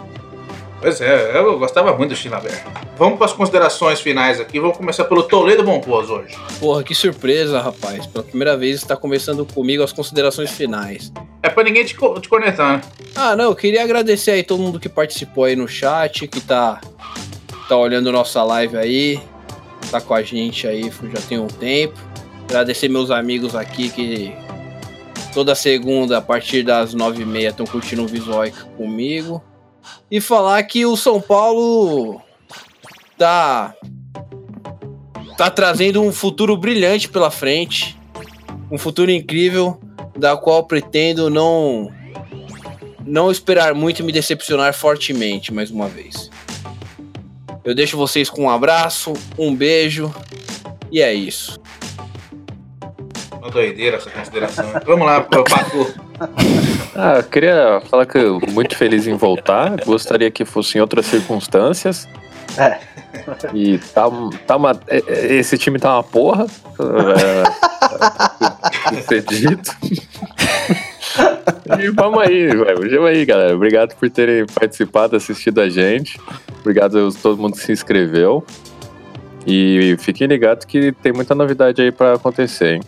Pois é, eu gostava muito do Chilaver. Vamos para as considerações finais aqui. Vamos começar pelo Toledo Bonpoz hoje. Porra, que surpresa, rapaz. Pela primeira vez está conversando comigo as considerações finais. É pra ninguém te, co- te cornetar, né? Ah, não, eu queria agradecer aí todo mundo que participou aí no chat, que tá, tá olhando nossa live aí, tá com a gente aí já tem um tempo. Agradecer meus amigos aqui que toda segunda a partir das nove e meia estão curtindo o visual comigo. E falar que o São Paulo tá tá trazendo um futuro brilhante pela frente, um futuro incrível, da qual pretendo não não esperar muito e me decepcionar fortemente mais uma vez. Eu deixo vocês com um abraço, um beijo e é isso. Uma doideira essa consideração. Vamos lá, Paco. Ah, eu queria falar que eu muito feliz em voltar. Gostaria que fosse em outras circunstâncias. É. E tá, tá uma, é- é- esse time tá uma porra. É, ser dito. E vamos aí, velho. Vamos aí, galera. Obrigado por terem participado, assistido a gente. Obrigado a todo mundo que se inscreveu. E fiquem ligados que tem muita novidade aí pra acontecer, hein?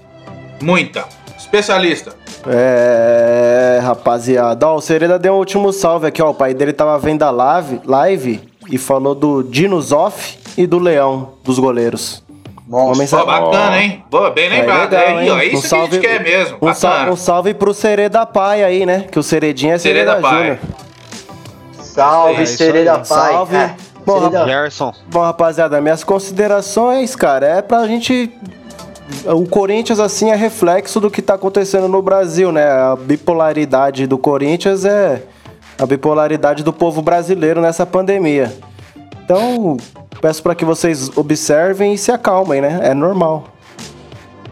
Muita. Especialista. É, rapaziada. Ó, o Sereda deu um último salve aqui, ó. O pai dele tava vendo a live, live e falou do Dinosoff e do Leão, dos goleiros. Monstro. mensagem- Pô, bacana, hein? Boa, bem É lembrado. legal, aí, ó, hein? é isso Um que a salve- gente quer mesmo. Um, sal- Bacana. um salve pro Sereda Pai aí, né? Que o Seredinha é Sereda Sereda, Pai. Júnior. Salve, É Sereda aí. Pai. Salve. É, Bom, Gerson. Bom, rapaziada, minhas considerações, cara, é pra gente. O Corinthians, assim, é reflexo do que tá acontecendo no Brasil, né? A bipolaridade do Corinthians é a bipolaridade do povo brasileiro nessa pandemia. Então, peço pra que vocês observem e se acalmem, né? É normal.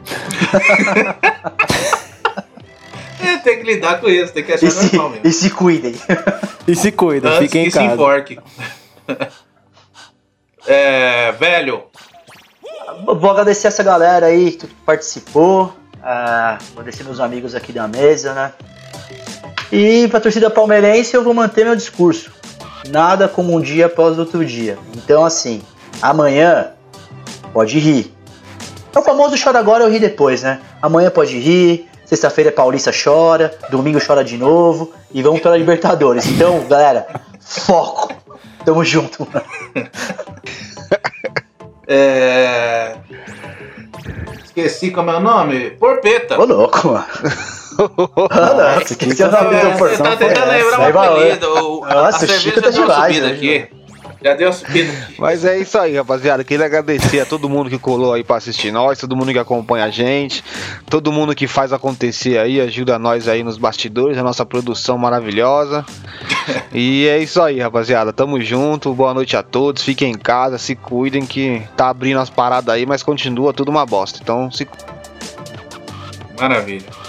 É, tem que lidar com isso, tem que achar E se, normal mesmo. e se cuidem. E se cuida, Antes fiquem que em se casa. enforque. é, velho, Vou agradecer essa galera aí que participou. Ah, agradecer meus amigos aqui da mesa, né? E pra torcida palmeirense eu vou manter meu discurso. Nada como um dia após outro dia. Então, assim, amanhã pode rir. É o famoso chora agora, eu ri depois, né? Amanhã pode rir, sexta-feira Paulista chora, domingo chora de novo e vamos pela Libertadores. Então, galera, foco. Tamo junto. é... Esqueci como é o nome? Porpeta. Ô louco, mano. Ah, não, que o nome do É, porção. você tá tentando foi lembrar tá uma demais, subida né? aqui. Já deu uma subida aqui. Mas é isso aí, rapaziada. Queria agradecer a todo mundo que colou aí pra assistir nós, todo mundo que acompanha a gente, todo mundo que faz acontecer aí, ajuda nós aí nos bastidores, a nossa produção maravilhosa. E é isso aí, rapaziada. Tamo junto. Boa noite a todos. Fiquem em casa, se cuidem que tá abrindo as paradas aí, mas continua tudo uma bosta. Então se Maravilha.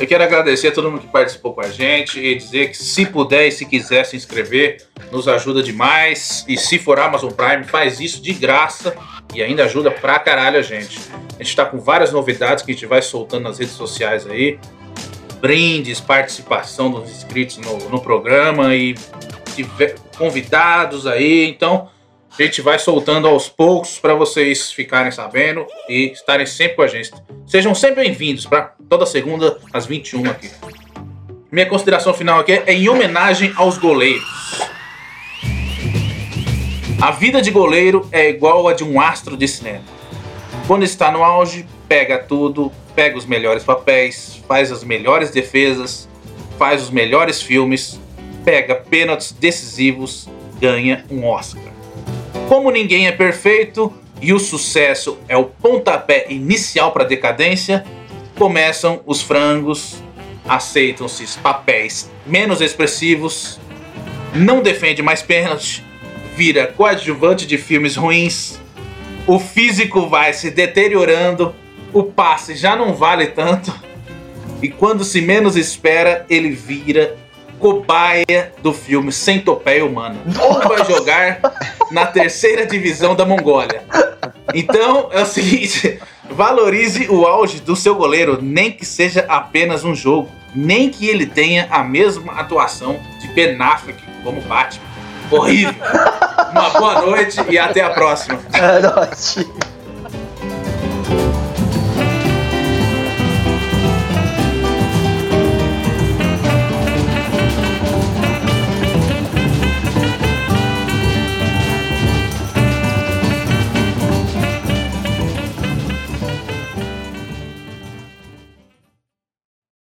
Eu quero agradecer a todo mundo que participou com a gente e dizer que se puder e se quiser se inscrever, nos ajuda demais. E se for Amazon Prime, faz isso de graça e ainda ajuda pra caralho a gente. A gente tá com várias novidades que a gente vai soltando nas redes sociais aí. Brindes, participação dos inscritos no, no programa e convidados aí. Então, a gente vai soltando aos poucos para vocês ficarem sabendo e estarem sempre com a gente. Sejam sempre bem-vindos para toda segunda às 21 aqui. Minha consideração final aqui é em homenagem aos goleiros. A vida de goleiro é igual a de um astro de cinema. Quando está no auge, pega tudo, pega os melhores papéis, faz as melhores defesas, faz os melhores filmes, pega pênaltis decisivos, ganha um Oscar. Como ninguém é perfeito e o sucesso é o pontapé inicial para a decadência, começam os frangos, aceitam-se papéis menos expressivos, não defende mais pênalti, vira coadjuvante de filmes ruins, o físico vai se deteriorando, o passe já não vale tanto, e quando se menos espera, ele vira cobaia do filme Centopeia Humana. Ou vai jogar na terceira divisão da Mongólia. Então é o seguinte: valorize o auge do seu goleiro, nem que seja apenas um jogo, nem que ele tenha a mesma atuação de Ben Affleck como Batman. Horrível. Uma boa noite e até a próxima. É nóis.